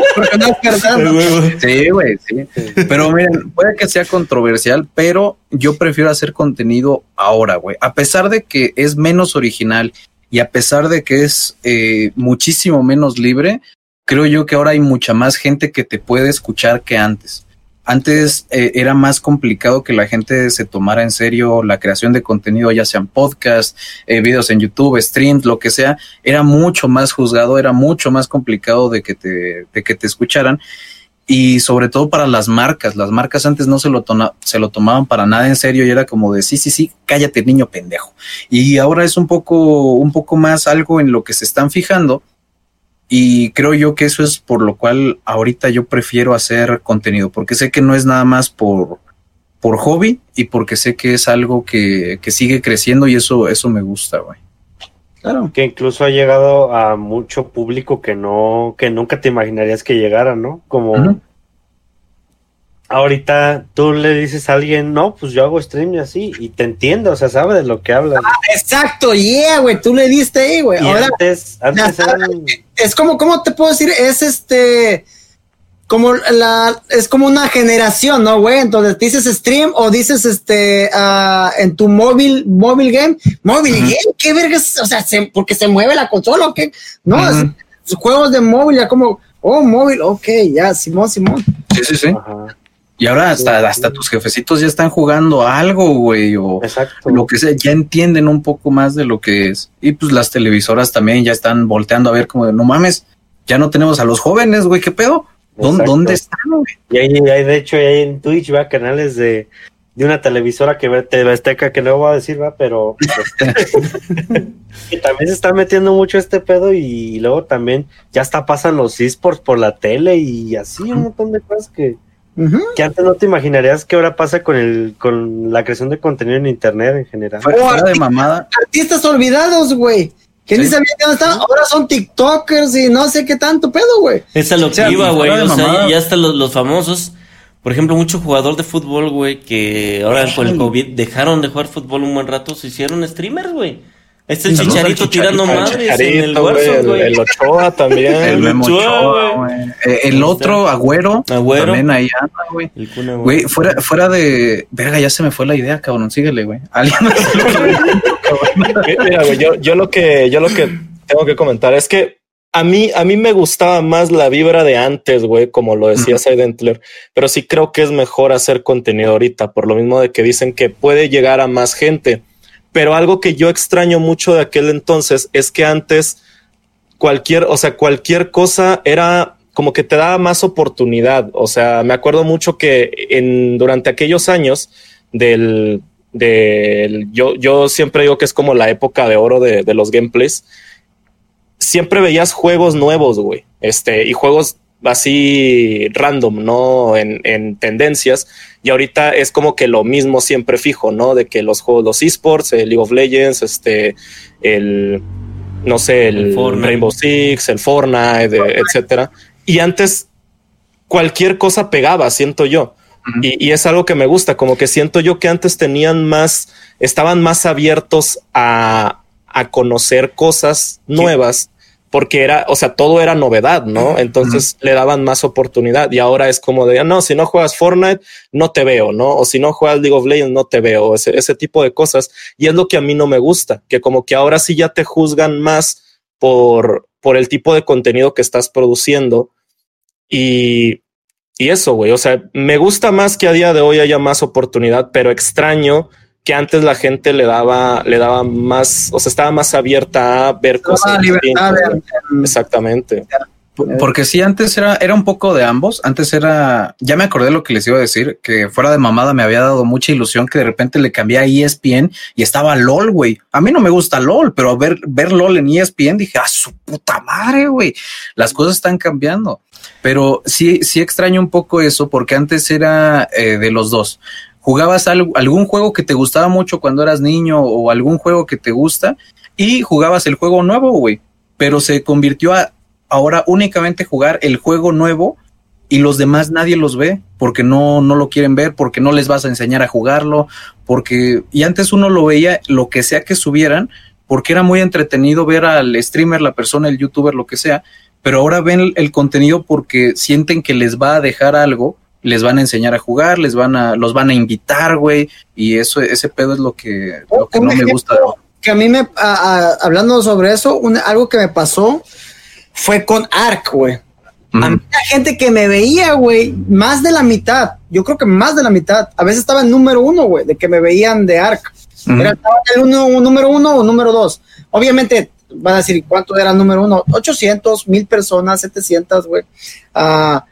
Sí, güey, sí. Pero miren, puede que sea controversial, pero yo prefiero hacer contenido ahora, güey. A pesar de que es menos original y a pesar de que es eh, muchísimo menos libre, creo yo que ahora hay mucha más gente que te puede escuchar que antes. Antes eh, era más complicado que la gente se tomara en serio la creación de contenido, ya sean podcasts, eh, videos en YouTube, streams, lo que sea. Era mucho más juzgado, era mucho más complicado de que te, de que te escucharan y sobre todo para las marcas. Las marcas antes no se lo, se lo tomaban para nada en serio y era como de sí, sí, sí, cállate niño pendejo. Y ahora es un poco, un poco más algo en lo que se están fijando. Y creo yo que eso es por lo cual ahorita yo prefiero hacer contenido, porque sé que no es nada más por, por hobby y porque sé que es algo que, que sigue creciendo y eso, eso me gusta, güey. Claro. que incluso ha llegado a mucho público que no, que nunca te imaginarías que llegara, ¿no? Como ahorita tú le dices a alguien, no, pues yo hago stream y así, y te entiende, o sea, sabe de lo que hablas. Exacto, yeah, güey, tú le diste ahí, güey. y Ahora, antes, antes eran, es como, ¿cómo te puedo decir? Es este, como la, es como una generación, ¿no, güey? Entonces, dices stream o dices este, ah, en tu móvil, móvil game, móvil game, ¿qué vergas? O sea, se- porque se mueve la consola o qué? No, Ujú. es- juegos de móvil, ya como, oh, móvil, ok, ya, Simón, Simón. Sí, sí, sí. Ajá, Y ahora hasta, hasta tus jefecitos ya están jugando algo, güey, o exacto. lo que sea, ya entienden un poco más de lo que es. Y pues las televisoras también ya están volteando a ver como de, no mames, ya no tenemos a los jóvenes, güey, ¿qué pedo? ¿Dónde. ¿dónde están, güey? Y ahí, hay, de hecho, hay en Twitch, va, canales de, de una televisora que ve Azteca, que no voy a decir, va, pero este, [laughs] y también se está metiendo mucho este pedo y luego también ya hasta pasan los esports por la tele y así un montón de cosas que, que antes no te imaginarías que ahora pasa con el con la creación de contenido en internet en general. Fuera de mamada. Artistas olvidados, güey. Que ni Sí. sabían dónde estaban, ahora son TikTokers y no sé qué tanto pedo, güey. Es a lo que iba, güey. O sea, ya hasta los, los famosos. Por ejemplo, mucho jugador de fútbol, güey, que ahora con el COVID dejaron de jugar fútbol un buen rato, se hicieron streamers, güey. Este el chicharito tirando Chicharito, madres en el güey, Warzone, el, el Ochoa también. El Memo Ochoa, güey. güey. Eh, El otro, Agüero, Agüero. también ahí anda, güey. El. Güey, fuera, fuera de. Verga, ya se me fue la idea, cabrón. Síguele, güey. Alguien [laughs] Mira, güey, yo, yo lo que yo lo que tengo que comentar es que a mí a mí me gustaba más la vibra de antes, güey, como lo decía Seidentler, pero sí creo que es mejor hacer contenido ahorita, por lo mismo de que dicen que puede llegar a más gente. Pero algo que yo extraño mucho de aquel entonces es que antes cualquier, o sea, cualquier cosa era como que te daba más oportunidad. O sea, me acuerdo mucho que en durante aquellos años del, del yo, yo siempre digo que es como la época de oro de, de los gameplays. Siempre veías juegos nuevos, güey. Este, y juegos así random, ¿no? En, en tendencias. Y ahorita es como que lo mismo siempre fijo, ¿no? De que los juegos, los esports, el League of Legends, este, el, no sé, el, El Fortnite. Rainbow Six, el Fortnite, eh, etcétera. Y antes cualquier cosa pegaba, siento yo. Y, y es algo que me gusta, como que siento yo que antes tenían más, estaban más abiertos a, a conocer cosas nuevas, porque era, o sea, todo era novedad, ¿no? Entonces le daban más oportunidad y ahora es como de, "Ah, no, si no juegas Fortnite, no te veo, ¿no? O si no juegas League of Legends, no te veo, ese, ese tipo de cosas. Y es lo que a mí no me gusta, que como que ahora sí ya te juzgan más por, por el tipo de contenido que estás produciendo. Y, y eso, güey, o sea, me gusta más que a día de hoy haya más oportunidad, pero extraño que antes la gente le daba, le daba más, o sea, estaba más abierta a ver cosas. Libertad de-. Exactamente. Porque sí, antes era, era un poco de ambos. Antes era, ya me acordé lo que les iba a decir, que fuera de mamada me había dado mucha ilusión que de repente le cambié a ESPN y estaba LOL, güey. A mí no me gusta LOL, pero ver, ver LOL en ESPN dije, a su puta madre, güey. Las cosas están cambiando. Pero sí, sí extraño un poco eso porque antes era eh, de los dos. Jugabas al- algún juego que te gustaba mucho cuando eras niño o algún juego que te gusta y jugabas el juego nuevo, güey. Pero se convirtió a ahora únicamente jugar el juego nuevo y los demás nadie los ve porque no, no lo quieren ver, porque no les vas a enseñar a jugarlo, porque y antes uno lo veía lo que sea que subieran, porque era muy entretenido ver al streamer, la persona, el youtuber, lo que sea, pero ahora ven el, contenido porque sienten que les va a dejar algo, les van a enseñar a jugar, les van a, los van a invitar, güey, y eso, ese pedo es lo que, lo que Un no me gusta. Que a mí me, a- a- hablando sobre eso, un- algo que me pasó fue con Ark, güey. A mí la gente que me veía, güey, más de la mitad, yo creo que más de la mitad, a veces estaba en número uno, güey, de que me veían de Ark. Ujú. Era el uno, un número uno o número dos. Obviamente, van a decir cuánto era el número uno, 800, mil personas, 700, güey. Ah,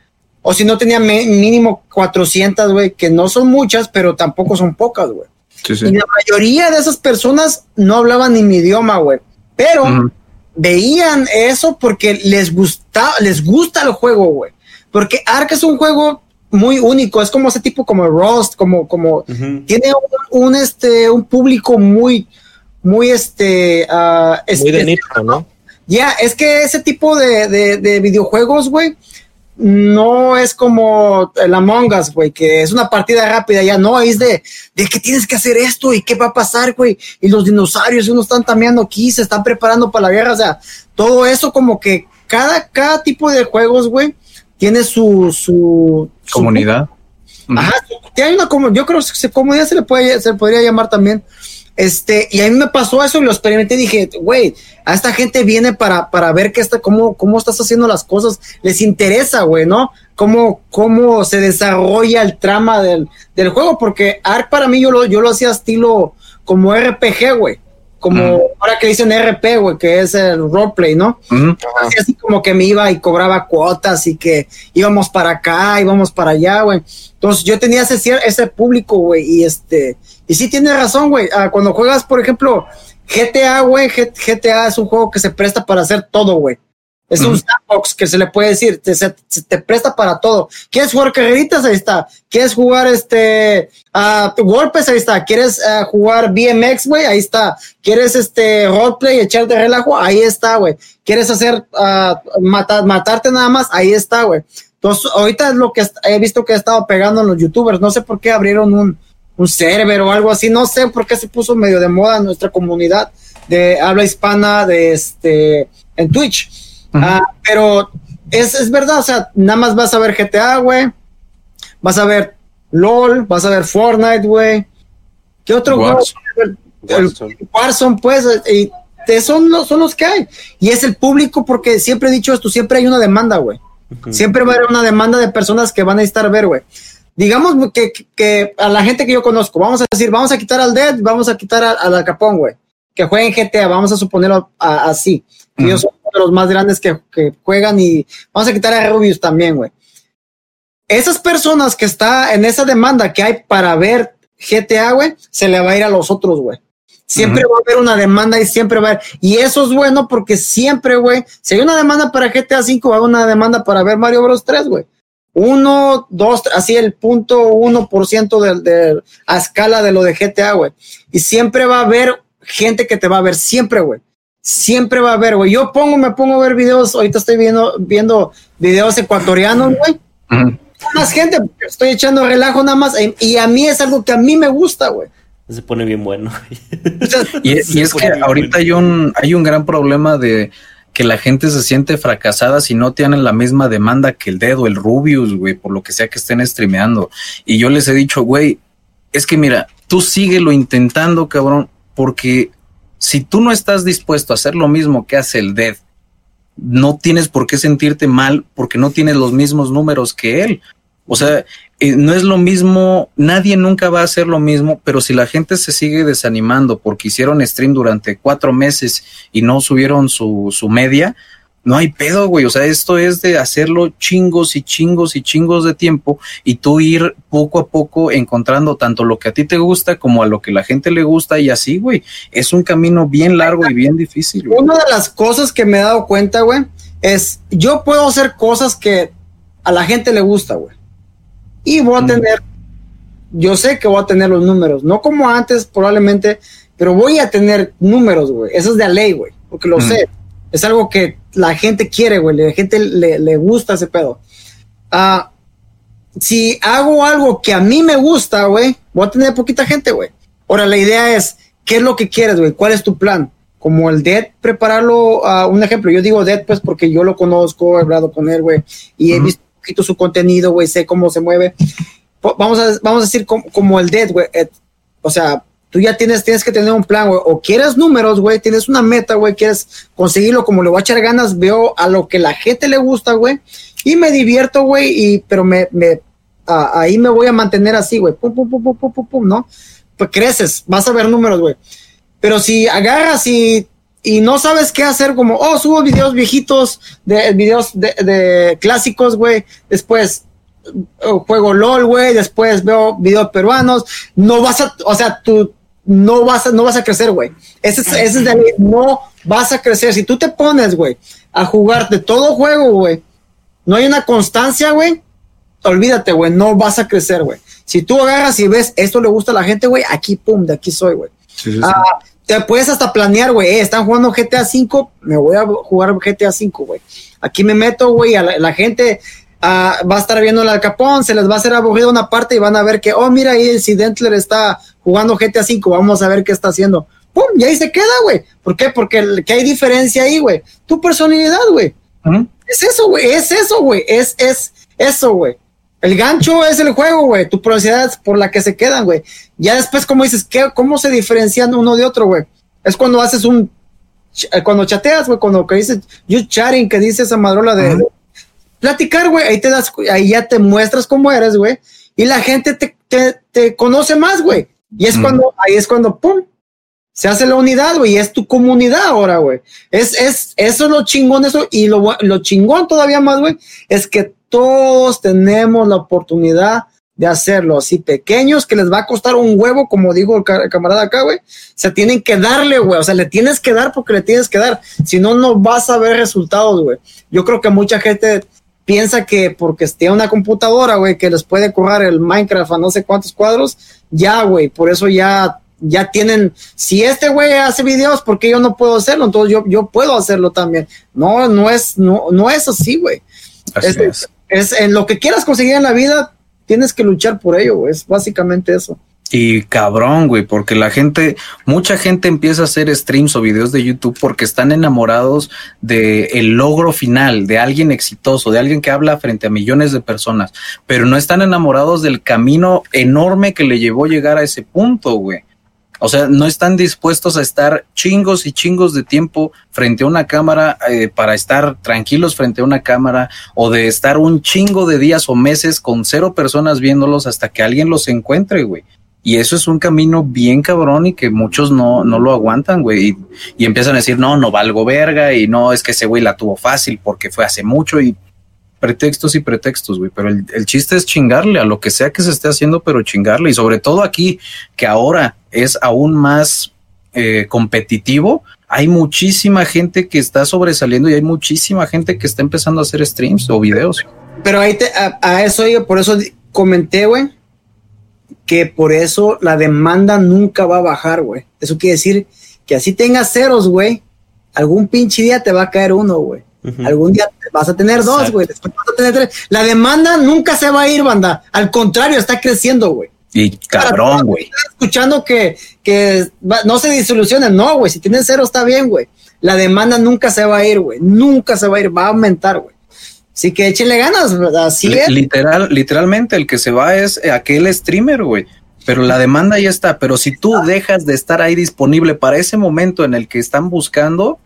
o si no tenía mínimo 400, güey, que no son muchas, pero tampoco son pocas, güey. Sí, sí. Y la mayoría de esas personas no hablaban ni mi idioma, güey. Pero. Veían eso porque les gusta, les gusta el juego, güey. Porque Ark es un juego muy único, es como ese tipo como Rust, como, como tiene un, un, este, un público muy, muy este, ah, Muy de nicho, ¿no? Ya, es que ese tipo de, de, de videojuegos, güey, no es como el Among Us, güey, que es una partida rápida, ya no, es de, de que tienes que hacer esto y qué va a pasar, güey, y los dinosaurios, uno están tameando aquí, se están preparando para la guerra, o sea, todo eso como que cada, cada tipo de juegos, güey, tiene su, su, su- Comunidad. Ajá, tiene una como, yo creo que comunidad se le puede, se le podría llamar también. Este, y a mí me pasó eso y lo experimenté y dije, güey, a esta gente viene para, para ver que está, cómo, cómo estás haciendo las cosas, les interesa, güey, ¿no? Cómo, cómo se desarrolla el trama del, del juego, porque ARK para mí yo lo, yo lo hacía estilo como RPG, güey. Como ahora que dicen RP, güey, que es el roleplay, ¿no? Así, así como que me iba y cobraba cuotas y que íbamos para acá, íbamos para allá, güey. Entonces yo tenía ese, ese público, güey, y este, y sí tiene razón, güey. Ah, cuando juegas, por ejemplo, GTA, güey, GTA es un juego que se presta para hacer todo, güey. Es un sandbox que se le puede decir, te, se, te presta para todo. ¿Quieres jugar carreritas? Ahí está. ¿Quieres jugar este ah, golpes? Ahí está. ¿Quieres ah, jugar BMX, güey? Ahí está. ¿Quieres este roleplay, echarte relajo? Ahí está, güey. ¿Quieres hacer matar, matarte nada más? Ahí está, güey. Entonces, ahorita es lo que he visto que ha estado pegando en los youtubers. No sé por qué abrieron un, un server o algo así. No sé por qué se puso medio de moda en nuestra comunidad de habla hispana de este en Twitch. Ah, pero es, es verdad, o sea, nada más vas a ver GTA, güey. Vas a ver LOL, vas a ver Fortnite, güey. ¿Qué otro? Warzone. El Warzone. Pues, y son, los, son los que hay. Y es el público, porque siempre he dicho esto, siempre hay una demanda, güey. Siempre va a haber una demanda de personas que van a estar a ver, güey. Digamos que, que- a la gente que yo conozco, vamos a decir, vamos a quitar al Dead, vamos a quitar al, al Al Capón, güey. Que jueguen GTA, vamos a suponerlo a- así. Ellos son uno de los más grandes que, que juegan y vamos a quitar a Rubius también, güey. Esas personas que está en esa demanda que hay para ver GTA, güey, se le va a ir a los otros, güey. Siempre va a haber una demanda y siempre va a haber. Y eso es bueno porque siempre, güey, si hay una demanda para GTA 5, va a haber una demanda para ver Mario Bros 3, güey. Uno, dos, así el punto uno por ciento del, del- a escala de lo de GTA, güey. Y siempre va a haber gente que te va a ver, siempre, güey. Siempre va a haber, güey. Yo pongo, me pongo a ver videos, ahorita estoy viendo, viendo videos ecuatorianos, güey. Más gente, estoy echando relajo nada más. y- a mí es algo que a mí me gusta, güey. Se pone bien bueno. Y, es que ahorita bueno. hay un, hay un gran problema de que la gente se siente fracasada si no tienen la misma demanda que el dedo, el Rubius, güey, por lo que sea que estén streameando. Y yo les he dicho, güey, es que mira, tú síguelo intentando, cabrón, porque si tú no estás dispuesto a hacer lo mismo que hace el Dead, no tienes por qué sentirte mal porque no tienes los mismos números que él. O sea, no es lo mismo, nadie nunca va a hacer lo mismo, pero si la gente se sigue desanimando porque hicieron stream durante cuatro meses y no subieron su, su media, no hay pedo, güey. O sea, esto es de hacerlo chingos y chingos y chingos de tiempo y tú ir poco a poco encontrando tanto lo que a ti te gusta como a lo que la gente le gusta y así, güey. Es un camino bien largo y bien difícil. una de las cosas que me he dado cuenta, güey, es yo puedo hacer cosas que a la gente le gusta, güey. Y voy a tener, yo sé que voy a tener los números, no como antes probablemente, pero voy a tener números, güey. Eso es de ley, güey, porque lo Mm. sé. Es algo que la gente quiere, güey. La gente le, le gusta ese pedo. Ah, si hago algo que a mí me gusta, güey, voy a tener poquita gente, güey. Ahora, la idea es, ¿qué es lo que quieres, güey? ¿Cuál es tu plan? Como el Dead, prepararlo a un ejemplo. Yo digo Dead, pues, porque yo lo conozco, he hablado con él, güey, y he visto su contenido, güey, sé cómo se mueve. Vamos a, vamos a decir como, el Dead, güey. eh, o sea, tú ya tienes, tienes que tener un plan, güey. O quieres números, güey, tienes una meta, güey, quieres conseguirlo, como le voy a echar ganas, veo a lo que la gente le gusta, güey, y me divierto, güey, y, pero me, ahí me voy a mantener así, güey, pum, pum, pum, pum, pum, pum, pum, ¿no? Pues creces, vas a ver números, güey. Pero si agarras y, y no sabes qué hacer, como, oh, subo videos viejitos, de videos de, de clásicos, güey, después eh, juego LOL, güey, después veo videos peruanos, no vas a, o sea, tú no vas a, no vas a crecer, güey. Ese es, ese es de ley, no vas a crecer. Si tú te pones, güey, a jugar de todo juego, güey, no hay una constancia, güey, olvídate, güey, no vas a crecer, güey. Si tú agarras y ves, esto le gusta a la gente, güey, aquí, pum, de aquí soy, güey. Sí, sí, sí. Ah, te puedes hasta planear, güey. eh, están jugando GTA V, me voy a jugar GTA V, güey. Aquí me meto, güey, a la, la gente ah, va a estar viendo el Alcapón, se les va a hacer aburrido una parte y van a ver que, oh, mira, ahí el Sidentler está jugando GTA V, vamos a ver qué está haciendo. ¡Pum! Y ahí se queda, güey. ¿Por qué? Porque el- que hay diferencia ahí, güey. Tu personalidad, güey. Es eso, güey. Es eso, güey. Es, es eso, güey. El gancho es el juego, güey. Tu es por la que se quedan, güey. Ya después, como dices, ¿qué, ¿cómo se diferencian uno de otro, güey? Es cuando haces un. eh, Cuando chateas, güey. Cuando que dices, you chatting, que dice esa madrola de. Platicar, güey. Ahí te das, ahí ya te muestras cómo eres, güey. Y la gente te, te, te conoce más, güey. Y es cuando, ahí es cuando, pum, se hace la unidad, güey, y es tu comunidad ahora, güey. Es, es, eso es lo chingón, eso, y lo, lo chingón todavía más, güey, es que todos tenemos la oportunidad de hacerlo así pequeños, que les va a costar un huevo, como dijo el, ca- el camarada acá, güey. Se tienen que darle, güey, o sea, le tienes que dar porque le tienes que dar, si no, no vas a ver resultados, güey. Yo creo que mucha gente piensa que porque tiene una computadora, güey, que les puede correr el Minecraft a no sé cuántos cuadros, ya, güey, por eso ya, ya tienen, si este güey hace videos, ¿por qué yo no puedo hacerlo? Entonces yo, yo puedo hacerlo también. No, no es, no, no es así, güey. Así Es, es. Es en lo que quieras conseguir en la vida, tienes que luchar por ello. Es básicamente eso. Y cabrón, güey, porque la gente, mucha gente empieza a hacer streams o videos de YouTube porque están enamorados de el logro final, de alguien exitoso, de alguien que habla frente a millones de personas, pero no están enamorados del camino enorme que le llevó a llegar a ese punto, güey. O sea, no están dispuestos a estar chingos y chingos de tiempo frente a una cámara eh, para estar tranquilos frente a una cámara o de estar un chingo de días o meses con cero personas viéndolos hasta que alguien los encuentre, güey. Y eso es un camino bien cabrón y que muchos no, no lo aguantan, güey. Y, y empiezan a decir, no, no valgo verga y no, es que ese güey la tuvo fácil porque fue hace mucho y pretextos y pretextos, güey. Pero el, el chiste es chingarle a lo que sea que se esté haciendo, pero chingarle. Y sobre todo aquí, que ahora es aún más eh, competitivo, hay muchísima gente que está sobresaliendo y hay muchísima gente que está empezando a hacer streams o videos. Pero ahí te, a, a eso, yo por eso comenté, güey, que por eso la demanda nunca va a bajar, güey. Eso quiere decir que así tengas ceros, güey, algún pinche día te va a caer uno, güey. Algún día vas a tener dos, güey. Después vas a tener tres. La demanda nunca se va a ir, banda. Al contrario, está creciendo, güey. Y cabrón, güey. Escuchando que, que va- no se disolucionen. No, güey. Si tienen cero, está bien, güey. La demanda nunca se va a ir, güey. Nunca se va a ir. Va a aumentar, güey. Así que échenle ganas, ¿verdad? Así es. Literal, literalmente el que se va es aquel streamer, güey. Pero la demanda ya está. Pero si tú dejas de estar ahí disponible para ese momento en el que están buscando,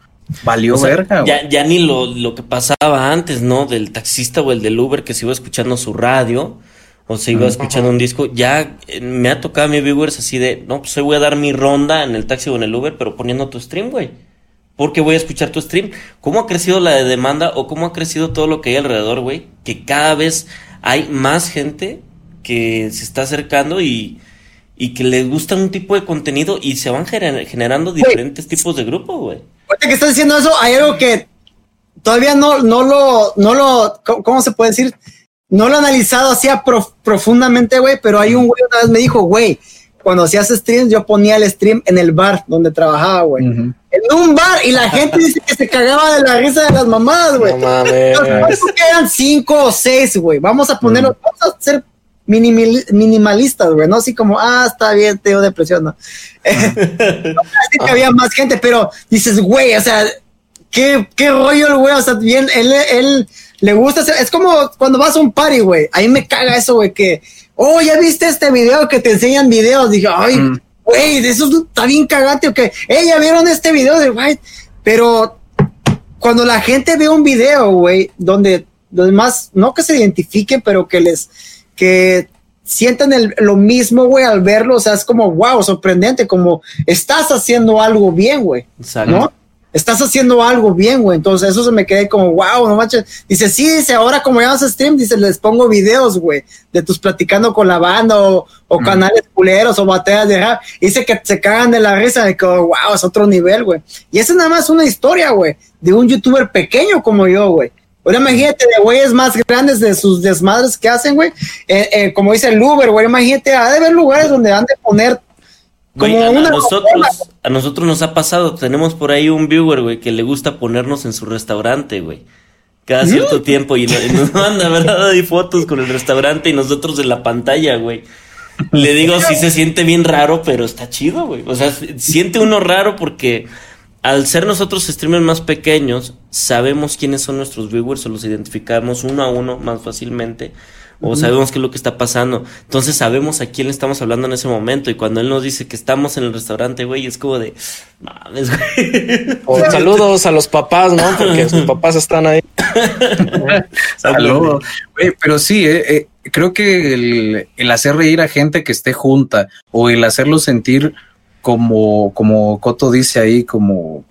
valió O sea, verga, güey. ya, ya ni lo, lo que pasaba antes, ¿no? Del taxista o el del Uber que se iba escuchando su radio o se iba escuchando un disco. Ya eh, me ha tocado a mi viewers así de, no, pues hoy voy a dar mi ronda en el taxi o en el Uber, pero poniendo tu stream, güey. Porque voy a escuchar tu stream. ¿Cómo ha crecido la de demanda o cómo ha crecido todo lo que hay alrededor, güey? Que cada vez hay más gente que se está acercando y, y que les gusta un tipo de contenido y se van gener- generando diferentes tipos de grupos, güey. Ahorita que estás diciendo eso, hay algo que todavía no, no lo, no lo, ¿cómo, cómo se puede decir? No lo he analizado así prof- profundamente, güey, pero hay un güey una vez me dijo, güey, cuando hacías streams, yo ponía el stream en el bar donde trabajaba, güey. En un bar, y la [laughs] gente dice que se cagaba de la risa de las mamadas, güey. No mames. Eran cinco o seis, güey. Vamos a ponerlo, vamos a ser minimali- minimalistas, güey, no así como, ah, está bien, te dio depresión, no. [laughs] Así que había más gente, pero dices, güey, o sea, qué, qué rollo el güey, o sea, bien, él, él le gusta hacer, es como cuando vas a un party, güey, ahí me caga eso, güey, que, oh, ya viste este video que te enseñan videos, dije, ay, Mm. güey, de eso está bien cagante, o que, hey, ya vieron este video de, güey, pero cuando la gente ve un video, güey, donde, donde más, no que se identifiquen, pero que les, que sientan el- lo mismo, güey, al verlo, o sea, es como, wow, sorprendente, como estás haciendo algo bien, güey. ¿no? Estás haciendo algo bien, güey. Entonces, eso se me quedé como, wow, no manches. Dice, sí, dice, ahora como ya haces stream, dice, les pongo videos, güey, de tus platicando con la banda o, o Mm. canales culeros o bateas de rap. Dice que se cagan de la risa de que, wow, es otro nivel, güey. Y esa es nada más una historia, güey, de un youtuber pequeño como yo, güey. Ahora imagínate de güeyes más grandes de sus desmadres que hacen, güey. Eh, eh, como dice el Uber, güey, imagínate, ha de haber lugares donde han de poner Güey, a, nosotros, a nosotros nos ha pasado, tenemos por ahí un viewer, güey, que le gusta ponernos en su restaurante, güey. Cada cierto tiempo y, no- y nos [laughs] manda, ¿verdad? Hay fotos con el restaurante y nosotros en la pantalla, güey. Le digo, sí se siente bien raro, pero está chido, güey. O sea, se- siente uno raro porque al ser nosotros streamers más pequeños, sabemos quiénes son nuestros viewers o los identificamos uno a uno más fácilmente. O sabemos qué es lo que está pasando. Entonces sabemos a quién le estamos hablando en ese momento. Y cuando él nos dice que estamos en el restaurante, güey, es como de... Mames, güey. O saludos a los papás, ¿no? Porque sus [laughs] papás están ahí. Saludos. Güey, pero sí, eh, eh, creo que el, el hacer reír a gente que esté junta o el hacerlo sentir como, como Coto dice ahí, como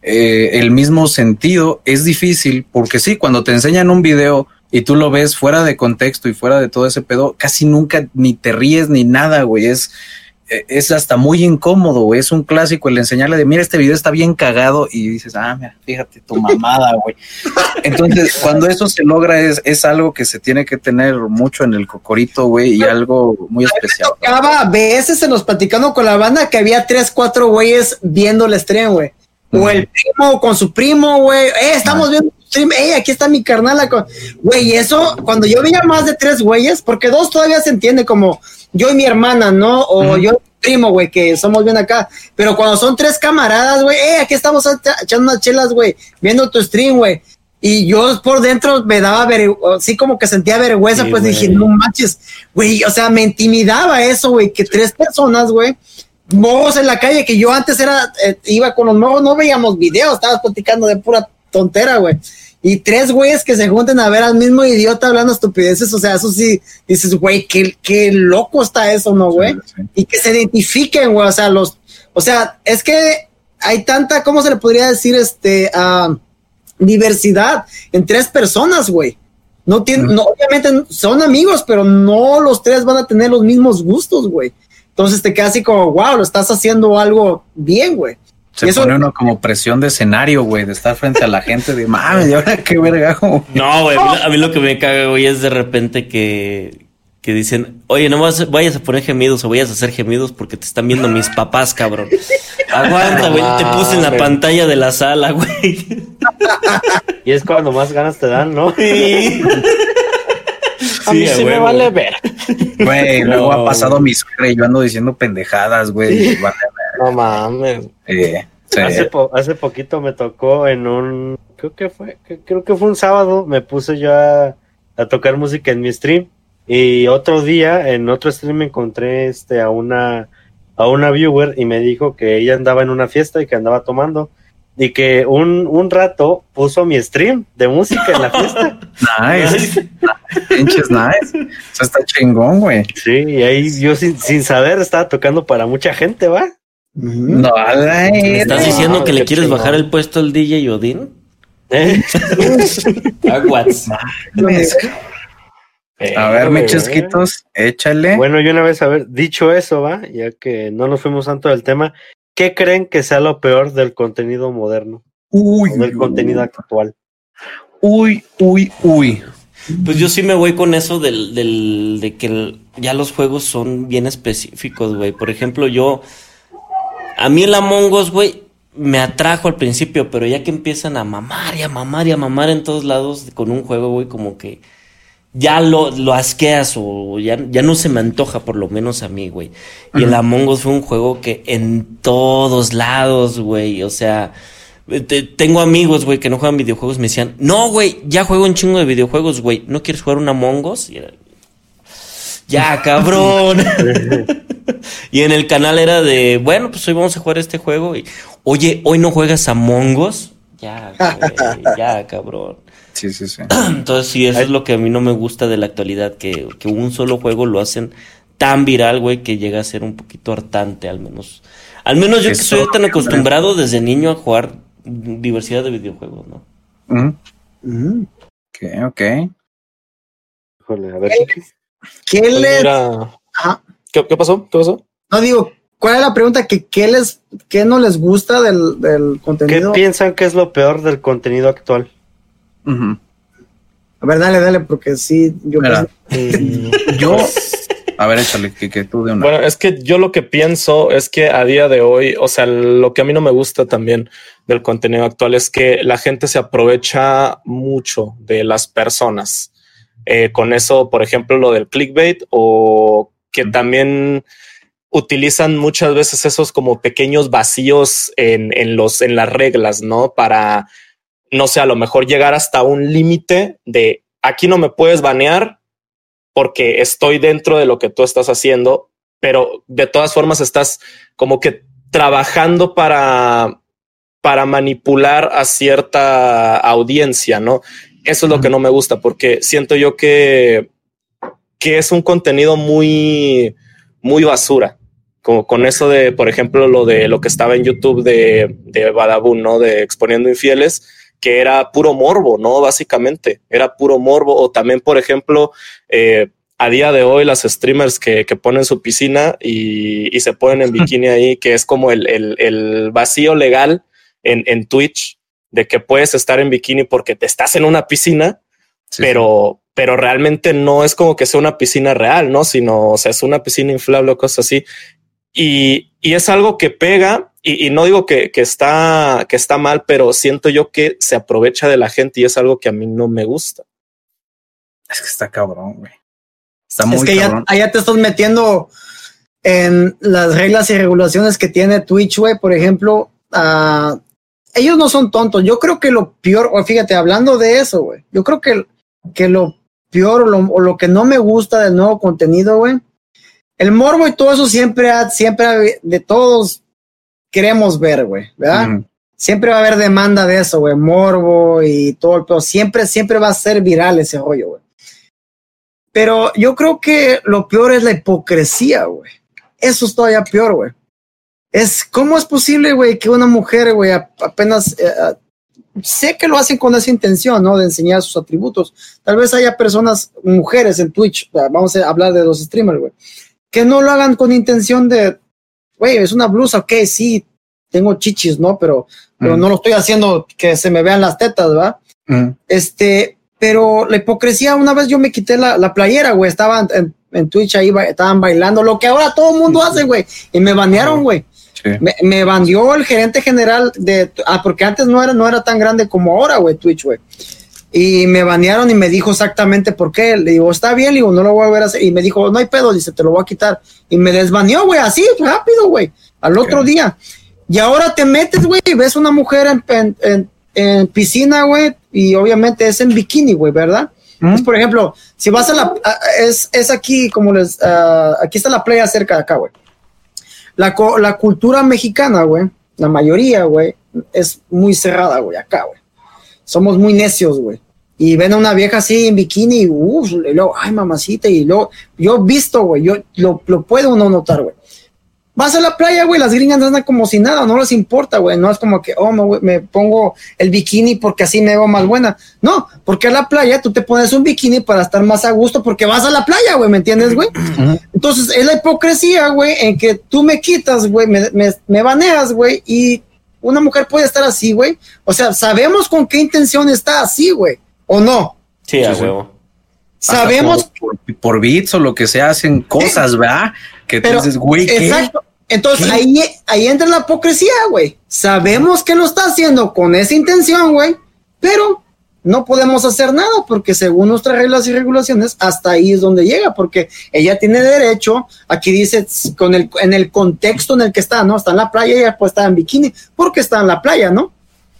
eh, el mismo sentido, es difícil porque sí, cuando te enseñan un video y tú lo ves fuera de contexto y fuera de todo ese pedo, casi nunca ni te ríes ni nada, güey. Es, eh, es hasta muy incómodo, güey. Es un clásico el enseñarle de, mira, este video está bien cagado y dices, ah, mira, fíjate tu mamada, güey. Entonces, cuando eso se logra, es, es algo que se tiene que tener mucho en el cocorito, güey, y algo muy especial. tocaba a veces en los platicando con la banda que había tres, cuatro güeyes viendo el stream, güey. O el primo con su primo, güey. Eh, estamos viendo stream. Eh, aquí está mi carnal. con-". Güey, eso, cuando yo veía más de tres güeyes, porque dos todavía se entiende como yo y mi hermana, ¿no? O yo y mi primo, güey, que somos bien acá. Pero cuando son tres camaradas, güey, eh, aquí estamos echa- echando unas chelas, güey, viendo tu stream, güey. Y yo por dentro me daba, ver- así como que sentía vergüenza, Sí, pues güey. dije, no manches, güey, o sea, me intimidaba eso, güey, que tres personas, güey, morros en la calle, que yo antes era, eh, iba con los morros, no veíamos videos, estabas platicando de pura tontera, güey. Y tres güeyes que se junten a ver al mismo idiota hablando estupideces, o sea, eso sí, dices, güey, qué, qué loco está eso, ¿no, güey? Sí. Y que se identifiquen, güey, o sea, los, o sea, es que hay tanta, ¿cómo se le podría decir? Este, ah, diversidad en tres personas, güey. No tienen, no, obviamente son amigos, pero no los tres van a tener los mismos gustos, güey. Entonces te queda así como, wow, lo estás haciendo algo bien, güey. Se eso- pone uno como presión de escenario, güey, de estar frente a la gente, de mames, ¿y ahora qué verga? hago?" No, güey, a mí, a mí lo que me caga, güey, es de repente que, que dicen, oye, no vas, vayas a poner gemidos o vayas a hacer gemidos porque te están viendo mis papás, cabrón. Aguanta, güey, te puse en la pantalla de la sala, güey. [laughs] Y es cuando más ganas te dan, ¿no? Sí. [laughs] A mí Sí, me vale ver. Güey, luego No, ha pasado mi suegra y yo ando diciendo pendejadas, güey. y vale, No mames. eh, sí. Hace, po- hace poquito me tocó en un, creo que fue, creo que fue un sábado, me puse yo a, a tocar música en mi stream y otro día en otro stream me encontré este a una a una viewer y me dijo que ella andaba en una fiesta y que andaba tomando y que un, un rato puso mi stream de música en la fiesta. [laughs] Nice. Pinches nice. Eso está chingón, güey. Sí, y ahí yo sin, sin saber estaba tocando para mucha gente, ¿va? No, ¿Me estás No, diciendo que le quieres bajar el puesto al DJ Odín? ¿Eh? [laughs] Aguas. A ver, mis chasquitos, échale. Bueno, y una vez haber dicho eso, va, ya que no nos fuimos tanto del tema, ¿qué creen que sea lo peor del contenido moderno? uy, o del contenido actual. uy, uy, uy. Pues yo sí me voy con eso del, del, de que el- ya los juegos son bien específicos, güey. Por ejemplo, yo, a mí el Among Us, güey, me atrajo al principio, pero ya que empiezan a mamar y a mamar y a mamar en todos lados con un juego, güey, como que ya lo, lo asqueas o ya, ya no se me antoja, por lo menos a mí, güey. Y el Among Us fue un juego que en todos lados, güey, o sea... te- tengo amigos, güey, que no juegan videojuegos. Me decían, no, güey, ya juego un chingo de videojuegos, güey. ¿No quieres jugar un Among Us? Y era, ya, cabrón. [laughs] y en el canal era de, bueno, pues hoy vamos a jugar este juego. Y, oye, ¿hoy no juegas Among Us? Ya, güey, [laughs] ya, cabrón. Sí, sí, sí. [clears throat] Entonces, sí, eso es lo que a mí no me gusta de la actualidad, que, que un solo juego lo hacen tan viral, güey, que llega a ser un poquito hartante, al menos. Al menos yo que soy tan acostumbrado desde niño a jugar diversidad de videojuegos, ¿no? Mm, Ujú. Ok, ok. Híjole, a ver. ¿Qué Pues les, mira, ajá, ¿qué, qué pasó? ¿Qué pasó? no digo, ¿cuál es la pregunta? que qué les, qué no les gusta del, del ¿Qué contenido? piensan que es lo peor del contenido actual? A ver, dale, dale, porque sí, yo Mira, pues, Yo, A ver, échale, que, que tú de una. Bueno, es que yo lo que pienso es que a día de hoy, o sea, lo que a mí no me gusta también del contenido actual es que la gente se aprovecha mucho de las personas. Eh, con eso, por ejemplo, lo del clickbait o que también utilizan muchas veces esos como pequeños vacíos en, en, los, en las reglas, ¿no? Para, no sé, a lo mejor llegar hasta un límite de aquí no me puedes banear, porque estoy dentro de lo que tú estás haciendo, pero de todas formas estás como que trabajando para, para manipular a cierta audiencia, ¿no? Eso es lo que no me gusta, porque siento yo que, que es un contenido muy, muy basura. Como con eso de, por ejemplo, lo de lo que estaba en YouTube de, de Badabun, ¿no? De exponiendo infieles que era puro morbo, ¿no? Básicamente, era puro morbo. O también, por ejemplo, eh, a día de hoy las streamers que, que ponen su piscina y, y, se ponen en [laughs] bikini ahí, que es como el, el, el vacío legal en, en, Twitch de que puedes estar en bikini porque te estás en una piscina, sí, pero, sí. pero realmente no es como que sea una piscina real, ¿no? Sino, o sea, es una piscina inflable o cosas así. Y, y es algo que pega y, y, no digo que, que, está, que está mal, pero siento yo que se aprovecha de la gente y es algo que a mí no me gusta. Es que está cabrón, güey. Está muy es que cabrón. Ya, allá te estás metiendo en las reglas y regulaciones que tiene Twitch, güey. Por ejemplo, uh, ellos no son tontos. Yo creo que lo peor, o fíjate, hablando de eso, güey, yo creo que, que lo peor o lo, o lo que no me gusta del nuevo contenido, güey, el morbo y todo eso siempre, siempre de todos queremos ver, güey, ¿verdad? Siempre va a haber demanda de eso, güey, morbo y todo, pero siempre, siempre va a ser viral ese rollo, güey. Pero yo creo que lo peor es la hipocresía, güey. Eso es todavía peor, güey. Es, ¿cómo es posible, güey, que una mujer, güey, apenas, eh, sé que lo hacen con esa intención, ¿no? De enseñar sus atributos. Tal vez haya personas, mujeres en Twitch, vamos a hablar de los streamers, güey, que no lo hagan con intención de, güey, es una blusa, ok, sí, tengo chichis, ¿no? Pero, pero mm. no lo estoy haciendo que se me vean las tetas, ¿verdad? Mm. Este, pero la hipocresía, una vez yo me quité la, la playera, güey, estaban en, en, Twitch ahí, estaban bailando, lo que ahora todo el mundo hace, güey, y me banearon, güey. Sí. Me, me bandió el gerente general de, ah, porque antes no era, no era tan grande como ahora, güey, Twitch, güey. Y me banearon y me dijo exactamente por qué. Le digo, está bien, le digo, no lo voy a ver así. Y me dijo, no hay pedo, dice, te lo voy a quitar. Y me desbaneó, güey, así, rápido, güey, al otro día. Y ahora te metes, güey, y ves una mujer en, en, en, en piscina, güey, y obviamente es en bikini, güey, ¿verdad? ¿Mm? Es, por ejemplo, si vas a la, es, es aquí, como les, uh, aquí está la playa cerca de acá, güey. La, la cultura mexicana, güey, la mayoría, güey, es muy cerrada, güey, acá, güey. Somos muy necios, güey. Y ven a una vieja así en bikini y, y luego, ay, mamacita, y luego, yo he visto, güey, yo lo, lo puedo uno notar, güey vas a la playa, güey, las gringas andan como si nada, no les importa, güey, no es como que, oh, me, me, pongo el bikini porque así me veo más buena. No, porque a la playa tú te pones un bikini para estar más a gusto porque vas a la playa, güey, ¿me entiendes, güey? Entonces, es la hipocresía, güey, en que tú me quitas, güey, me, me, me baneas, güey, y una mujer puede estar así, güey. O sea, sabemos con qué intención está así, güey, ¿o no? Sí, a huevo. Sabemos. Por, por, por, bits o lo que se hacen cosas, ¿verdad? Que tú dices, güey, ¿qué? Exacto. Entonces ahí, ahí entra la hipocresía, güey. Sabemos que lo está haciendo con esa intención, güey, pero no podemos hacer nada porque según nuestras reglas y regulaciones, hasta ahí es donde llega, porque ella tiene derecho, aquí dice, con el, en el contexto en el que está, ¿no? Está en la playa y ella pues está en bikini, porque está en la playa, ¿no?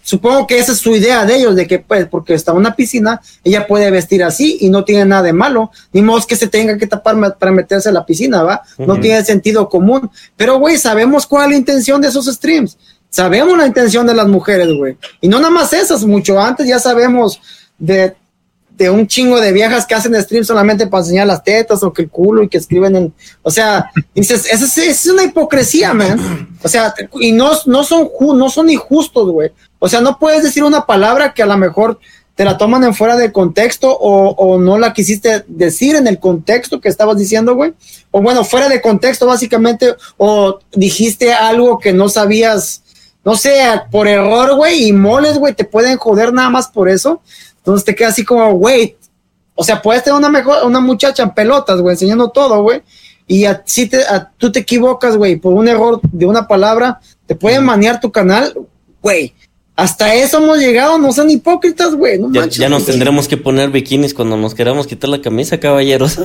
Supongo que esa es su idea de ellos, de que pues porque está en una piscina, ella puede vestir así y no tiene nada de malo, ni modo que se tenga que tapar para meterse a la piscina, ¿va? Uh -huh. No tiene sentido común. Pero, güey, sabemos cuál es la intención de esos streams. Sabemos la intención de las mujeres, güey. Y no nada más esas, mucho antes ya sabemos de, de un chingo de viejas que hacen streams solamente para enseñar las tetas o que el culo y que escriben en... O sea, dices, esa es, es, una hipocresía, man. O sea, y no, no, son, no son injustos, güey. O sea, no puedes decir una palabra que a lo mejor te la toman en fuera de contexto o, o, no la quisiste decir en el contexto que estabas diciendo, güey. O bueno, fuera de contexto básicamente, o dijiste algo que no sabías, no sé, por error, güey, y moles, güey, te pueden joder nada más por eso. Entonces te queda así como, güey, o sea, puedes tener una, mejor, una muchacha en pelotas, güey, enseñando todo, güey. y a, si te, a- tú te equivocas, güey, por un error de una palabra, te pueden manear tu canal, güey. Hasta eso hemos llegado, no sean hipócritas, güey. No Ya, manches, ya nos güey. tendremos que poner bikinis cuando nos queramos quitar la camisa, caballeros.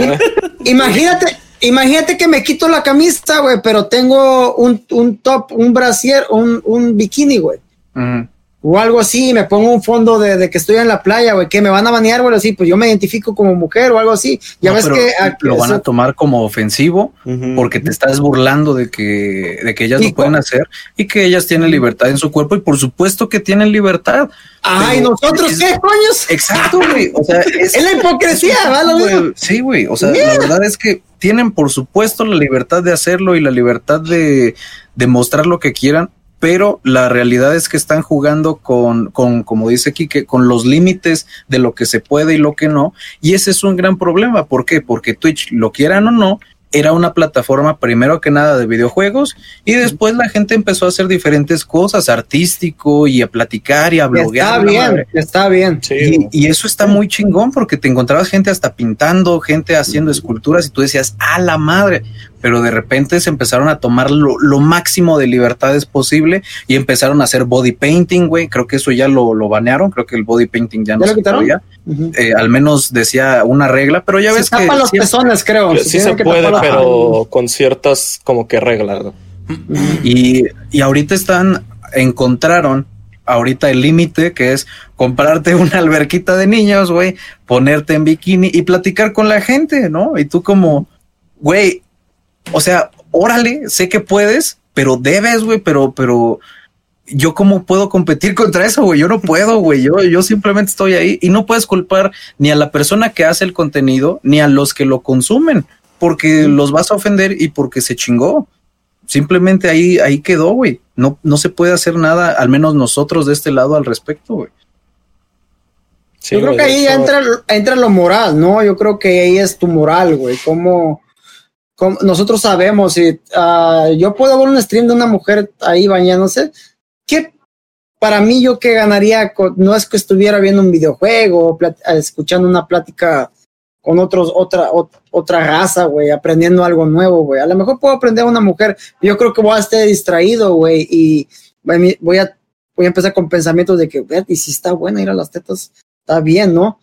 [laughs] Imagínate, imagínate que me quito la camisa, güey, pero tengo un, un top, un brasier, un, un bikini, güey. Ujú. O algo así, y me pongo un fondo de, de que estoy en la playa, güey, que me van a banear, güey, así, pues yo me identifico como mujer o algo así. Ya No, ves pero que... lo van a tomar como ofensivo porque te estás burlando de que, de que ellas Y lo pueden hacer y que ellas tienen libertad en su cuerpo y por supuesto que tienen libertad. Ay, pero nosotros, es- ¿qué coños? Exacto, güey. O sea, [laughs] es, Es la hipocresía, ¿va? Lo güey, mismo. Sí, güey. O sea, la verdad es que tienen, por supuesto, la libertad de hacerlo y la libertad de, de mostrar lo que quieran, pero la realidad es que están jugando con, con, como dice Kike, con los límites de lo que se puede y lo que no. Y ese es un gran problema. ¿Por qué? Porque Twitch, lo quieran o no, era una plataforma primero que nada de videojuegos y después la gente empezó a hacer diferentes cosas, artístico y a platicar y a bloguear. Está bien, está bien. Y, y eso está muy chingón porque te encontrabas gente hasta pintando, gente haciendo esculturas y tú decías, a la madre. Pero de repente se empezaron a tomar lo, lo máximo de libertades posible y empezaron a hacer body painting, güey. Creo que eso ya lo, lo banearon. Creo que el body painting ya no ¿Ya lo se quitaron? podía. Ujú. Eh, al menos decía una regla, pero ya Se ves que. tapan los siempre- pezones, creo. sí se que puede, pero con ciertas como que reglas. ¿no? Y, y ahorita están, encontraron ahorita el límite que es comprarte una alberquita de niños, güey, ponerte en bikini y platicar con la gente, ¿no? Y tú como, güey, o sea, órale, sé que puedes, pero debes, güey, pero, pero yo cómo puedo competir contra eso, güey, yo no puedo, güey, yo, yo simplemente estoy ahí y no puedes culpar ni a la persona que hace el contenido ni a los que lo consumen, porque los vas a ofender y porque se chingó simplemente ahí, ahí quedó, güey. No, no se puede hacer nada, al menos nosotros de este lado al respecto, güey. Sí, Yo creo que ahí entra, entra lo moral, ¿no? Yo creo que ahí es tu moral, güey. Como, nosotros sabemos, si ah, yo puedo ver un stream de una mujer ahí bañándose, que para mí yo que ganaría, no es que estuviera viendo un videojuego, escuchando una plática con otros, otra, ot- otra raza, güey, aprendiendo algo nuevo, güey. A lo mejor puedo aprender a una mujer, yo creo que voy a estar distraído, güey, y voy a, voy a empezar con pensamientos de que, "Ve, y si está buena ir a las tetas, está bien, ¿no?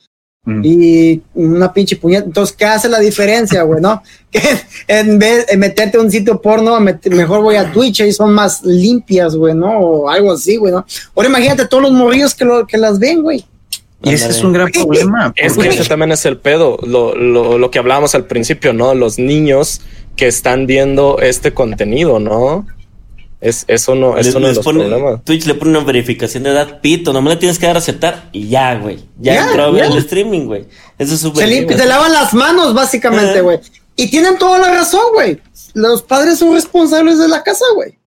Mm. Y una pinche puñeta. Entonces, ¿qué hace la diferencia, güey, no? [laughs] Que en vez de meterte a un sitio porno, mejor voy a Twitch y son más limpias, güey, ¿no? O algo así, güey, ¿no? Ahora imagínate todos los morrillos que, lo, que las ven, güey. Y ese es un gran problema. Es que ese también es el pedo, lo, lo, lo que hablábamos al principio, ¿no? Los niños que están viendo este contenido, ¿no? Es, eso no, es Les- de les los pone- problemas. Twitch le pone una verificación de edad, pito, nomás le tienes que dar a aceptar y ya, güey. Ya, Ya, entró ya. el streaming, güey. Eso es súper Se, bien, limpi- güey. se lavan las manos, básicamente, güey. Y tienen toda la razón, güey. Los padres son responsables de la casa, güey.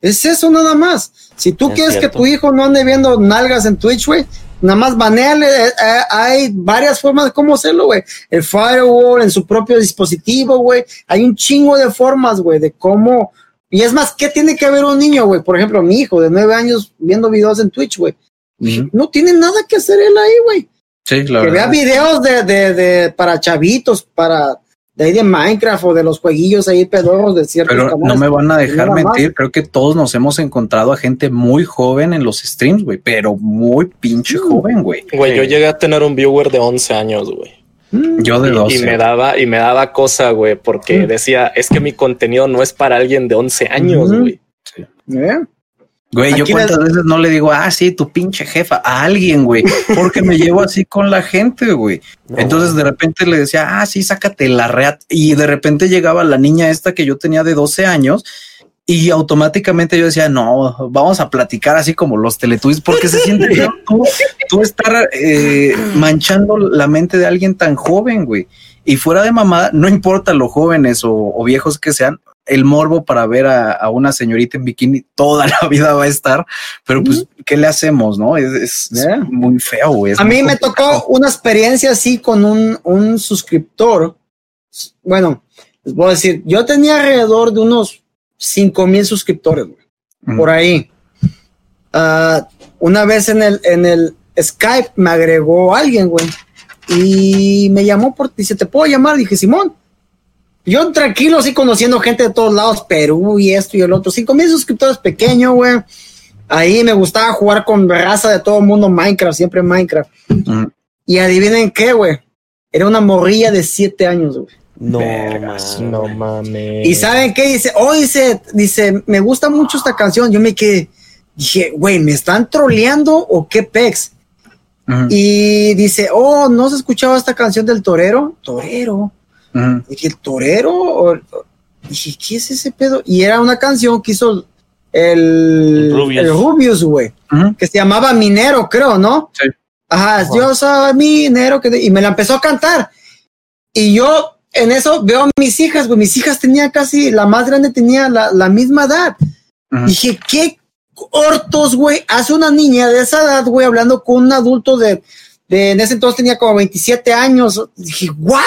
Es eso nada más. Si tú Es quieres cierto. que tu hijo no ande viendo nalgas en Twitch, güey, nada más baneale. eh, eh, hay varias formas de cómo hacerlo, güey. El firewall en su propio dispositivo, güey. Hay un chingo de formas, güey, de cómo. Y es más, ¿qué tiene que ver un niño, güey? Por ejemplo, mi hijo de nueve años viendo videos en Twitch, güey. No tiene nada que hacer él ahí, güey Sí, la que vea verdad. videos de, de, de para chavitos, para de ahí de Minecraft o de los jueguillos ahí pedorros de ciertos Pero no me van a dejar mentir, creo que todos nos hemos encontrado a gente muy joven en los streams, güey, pero muy pinche joven, güey. Güey, yo llegué a tener un viewer de 11 años, güey. Mm, Yo de Y- 12. Y me daba, y me daba cosa, güey, porque Mm. decía, es que mi contenido no es para alguien de 11 años, güey. ¿eh? Güey, yo cuántas les- veces no le digo, ah, sí, tu pinche jefa, a alguien, güey, porque me llevo así con la gente, güey. No, Entonces de repente le decía, ah, sí, sácate la reat. Y de repente llegaba la niña esta que yo tenía de 12 años y automáticamente yo decía, no, vamos a platicar así como los teletubbies, porque se siente [laughs] tú, tú estar eh, manchando la mente de alguien tan joven, güey. Y fuera de mamada, no importa lo jóvenes o, o viejos que sean, el morbo para ver a, a una señorita en bikini toda la vida va a estar, pero pues, ¿qué le hacemos, no? Es, es- es Yeah. muy feo, güey. es A mí me tocó una experiencia así con un, un suscriptor. Bueno, les voy a decir, yo tenía alrededor de unos 5 mil suscriptores, güey, por ahí. Ah, una vez en el, en el Skype me agregó alguien, güey, y me llamó por, dice, ¿te puedo llamar? Dije, Simón. yo tranquilo, así conociendo gente de todos lados, Perú y esto y el otro. Cinco mil suscriptores pequeño, güey. Ahí me gustaba jugar con raza de todo el mundo Minecraft, siempre Minecraft. Y adivinen qué, güey. Era una morrilla de siete años, güey. No, Vergas, man. no mames. Y saben qué dice, oh, dice, dice, me gusta mucho esta canción. Yo me quedé, dije, güey, ¿me están troleando o qué pex? Y dice, oh, ¿no has escuchado esta canción del torero? Torero. ujú. Dije, ¿el torero? O- o- dije, ¿qué es ese pedo? Y era una canción que hizo el, El Rubius. el Rubius, güey, que se llamaba Minero, creo, ¿no? Sí. Ajá, yo soy minero, que y me la empezó a cantar. Y yo en eso veo a mis hijas, güey, mis hijas tenían casi, la más grande tenía la, la misma edad. Dije, ¿qué hortos, güey? Hace una niña de esa edad, güey, hablando con un adulto de, de, en ese entonces tenía como 27 años. Dije, ¿what?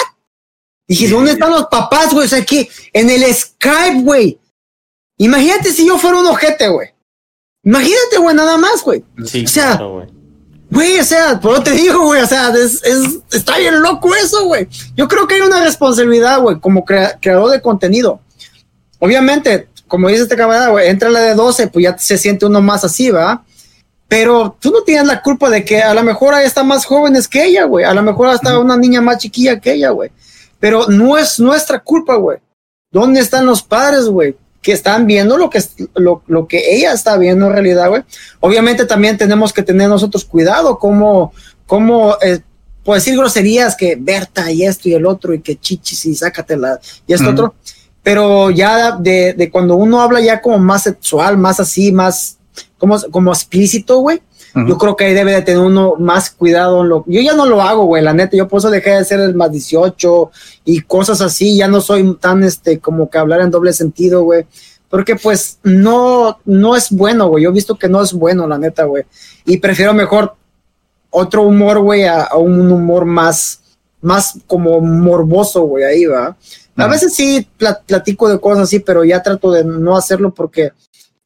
Dije, ¿dónde están los papás, güey? O sea, que en el Skype, güey. Imagínate si yo fuera un ojete, güey. Imagínate, güey, nada más, güey. Sí, O sea, claro, güey. O sea, por eso te digo, güey, o sea, es, es- está bien loco eso, güey. Yo creo que hay una responsabilidad, güey, como crea- creador de contenido. Obviamente, como dice este camarada, güey, entra la de 12, pues ya se siente uno más así, ¿va? Pero tú no tienes la culpa de que a lo mejor ahí está más jóvenes que ella, güey. A lo mejor hasta una niña más chiquilla que ella, güey. Pero no es nuestra culpa, güey. ¿Dónde están los padres, güey? Que están viendo lo que, es- lo, lo que ella está viendo en realidad, güey. Obviamente también tenemos que tener nosotros cuidado, como, como eh, por decir groserías que Berta y esto y el otro y que chichis y sácatela y esto otro. Pero ya de, de cuando uno habla ya como más sexual, más así, más como, como explícito, güey. Yo creo que ahí debe de tener uno más cuidado. En lo, yo ya no lo hago, güey, la neta. Yo por eso dejé de ser el más 18 y cosas así. Ya no soy tan, este, como que hablar en doble sentido, güey. Porque pues no, no es bueno, güey. Yo he visto que no es bueno, la neta, güey. Y prefiero mejor otro humor, güey, a, a un humor más, más como morboso, güey, ahí va. A veces sí pla- platico de cosas así, pero ya trato de no hacerlo porque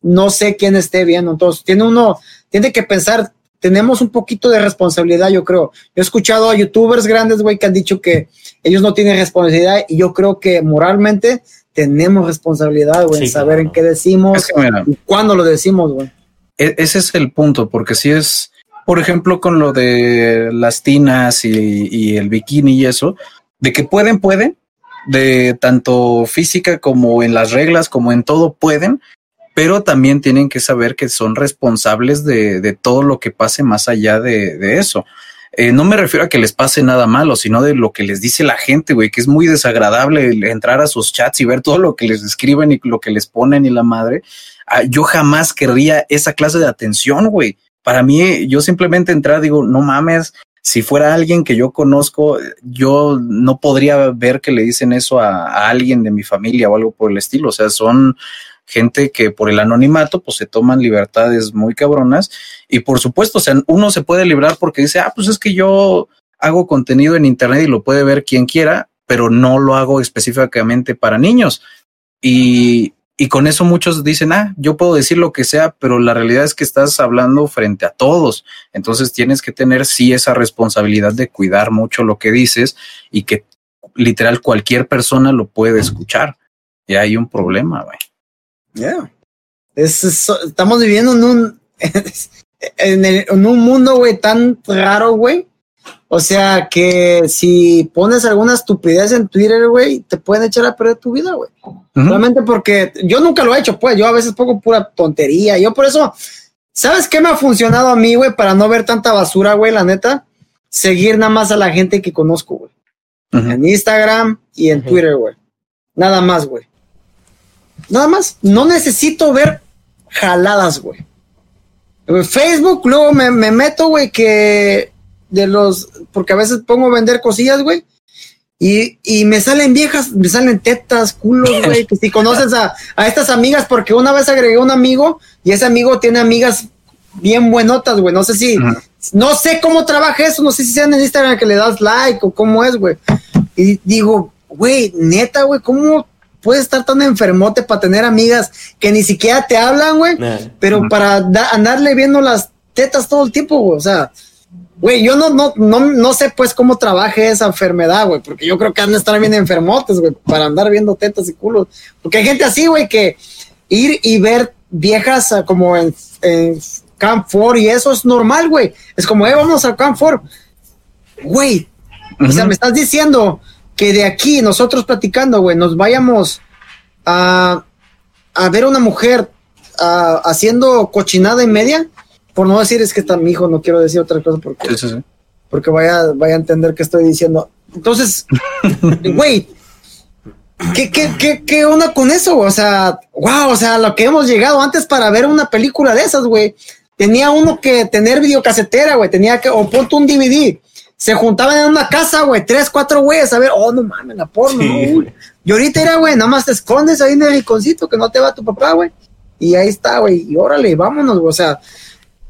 no sé quién esté viendo. Entonces, tiene uno, tiene que pensar, tenemos un poquito de responsabilidad, yo creo. Yo he escuchado a youtubers grandes, güey, que han dicho que ellos no tienen responsabilidad y yo creo que moralmente tenemos responsabilidad, güey, en saber claro. en qué decimos Es que mira, y cuándo lo decimos, güey. E- ese es el punto, porque si es, por ejemplo, con lo de las tinas y, y el bikini y eso, de que pueden, pueden, de tanto física como en las reglas, como en todo pueden, pero también tienen que saber que son responsables de, de todo lo que pase más allá de, eso. Eh, no me refiero a que les pase nada malo, sino de lo que les dice la gente, güey, que es muy desagradable entrar a sus chats y ver todo lo que les escriben y lo que les ponen y la madre. Ah, yo jamás querría esa clase de atención, güey. Para mí, yo simplemente entrar, digo, no mames, si fuera alguien que yo conozco, yo no podría ver que le dicen eso a, a alguien de mi familia o algo por el estilo. O sea, son gente que por el anonimato, pues se toman libertades muy cabronas. Y por supuesto, o sea, uno se puede librar porque dice, ah, pues es que yo hago contenido en internet y lo puede ver quien quiera, pero no lo hago específicamente para niños. Y, y con eso muchos dicen, ah, yo puedo decir lo que sea, pero la realidad es que estás hablando frente a todos. Entonces tienes que tener sí esa responsabilidad de cuidar mucho lo que dices y que literal cualquier persona lo puede escuchar. Y hay un problema, güey. Yeah. Es, es- estamos viviendo en un, [laughs] en, el- en un mundo, güey, tan raro, güey. O sea, que si pones alguna estupidez en Twitter, güey, te pueden echar a perder tu vida, güey. Ujú. Realmente porque yo nunca lo he hecho, pues. Yo a veces pongo pura tontería. Yo por eso, ¿sabes qué me ha funcionado a mí, güey? Para no ver tanta basura, güey, la neta. Seguir nada más a la gente que conozco, güey. En Instagram y en. Twitter, güey. Nada más, güey. Nada más. No necesito ver jaladas, güey. Facebook, luego me, me meto, güey, que de los. Porque a veces pongo a vender cosillas, güey. Y, y me salen viejas, me salen tetas, culos, [laughs] güey. que si conoces a, a estas amigas, porque una vez agregué un amigo y ese amigo tiene amigas bien buenotas, güey. No sé si. No sé cómo trabaja eso, no sé si sea en Instagram que le das like o cómo es, güey. Y digo, güey, neta, güey, ¿cómo puedes estar tan enfermote para tener amigas que ni siquiera te hablan, güey? Nah. Pero para da- andarle viendo las tetas todo el tiempo, güey. O sea, güey, yo no, no, no, no sé pues cómo trabaje esa enfermedad, güey, porque yo creo que han de estar bien enfermotes, güey, para andar viendo tetas y culos. Porque hay gente así, güey, que ir y ver viejas ah, como en, en Camp 4 y eso es normal, güey. Es como, eh, vamos al Camp 4. Güey, o sea, me estás diciendo que de aquí, nosotros platicando, güey, nos vayamos a, a ver una mujer haciendo cochinada y media, por no decir es que está mi hijo, no quiero decir otra cosa porque, Sí, sí, sí. porque vaya, vaya a entender que estoy diciendo. Entonces, [laughs] güey, ¿qué, qué, qué, ¿qué onda con eso? O sea, wow, o sea, lo que hemos llegado antes para ver una película de esas, güey. Tenía uno que tener videocasetera, güey, tenía que, o ponte un DVD. Se juntaban en una casa, güey, tres, cuatro güeyes a ver, oh, no mames, la porno, Sí. Y ahorita era, güey, nada más te escondes ahí en el rinconcito que no te va tu papá, güey. Y ahí está, güey, y órale, vámonos, güey, o sea,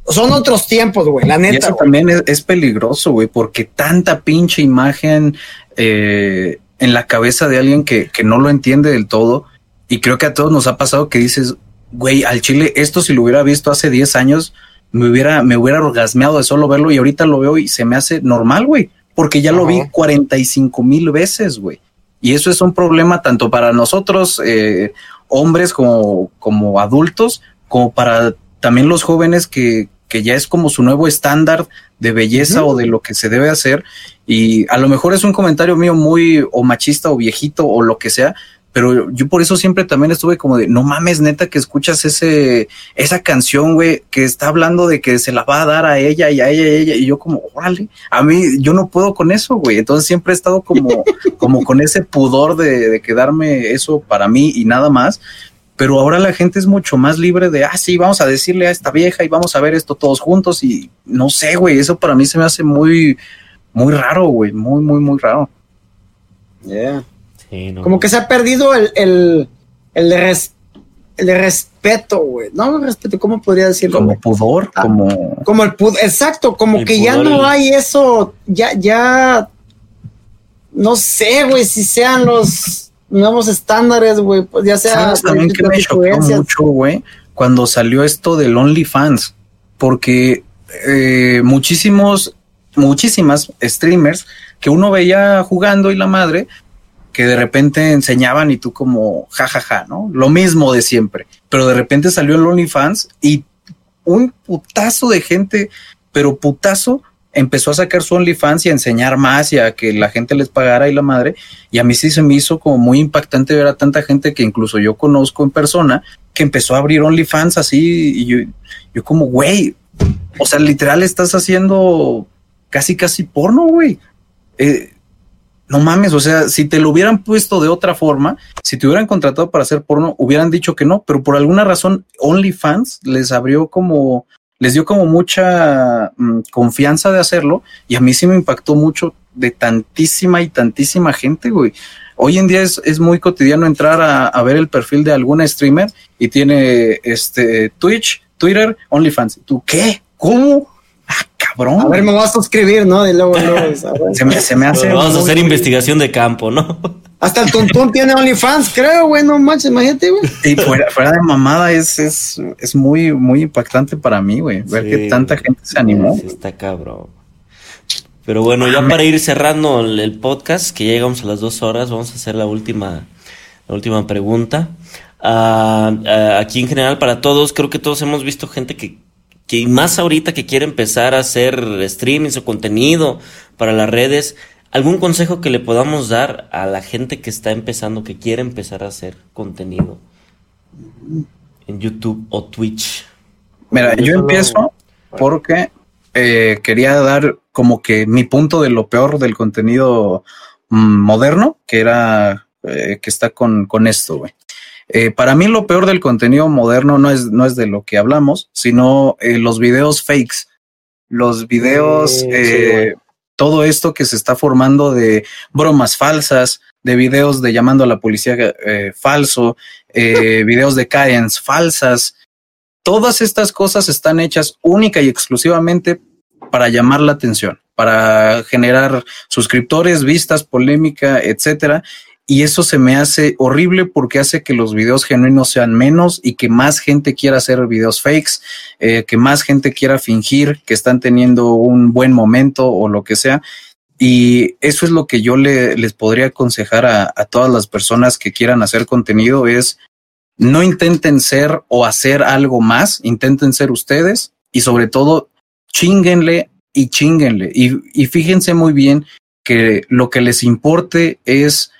son otros tiempos, güey, la Y neta, eso güey. también es, es peligroso, güey, porque tanta pinche imagen eh, en la cabeza de alguien que, que no lo entiende del todo. Y creo que a todos nos ha pasado que dices, güey, al chile, esto si lo hubiera visto hace 10 años, me hubiera, me hubiera orgasmeado de solo verlo y ahorita lo veo y se me hace normal, güey, porque ya lo vi Ajá. 45 mil veces, güey. Y eso es un problema tanto para nosotros, eh, hombres como, como adultos, como para también los jóvenes que, que ya es como su nuevo estándar de belleza o de lo que se debe hacer. Y a lo mejor es un comentario mío muy o machista o viejito o lo que sea, pero yo por eso siempre también estuve como de, no mames, neta, que escuchas ese, esa canción, güey, que está hablando de que se la va a dar a ella y a ella y a ella, y yo como, órale, a mí, yo no puedo con eso, güey, entonces siempre he estado como, [laughs] como con ese pudor de, de quedarme eso para mí y nada más, pero ahora la gente es mucho más libre de, ah, sí, vamos a decirle a esta vieja y vamos a ver esto todos juntos y no sé, güey, eso para mí se me hace muy, muy raro, güey, muy, muy, muy raro. Yeah. Sí, no. Como que se ha perdido el, el, el, res- el respeto, güey. No respeto, ¿cómo podría decirlo? Como pudor, Ah. como... Como el pud- exacto, como que ya pudor, no hay eso, ya, ya, no sé, güey, si sean los nuevos estándares, güey, pues ya sea ¿Sabes también que me chocó mucho, güey? Cuando salió esto del OnlyFans, porque eh, muchísimos, muchísimas streamers que uno veía jugando y la madre, que de repente enseñaban y tú como jajaja, ¿no? Lo mismo de siempre, pero de repente salió el OnlyFans y un putazo de gente, pero putazo, empezó a sacar su OnlyFans y a enseñar más y a que la gente les pagara y la madre. Y a mí sí se me hizo como muy impactante ver a tanta gente que incluso yo conozco en persona que empezó a abrir OnlyFans así y yo, yo como, güey, o sea, literal estás haciendo casi, casi porno, güey. Eh, no mames, o sea, si te lo hubieran puesto de otra forma, si te hubieran contratado para hacer porno, hubieran dicho que no, pero por alguna razón OnlyFans les abrió como, les dio como mucha mm, confianza de hacerlo y a mí sí me impactó mucho de tantísima y tantísima gente, güey. Hoy en día es, es muy cotidiano entrar a, a ver el perfil de alguna streamer y tiene este Twitch, Twitter, OnlyFans. ¿Tú qué? ¿Cómo? Cabrón. A ver, me voy a suscribir, ¿no? Y luego, luego, [laughs] se me, se me hace. Vamos a hacer investigación de campo, ¿no? [laughs] Hasta el Tuntún tiene OnlyFans, creo, güey, no manches, imagínate, güey. Y fuera, fuera de mamada es, es, es muy, muy impactante para mí, güey. Ver Sí, que tanta gente se animó. Sí, está cabrón. Pero bueno, ya para ir cerrando el, el podcast, que ya llegamos a las dos horas, vamos a hacer la última, la última pregunta. Ah, ah, aquí en general para todos, creo que todos hemos visto gente que, que y más ahorita que quiere empezar a hacer streamings o contenido para las redes. ¿Algún consejo que le podamos dar a la gente que está empezando, que quiere empezar a hacer contenido en YouTube o Twitch? Mira, Yo empiezo porque eh, quería dar como que mi punto de lo peor del contenido mm, moderno, que era eh, que está con, con esto, güey. Eh, para mí lo peor del contenido moderno no es, no es de lo que hablamos, sino eh, los videos fakes, los videos, sí, eh, todo esto que se está formando de bromas falsas, de videos de llamando a la policía eh, falso, [laughs] videos de Caens falsas. Todas estas cosas están hechas única y exclusivamente para llamar la atención, para generar suscriptores, vistas, polémica, etcétera. Y eso se me hace horrible porque hace que los videos genuinos sean menos y que más gente quiera hacer videos fakes, eh, que más gente quiera fingir que están teniendo un buen momento o lo que sea. Y eso es lo que yo le, les podría aconsejar a, a todas las personas que quieran hacer contenido es no intenten ser o hacer algo más, intenten ser ustedes y sobre todo chinguenle y chinguenle. Y, y fíjense muy bien que lo que les importe es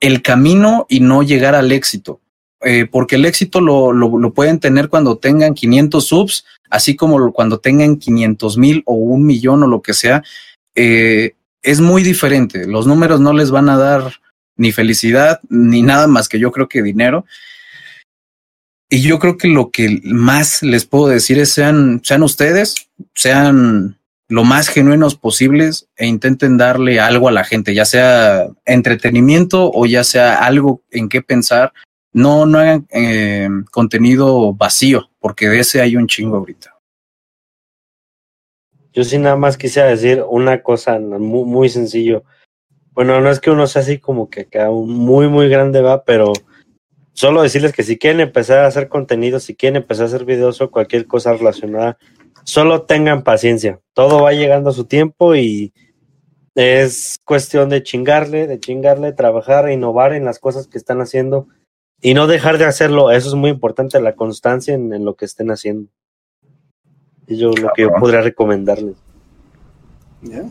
el camino y no llegar al éxito. Eh, porque el éxito lo, lo, pueden tener cuando tengan 500 subs, así como cuando tengan 500 mil o un millón o lo que sea. Eh, es muy diferente. Los números no les van a dar ni felicidad ni nada más que yo creo que dinero. Y yo creo que lo que más les puedo decir es sean, sean ustedes, sean lo más genuinos posibles e intenten darle algo a la gente, ya sea entretenimiento o ya sea algo en qué pensar. No, no hagan eh, contenido vacío, porque de ese hay un chingo ahorita. Yo sí nada más quisiera decir una cosa muy, muy sencillo. Bueno, no es que uno sea así como que acá muy, muy grande va, pero solo decirles que si quieren empezar a hacer contenido, si quieren empezar a hacer videos o cualquier cosa relacionada solo tengan paciencia. Todo va llegando a su tiempo y es cuestión de chingarle, de chingarle, trabajar, innovar en las cosas que están haciendo y no dejar de hacerlo. Eso es muy importante, la constancia en, en lo que estén haciendo. Y yo lo que yo podría recomendarles. Yeah.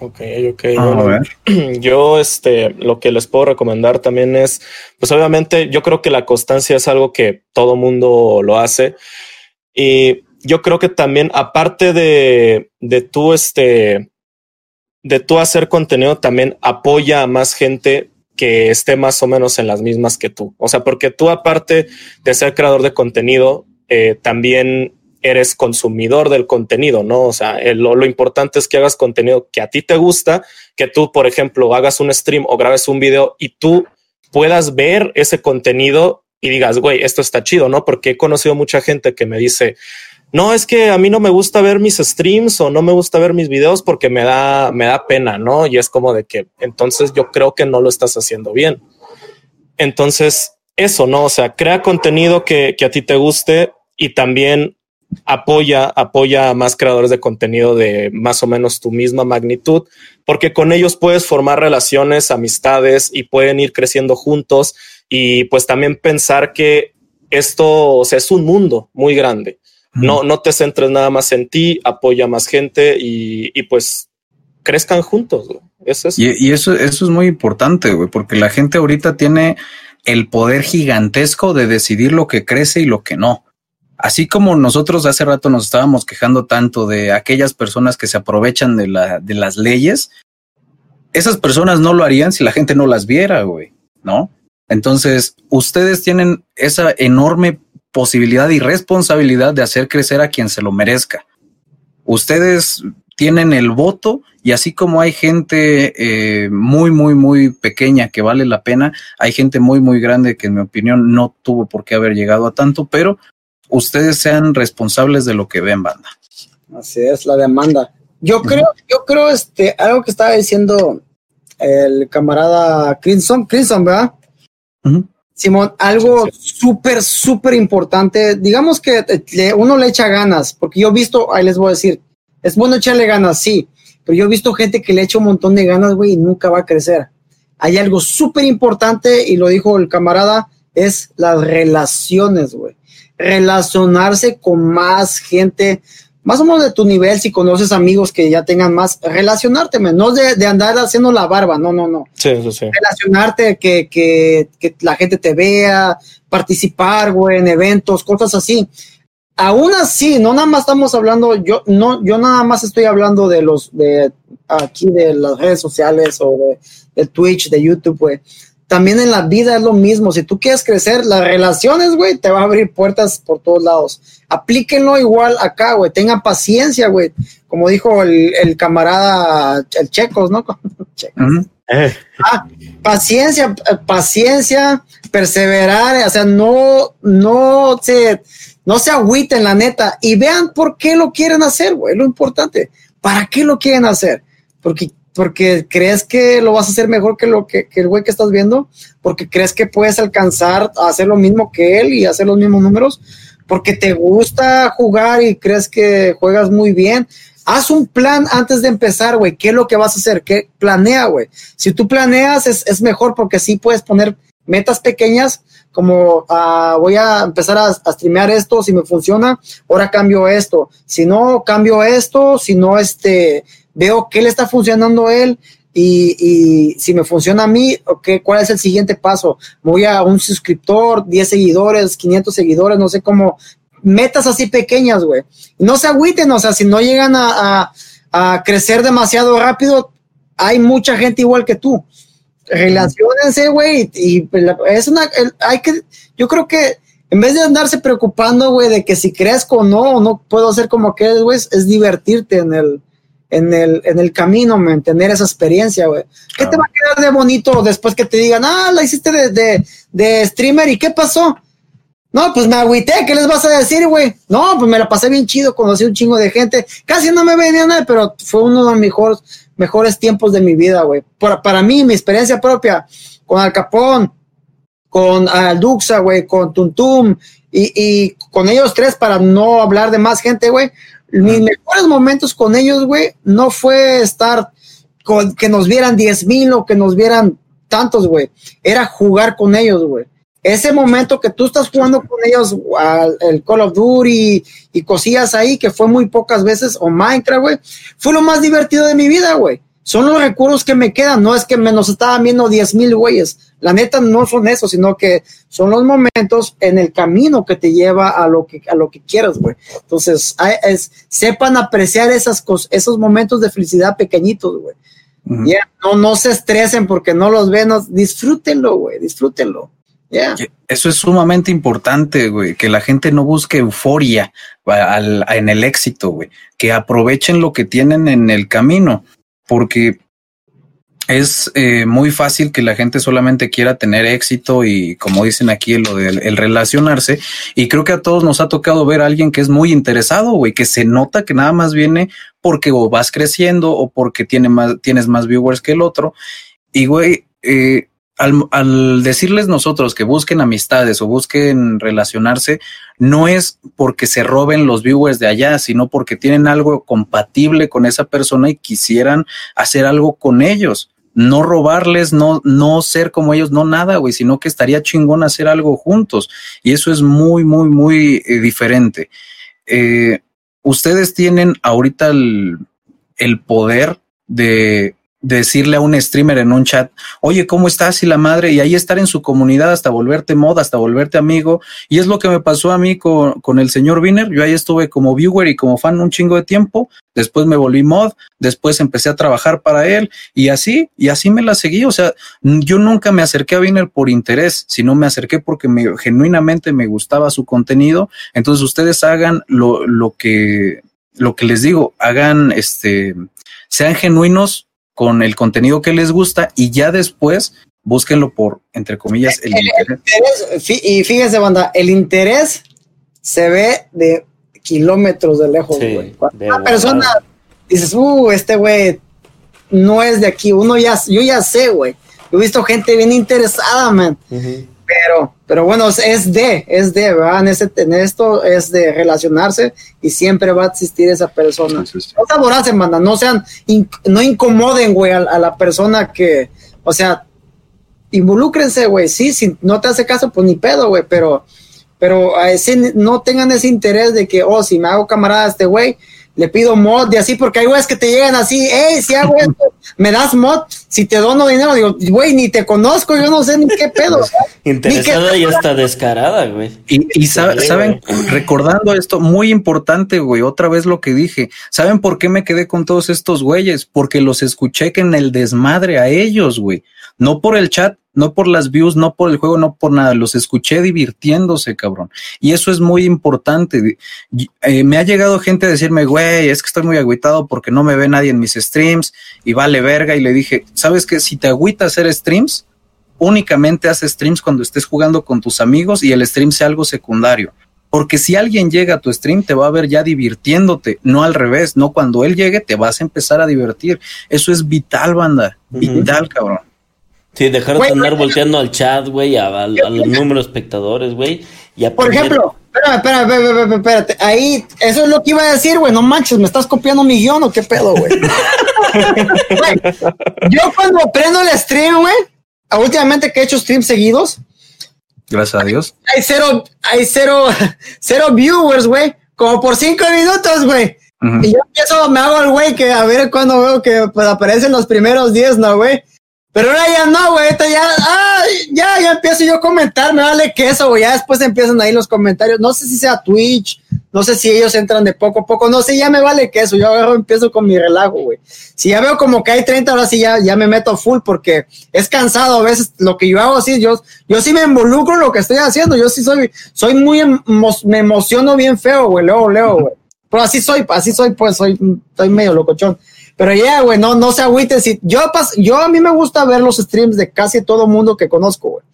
Ok, ok. Ah, bueno, [clears throat] yo, este, lo que les puedo recomendar también es, pues obviamente, yo creo que la constancia es algo que todo mundo lo hace. Y yo creo que también, aparte de, de tú, este, de tú hacer contenido, también apoya a más gente que esté más o menos en las mismas que tú. O sea, porque tú, aparte de ser creador de contenido, eh, también eres consumidor del contenido, ¿no? O sea, lo, importante es que hagas contenido que a ti te gusta, que tú, por ejemplo, hagas un stream o grabes un video y tú puedas ver ese contenido y digas, güey, esto está chido, ¿no? Porque he conocido mucha gente que me dice, no, es que a mí no me gusta ver mis streams o no me gusta ver mis videos porque me da, me da pena, ¿no? Y es como de que entonces yo creo que no lo estás haciendo bien. Entonces, eso, ¿no? O sea, crea contenido que, que a ti te guste y también apoya, apoya a más creadores de contenido de más o menos tu misma magnitud, porque con ellos puedes formar relaciones, amistades y pueden ir creciendo juntos y pues también pensar que esto es un mundo muy grande no, no te centres nada más en ti, apoya a más gente y, y pues crezcan juntos. Güey. Es eso. Y, y, eso, eso es muy importante, güey, porque la gente ahorita tiene el poder gigantesco de decidir lo que crece y lo que no. Así como nosotros hace rato nos estábamos quejando tanto de aquellas personas que se aprovechan de, la, de las leyes, esas personas no lo harían si la gente no las viera, güey, ¿no? Entonces, ustedes tienen esa enorme posibilidad y responsabilidad de hacer crecer a quien se lo merezca. Ustedes tienen el voto y así como hay gente eh, muy, muy, muy pequeña que vale la pena, hay gente muy, muy grande que en mi opinión no tuvo por qué haber llegado a tanto, pero ustedes sean responsables de lo que ven, banda. Así es, la demanda. Yo creo, uh -huh. yo creo, este, algo que estaba diciendo el camarada Crimson, Crimson, ¿verdad? Uh -huh. Simón, algo súper, súper importante. Digamos que uno le echa ganas, porque yo he visto, ahí les voy a decir, es bueno echarle ganas, sí, pero yo he visto gente que le echa un montón de ganas, güey, y nunca va a crecer. Hay algo súper importante, y lo dijo el camarada, es las relaciones, güey. Relacionarse con más gente, más o menos de tu nivel, si conoces amigos que ya tengan más, relacionarte, man. no de, de, andar haciendo la barba, no, no, no. Sí, eso sí. Relacionarte, que, que, que la gente te vea, participar, güey, en eventos, cosas así. Aún así, no nada más estamos hablando, yo no, yo nada más estoy hablando de los, de aquí, de las redes sociales o de, de Twitch, de YouTube, güey también en la vida es lo mismo. Si tú quieres crecer, las relaciones, güey, te va a abrir puertas por todos lados. Aplíquenlo igual acá, güey. Tengan paciencia, güey. Como dijo el, el camarada, el Checos, ¿no? [laughs] Checos. Uh -huh. ah, paciencia, paciencia, perseverar, o sea, no, no se, no se agüiten, la neta, y vean por qué lo quieren hacer, güey, lo importante. ¿Para qué lo quieren hacer? Porque porque crees que lo vas a hacer mejor que lo que, el güey que estás viendo, porque crees que puedes alcanzar a hacer lo mismo que él y hacer los mismos números, porque te gusta jugar y crees que juegas muy bien. Haz un plan antes de empezar, güey. ¿Qué es lo que vas a hacer? ¿Qué planea, güey? Si tú planeas es, es mejor porque sí puedes poner metas pequeñas como ah, voy a empezar a, a streamear esto, si me funciona, ahora cambio esto, si no, cambio esto, si no, este, veo qué le está funcionando a él y, si me funciona a mí, okay, ¿cuál es el siguiente paso? Voy a un suscriptor, 10 seguidores, 500 seguidores, no sé cómo, metas así pequeñas, güey. No se agüiten, o sea, si no llegan a, crecer demasiado rápido, hay mucha gente igual que tú relacionense, güey, y, es una, hay que, yo creo que en vez de andarse preocupando, güey, de que si crezco o no, o no puedo hacer como que güey, es divertirte en el, en el, en el camino, man, tener esa experiencia, güey. ¿Qué te va a quedar de bonito después que te digan, ah, la hiciste de, de, de streamer y qué pasó? No, pues me agüité, ¿qué les vas a decir, güey? No, pues me la pasé bien chido, conocí un chingo de gente. Casi no me venía nada, pero fue uno de los mejores, mejores tiempos de mi vida, güey. Para, para mí, mi experiencia propia con Al Capón, con Alduxa, güey, con Tuntum y, y con ellos tres, para no hablar de más gente, güey. Mis mejores momentos con ellos, güey, no fue estar con que nos vieran diez mil o que nos vieran tantos, güey. Era jugar con ellos, güey ese momento que tú estás jugando con ellos, al, el Call of Duty y, cosillas ahí, que fue muy pocas veces, o Minecraft, güey, fue lo más divertido de mi vida, güey. Son los recursos que me quedan, no es que me nos estaban viendo 10 mil güeyes. La neta no son eso, sino que son los momentos en el camino que te lleva a lo que, a lo que quieras, güey. Entonces, es, sepan apreciar esas cosas, esos momentos de felicidad pequeñitos, güey. no, no se estresen porque no los ven, disfrútenlo, güey, disfrútenlo. Eso es sumamente importante, güey, que la gente no busque euforia en el éxito, güey, que aprovechen lo que tienen en el camino, porque es eh, muy fácil que la gente solamente quiera tener éxito y como dicen aquí lo del el relacionarse. Y creo que a todos nos ha tocado ver a alguien que es muy interesado, güey, que se nota que nada más viene porque o vas creciendo o porque tiene más, tienes más viewers que el otro. Y güey, eh, al, decirles nosotros que busquen amistades o busquen relacionarse, no es porque se roben los viewers de allá, sino porque tienen algo compatible con esa persona y quisieran hacer algo con ellos. No robarles, no, no ser como ellos, no nada, güey, sino que estaría chingón hacer algo juntos. Y eso es muy, muy, muy eh, diferente. Eh, ustedes tienen ahorita el, el poder de decirle a un streamer en un chat, oye, ¿cómo estás? Y la madre, y ahí estar en su comunidad hasta volverte moda, hasta volverte amigo. Y es lo que me pasó a mí con, con el señor Wiener. Yo ahí estuve como viewer y como fan un chingo de tiempo. Después me volví mod, después empecé a trabajar para él y así, y así me la seguí. O sea, yo nunca me acerqué a Wiener por interés, sino me acerqué porque me, genuinamente me gustaba su contenido. Entonces ustedes hagan lo, lo que, lo que les digo, hagan este, sean genuinos con el contenido que les gusta y ya después búsquenlo por, entre comillas, el, interés. Y fíjense, banda, el interés se ve de kilómetros de lejos, güey. Una persona dices, uh, este güey no es de aquí. Uno ya, yo ya sé, güey. He visto gente bien interesada, man. Pero, pero bueno, es de, es de, ¿verdad? En, ese, en esto es de relacionarse y siempre va a existir esa persona. No se aboracen, manda, no sean, no incomoden, güey, a, la persona que, o sea, involúcrense, güey, sí, si no te hace caso, pues ni pedo, güey, pero, pero no tengan ese interés de que, oh, si me hago camarada a este güey, le pido mod y así, porque hay güeyes que te llegan así, hey, si hago [laughs] esto, me das mod, si te dono dinero, digo, güey, ni te conozco, yo no sé ni qué pedo. [laughs] Interesada y hasta descarada, güey. Y, saben, recordando esto, muy importante, güey, otra vez lo que dije, ¿saben por qué me quedé con todos estos güeyes? Porque los escuché que en el desmadre a ellos, güey, no por el chat, no por las views, no por el juego, no por nada, los escuché divirtiéndose, cabrón. Y eso es muy importante. Eh, me ha llegado gente a decirme, güey, es que estoy muy agüitado porque no me ve nadie en mis streams y vale verga. Y le dije, ¿sabes qué? Si te agüita hacer streams, únicamente haz streams cuando estés jugando con tus amigos y el stream sea algo secundario. Porque si alguien llega a tu stream, te va a ver ya divirtiéndote, no al revés, no cuando él llegue, te vas a empezar a divertir. Eso es vital, banda. Vital, cabrón. Sí, dejar de andar volteando al chat, güey, a, a, a los números de espectadores, güey. y Por ejemplo, espérame, espérame, espérate. Ahí, eso es lo que iba a decir, güey. No manches, ¿me estás copiando mi guion o qué pedo, güey? [laughs] Yo cuando prendo el stream, güey, últimamente que he hecho streams seguidos, Gracias a Dios. hay cero, hay cero, [laughs] cero viewers, güey. Como por cinco minutos, güey. Y yo empiezo, me hago el güey que a ver cuando veo que pues, aparecen los primeros 10, ¿no, güey? Pero ahora ya no, güey, ya, ah, ya, ya empiezo yo a comentar, me vale queso, güey, ya después empiezan ahí los comentarios, no sé si sea Twitch, no sé si ellos entran de poco a poco, no sé, ya me vale queso, yo ahora empiezo con mi relajo, güey. Si ya veo como que hay 30, ahora sí ya, ya me meto full porque es cansado a veces lo que yo hago así, yo, yo sí me involucro en lo que estoy haciendo, yo sí soy, soy muy, emo- me emociono bien feo, güey, luego, luego, güey. Pero así soy, así soy, pues soy, soy medio locochón. Pero ya, güey, no, no se agüiten. Si, yo, pas, yo a mí me gusta ver los streams de casi todo mundo que conozco, güey.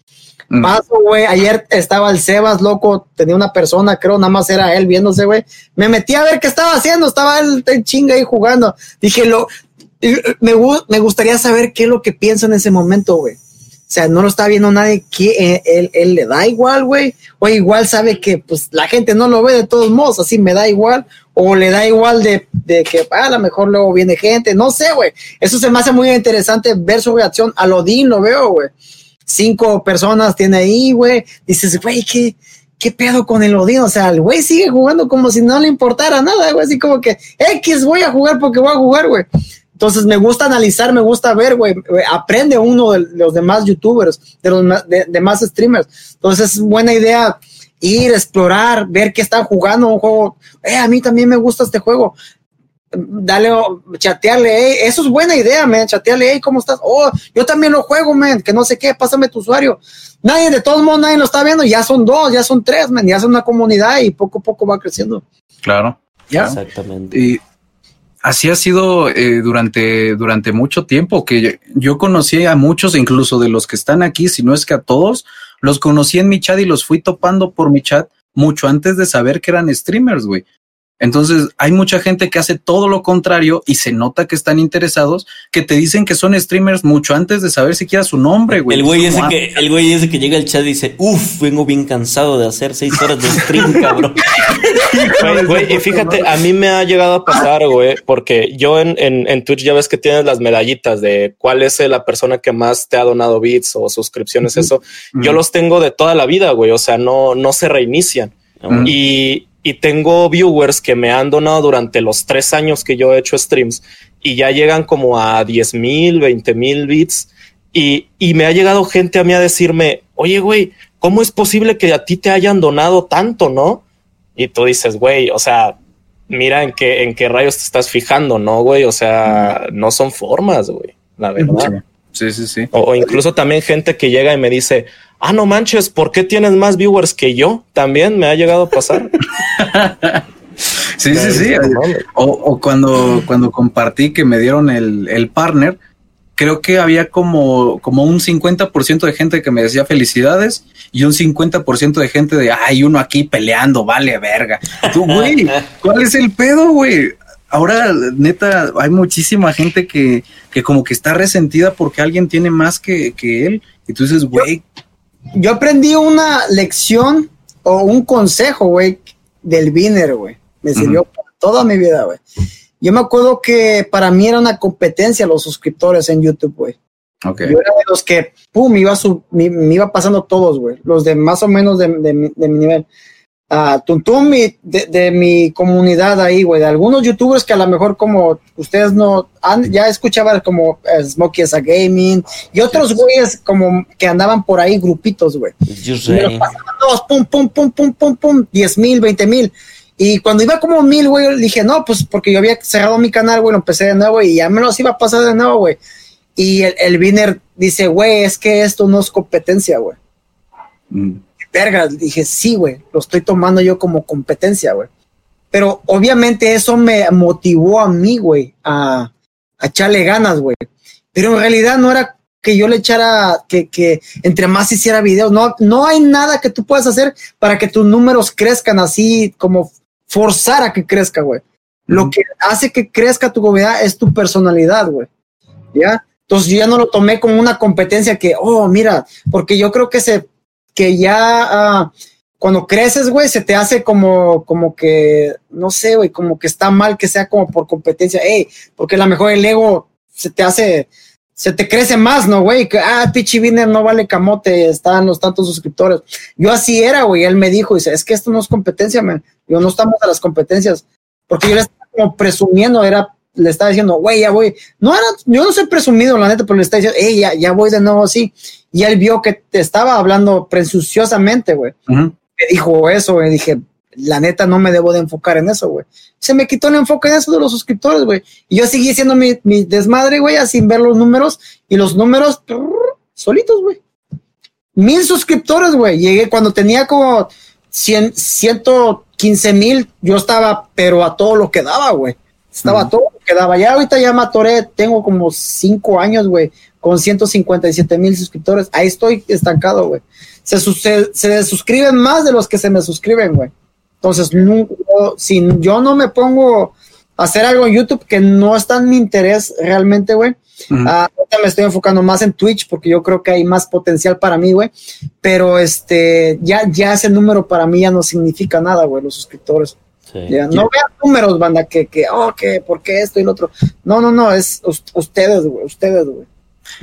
Mm. Paso, güey. Ayer estaba el Sebas, loco. Tenía una persona, creo, nada más era él viéndose, güey. Me metí a ver qué estaba haciendo. Estaba él en chinga ahí jugando. Dije, lo, me, gu- me gustaría saber qué es lo que piensa en ese momento, güey. O sea, no lo está viendo nadie. que eh, él, él le da igual, güey. O igual sabe que pues la gente no lo ve de todos modos. Así me da igual. O le da igual de, de que ah, a lo mejor luego viene gente. No sé, güey. Eso se me hace muy interesante ver su reacción. A Lodín lo veo, güey. Cinco personas tiene ahí, güey. Dices, güey, ¿qué, ¿qué pedo con el Odín? O sea, el güey sigue jugando como si no le importara nada, güey. Así como que X voy a jugar porque voy a jugar, güey. Entonces me gusta analizar, me gusta ver, güey. Aprende uno de los demás youtubers, de los de, demás streamers. Entonces es buena idea ir, explorar, ver qué están jugando un juego. Eh, a mí también me gusta este juego. Dale, o- chatearle, eh, eso es buena idea, man. Chatearle, hey, ¿cómo estás? Oh, yo también lo juego, man. Que no sé qué, pásame tu usuario. Nadie, de todos modos, nadie lo está viendo. Ya son dos, ya son tres, man. Ya son una comunidad y poco a poco va creciendo. Claro. Ya. Exactamente. Y así ha sido eh, durante, durante mucho tiempo que yo conocí a muchos, incluso de los que están aquí, si no es que a todos, los conocí en mi chat y los fui topando por mi chat mucho antes de saber que eran streamers, güey. Entonces, hay mucha gente que hace todo lo contrario y se nota que están interesados, que te dicen que son streamers mucho antes de saber siquiera su nombre, güey. El güey Es ese que, el güey ese que llega al chat y dice, uff, vengo bien cansado de hacer seis horas de stream, [laughs] cabrón. Güey, güey, y fíjate, a mí me ha llegado a pasar, güey, porque yo en, en, en Twitch ya ves que tienes las medallitas de cuál es la persona que más te ha donado bits o suscripciones, eso. "Mm, Yo los tengo de toda la vida, güey, o sea, no, no se reinician. Mm. Y, y tengo viewers que me han donado durante los tres años que yo he hecho streams y ya llegan como a 10 mil, 20 mil bits. Y, y me ha llegado gente a mí a decirme, oye, güey, ¿cómo es posible que a ti te hayan donado tanto, no? Y tú dices, güey, o sea, mira en qué, en qué rayos te estás fijando, ¿no, güey? O sea, no son formas, güey, la verdad. Sí, sí, sí. O, o incluso también gente que llega y me dice, ah, no manches, ¿por qué tienes más viewers que yo? También me ha llegado a pasar. [laughs] Sí, sí, sí. O, o cuando, cuando compartí que me dieron el, el partner, creo que había como, como un 50% de gente que me decía felicidades y un 50% de gente de, ay, uno aquí peleando, vale verga. Tú, güey, [laughs] ¿cuál es el pedo, güey? Ahora, neta, hay muchísima gente que, que como que está resentida porque alguien tiene más que, que él. Y tú dices, güey, Yo aprendí una lección o un consejo, güey, del Viner, güey. Me sirvió para toda mi vida, güey. Yo me acuerdo que para mí era una competencia los suscriptores en YouTube, güey. ok. Yo era de los que, pum, iba su, me, me iba pasando todos, güey. Los de más o menos de, de mi, de mi nivel. Ah, Tuntum y de, de mi comunidad ahí, güey. De algunos youtubers que a lo mejor como ustedes no han, ya escuchaban como eh, Smokey as a Gaming y otros güeyes como que andaban por ahí grupitos, güey. Yo sé. pasaban todos, pum, pum, pum, pum, pum, pum, 10 mil, 20 mil. Y cuando iba como mil, güey, dije, no, pues porque yo había cerrado mi canal, güey, lo empecé de nuevo y ya me los iba a pasar de nuevo, güey. Y el, el Viner dice, güey, es que esto no es competencia, güey. Mm, Verga, dije, sí, güey, lo estoy tomando yo como competencia, güey. Pero obviamente eso me motivó a mí, güey, a, a echarle ganas, güey. Pero en realidad no era que yo le echara, que, que entre más hiciera videos. No, no hay nada que tú puedas hacer para que tus números crezcan así como forzar a que crezca, güey. Lo que hace que crezca tu comunidad es tu personalidad, güey. ¿Ya? Entonces yo ya no lo tomé como una competencia que, oh, mira, porque yo creo que se, que ya ah, cuando creces, güey, se te hace como, como que, no sé, güey, como que está mal que sea como por competencia, hey, porque a lo mejor el ego se te hace, se te crece más, ¿no, güey? Que, ah, Pichi Viner no vale camote, están los tantos suscriptores. Yo así era, güey, él me dijo, dice, es que esto no es competencia, man. Yo no estamos a las competencias, porque yo le estaba como presumiendo, era le estaba diciendo, güey, ya voy. No era, yo no soy presumido, la neta, pero le estaba diciendo, hey, ya, ya voy de nuevo así. Y él vio que te estaba hablando presuciosamente, güey. Me dijo eso, güey. Dije, la neta, no me debo de enfocar en eso, güey. Se me quitó el enfoque en eso de los suscriptores, güey. Y yo seguí haciendo mi, mi desmadre, güey, sin ver los números. Y los números, solitos, güey. Mil suscriptores, güey. Llegué cuando tenía como 100, 115 mil. Yo estaba, pero a todo lo que daba, güey. Estaba todo lo que daba. Ya ahorita ya matoré, tengo como cinco años, güey, con 157 mil suscriptores. Ahí estoy estancado, güey. Se, se, se, suscriben más de los que se me suscriben, güey. Entonces, no, si yo no me pongo a hacer algo en YouTube que no está en mi interés realmente, güey. ahorita me estoy enfocando más en Twitch porque yo creo que hay más potencial para mí, güey. Pero este, ya, ya ese número para mí ya no significa nada, güey, los suscriptores. No vean números, banda, que, que, oh, que, ¿por qué esto y lo otro? No, no, no, es ustedes, güey, ustedes, güey.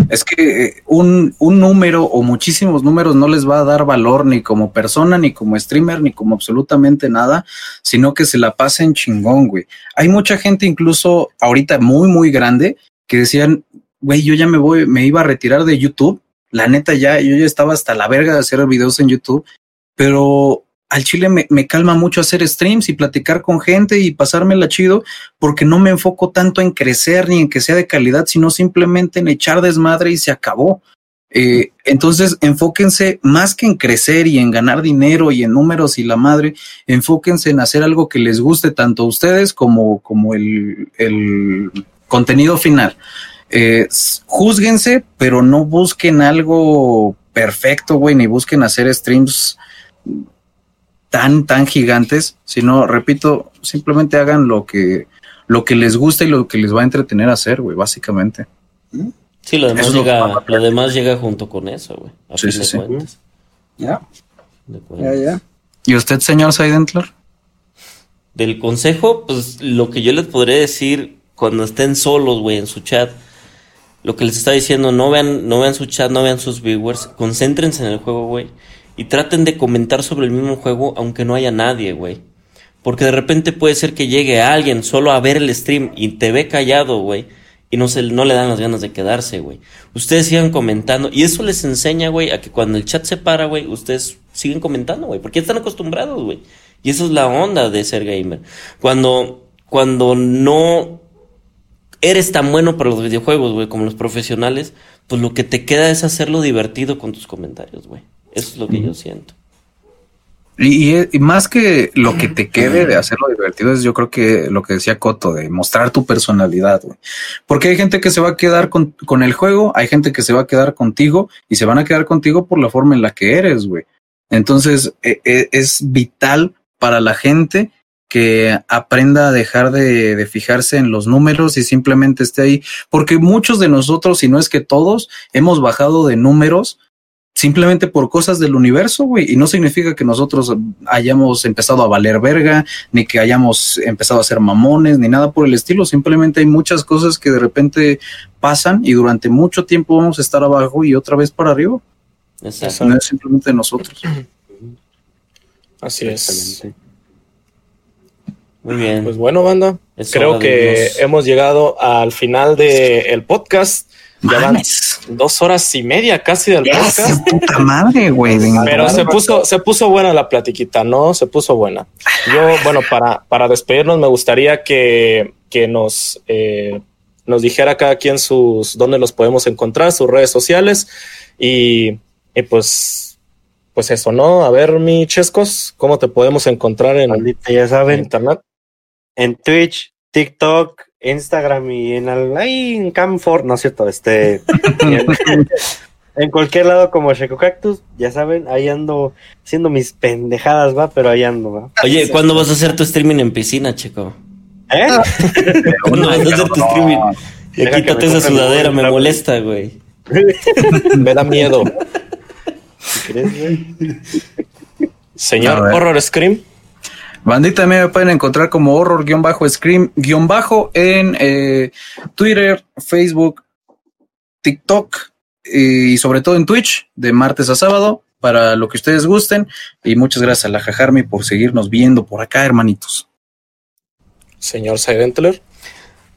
Es que eh, un, un, número o muchísimos números no les va a dar valor ni como persona, ni como streamer, ni como absolutamente nada, sino que se la pasen chingón, güey. Hay mucha gente incluso ahorita muy, muy grande que decían, güey, yo ya me voy, me iba a retirar de YouTube. La neta ya, yo ya estaba hasta la verga de hacer videos en YouTube, pero al chile me, me, calma mucho hacer streams y platicar con gente y pasármela chido, porque no me enfoco tanto en crecer ni en que sea de calidad, sino simplemente en echar desmadre y se acabó. Eh, entonces, enfóquense más que en crecer y en ganar dinero y en números y la madre, enfóquense en hacer algo que les guste tanto a ustedes como, como el, el contenido final. Eh, juzguense, pero no busquen algo perfecto, güey, ni busquen hacer streams tan, tan gigantes, sino, repito, simplemente hagan lo que, lo que les gusta y lo que les va a entretener a hacer, güey, básicamente. Sí, lo demás, llega, lo, demás llega junto con eso, güey. Sí, sí, sí. Ya. Ya, ya. ¿Y usted, señor Seidentler? Del consejo, pues lo que yo les podría decir cuando estén solos, güey, en su chat, lo que les está diciendo, no vean, no vean su chat, no vean sus viewers, concéntrense en el juego, güey y traten de comentar sobre el mismo juego aunque no haya nadie, güey. Porque de repente puede ser que llegue alguien solo a ver el stream y te ve callado, güey. Y no, se, no le dan las ganas de quedarse, güey. Ustedes sigan comentando. Y eso les enseña, güey, a que cuando el chat se para, güey, ustedes siguen comentando, güey. Porque están acostumbrados, güey. Y eso es la onda de ser gamer. Cuando, cuando no eres tan bueno para los videojuegos, güey, como los profesionales, pues lo que te queda es hacerlo divertido con tus comentarios, güey. Eso es lo que yo siento. Y, más que lo que te quede de hacerlo divertido es yo creo que lo que decía Coto, de mostrar tu personalidad, güey. Porque hay gente que se va a quedar con, el juego, hay gente que se va a quedar contigo y se van a quedar contigo por la forma en la que eres, güey. Entonces e, e, es vital para la gente que aprenda a dejar de, de, fijarse en los números y simplemente esté ahí. Porque muchos de nosotros, si no es que todos, hemos bajado de números simplemente por cosas del universo, güey. Y no significa que nosotros hayamos empezado a valer verga, ni que hayamos empezado a ser mamones, ni nada por el estilo. Simplemente hay muchas cosas que de repente pasan y durante mucho tiempo vamos a estar abajo y otra vez para arriba. Exacto. No es simplemente nosotros. Así es. Muy bien. Pues bueno, banda. creo que hemos llegado al final del el podcast. Ya van dos horas y media casi del podcast. Puta madre, güey. Pero se puso, se puso buena la platiquita, ¿no? Se puso buena. Yo, bueno, para, para despedirnos, me gustaría que, que nos, eh, nos dijera cada quien sus dónde los podemos encontrar, sus redes sociales. Y, y pues, pues eso, ¿no? A ver, mi Chescos, ¿cómo te podemos encontrar en, ya saben, internet? En Twitch, TikTok, Instagram y en el, ahí en Camfor, no es cierto, este en, en cualquier lado como Checo Cactus, ya saben, ahí ando haciendo mis pendejadas, va, pero ahí ando, va. Oye, ¿cuándo vas a hacer tu streaming en piscina, chico? ¿Eh? [laughs] ¿Cuándo vas a hacer tu streaming? Ya quítate esa sudadera, me molesta, güey. [laughs] Me da miedo. ¿Crees, güey? Señor. Horror Scream. Bandita también me pueden encontrar como horror-scream-bajo en eh, Twitter, Facebook, TikTok y sobre todo en Twitch de martes a sábado para lo que ustedes gusten. Y muchas gracias a la Jajarmi por seguirnos viendo por acá, hermanitos. Señor Silentler.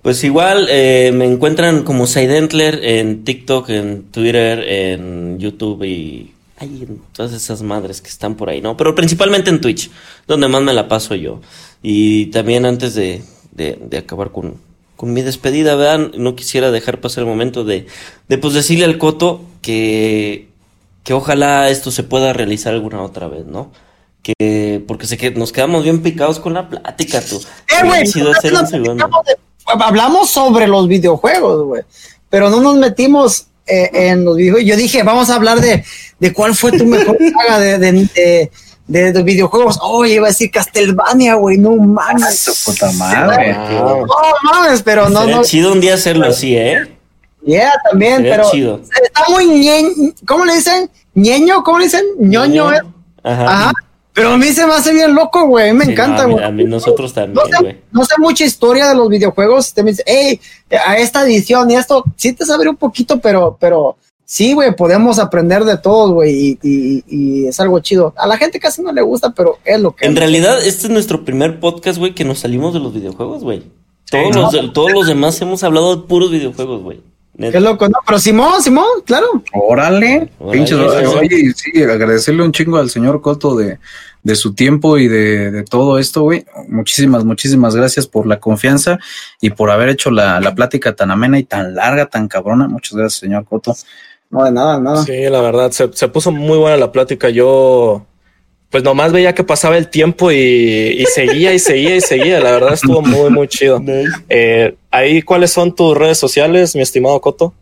Pues igual eh, me encuentran como Sidentler en TikTok, en Twitter, en YouTube y ay, en todas esas madres que están por ahí, ¿no? Pero principalmente en Twitch, donde más me la paso yo. Y también antes de, de, de acabar con, con mi despedida, vean, no quisiera dejar pasar el momento de, de pues decirle al Coto que, que ojalá esto se pueda realizar alguna otra vez, ¿no? Que, porque sé que nos quedamos bien picados con la plática, tú. Eh, güey, hablamos sobre los videojuegos, güey, pero no nos metimos eh, en los videojuegos. Yo dije, vamos a hablar de, de cuál fue tu mejor [laughs] saga de, de, de, de- de videojuegos. Oye, iba a decir Castlevania, güey, no mames. Su puta madre. Ah, No mames, pero no, no. chido un día hacerlo así, ¿eh? Yeah, también, Sería pero chido. está muy ñeño. ¿Cómo le dicen? ¿Ñeño? ¿Cómo le dicen? ñoño, ¿eh? Ajá. Ajá. Pero a mí se me hace bien loco, güey. Me Sí, encanta, no, a mí- güey. a mí nosotros también, güey. no sé mucha historia de los videojuegos. Te me dice, hey, a esta edición y esto, sí te sabré un poquito, pero, pero sí, güey, podemos aprender de todos, güey, y, y- y es algo chido. A la gente casi no le gusta, pero es lo que. En realidad, este es nuestro primer podcast, güey, que nos salimos de los videojuegos, güey. Todos, ¿no? los, todos los demás hemos hablado de puros videojuegos, güey. Qué loco, ¿no? Pero Simón, Simón, claro. Órale, pinches. Oye, sí, agradecerle un chingo al señor Coto de, de su tiempo y de, de todo esto, güey. Muchísimas, muchísimas gracias por la confianza y por haber hecho la, la plática tan amena y tan larga, tan cabrona. Muchas gracias, señor Coto. No, de nada, nada. Sí, la verdad, se, se puso muy buena la plática. Yo, pues nomás veía que pasaba el tiempo y, y seguía y seguía y seguía. La verdad estuvo muy, muy chido. Eh, ahí, ¿cuáles son tus redes sociales, mi estimado Coto?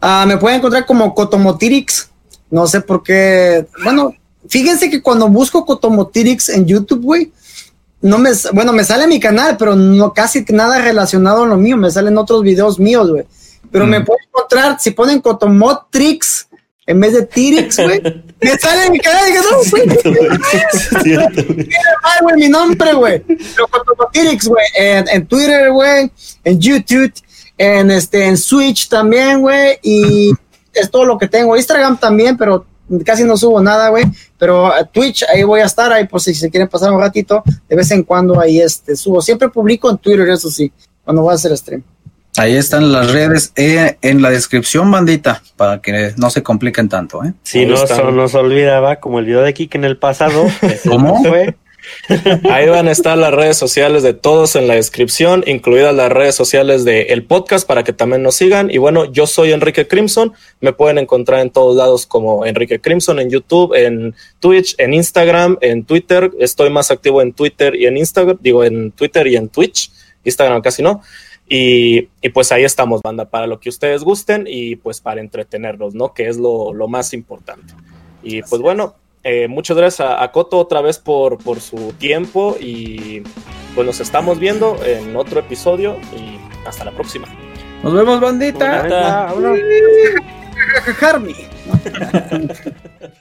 Ah, me pueden encontrar como Cotomotirix. No sé por qué. Bueno, fíjense que cuando busco Cotomotirix en YouTube, güey, no me, bueno, me sale mi canal, pero no casi nada relacionado a lo mío. Me salen otros videos míos, güey. Pero me Mm. pueden encontrar, si ponen Cotomotrix en vez de Tirix, güey, [laughs] me sale mi canal y digo, no, güey. [laughs] [laughs] Ay, güey, mi nombre, güey. Cotomotirix, güey, en, en Twitter, güey, en YouTube, en este, en Switch también, güey, y es todo lo que tengo. Instagram también, pero casi no subo nada, güey. Pero a Twitch, ahí voy a estar, ahí por si se quieren pasar un ratito, de vez en cuando ahí este subo. Siempre publico en Twitter, eso sí, cuando voy a hacer stream. Ahí están las redes eh, en la descripción, bandita, para que no se compliquen tanto, ¿eh? Si no nos olvidaba, como el video de Kike en el pasado. [laughs] ese ¿Cómo? Fue. Ahí van a estar las redes sociales de todos en la descripción, incluidas las redes sociales del podcast para que también nos sigan. Y bueno, yo soy Enrique Crimson. Me pueden encontrar en todos lados como Enrique Crimson, en YouTube, en Twitch, en Instagram, en Twitter. Estoy más activo en Twitter y en Instagram, digo en Twitter y en Twitch. Instagram casi no. Y, y pues ahí estamos, banda, para lo que ustedes gusten y pues para entretenerlos, ¿no? Que es lo, lo más importante. Y pues bueno, eh, muchas gracias a, a Coto otra vez por, por su tiempo y pues nos estamos viendo en otro episodio y hasta la próxima. Nos vemos, bandita. [laughs] Harmy. [laughs]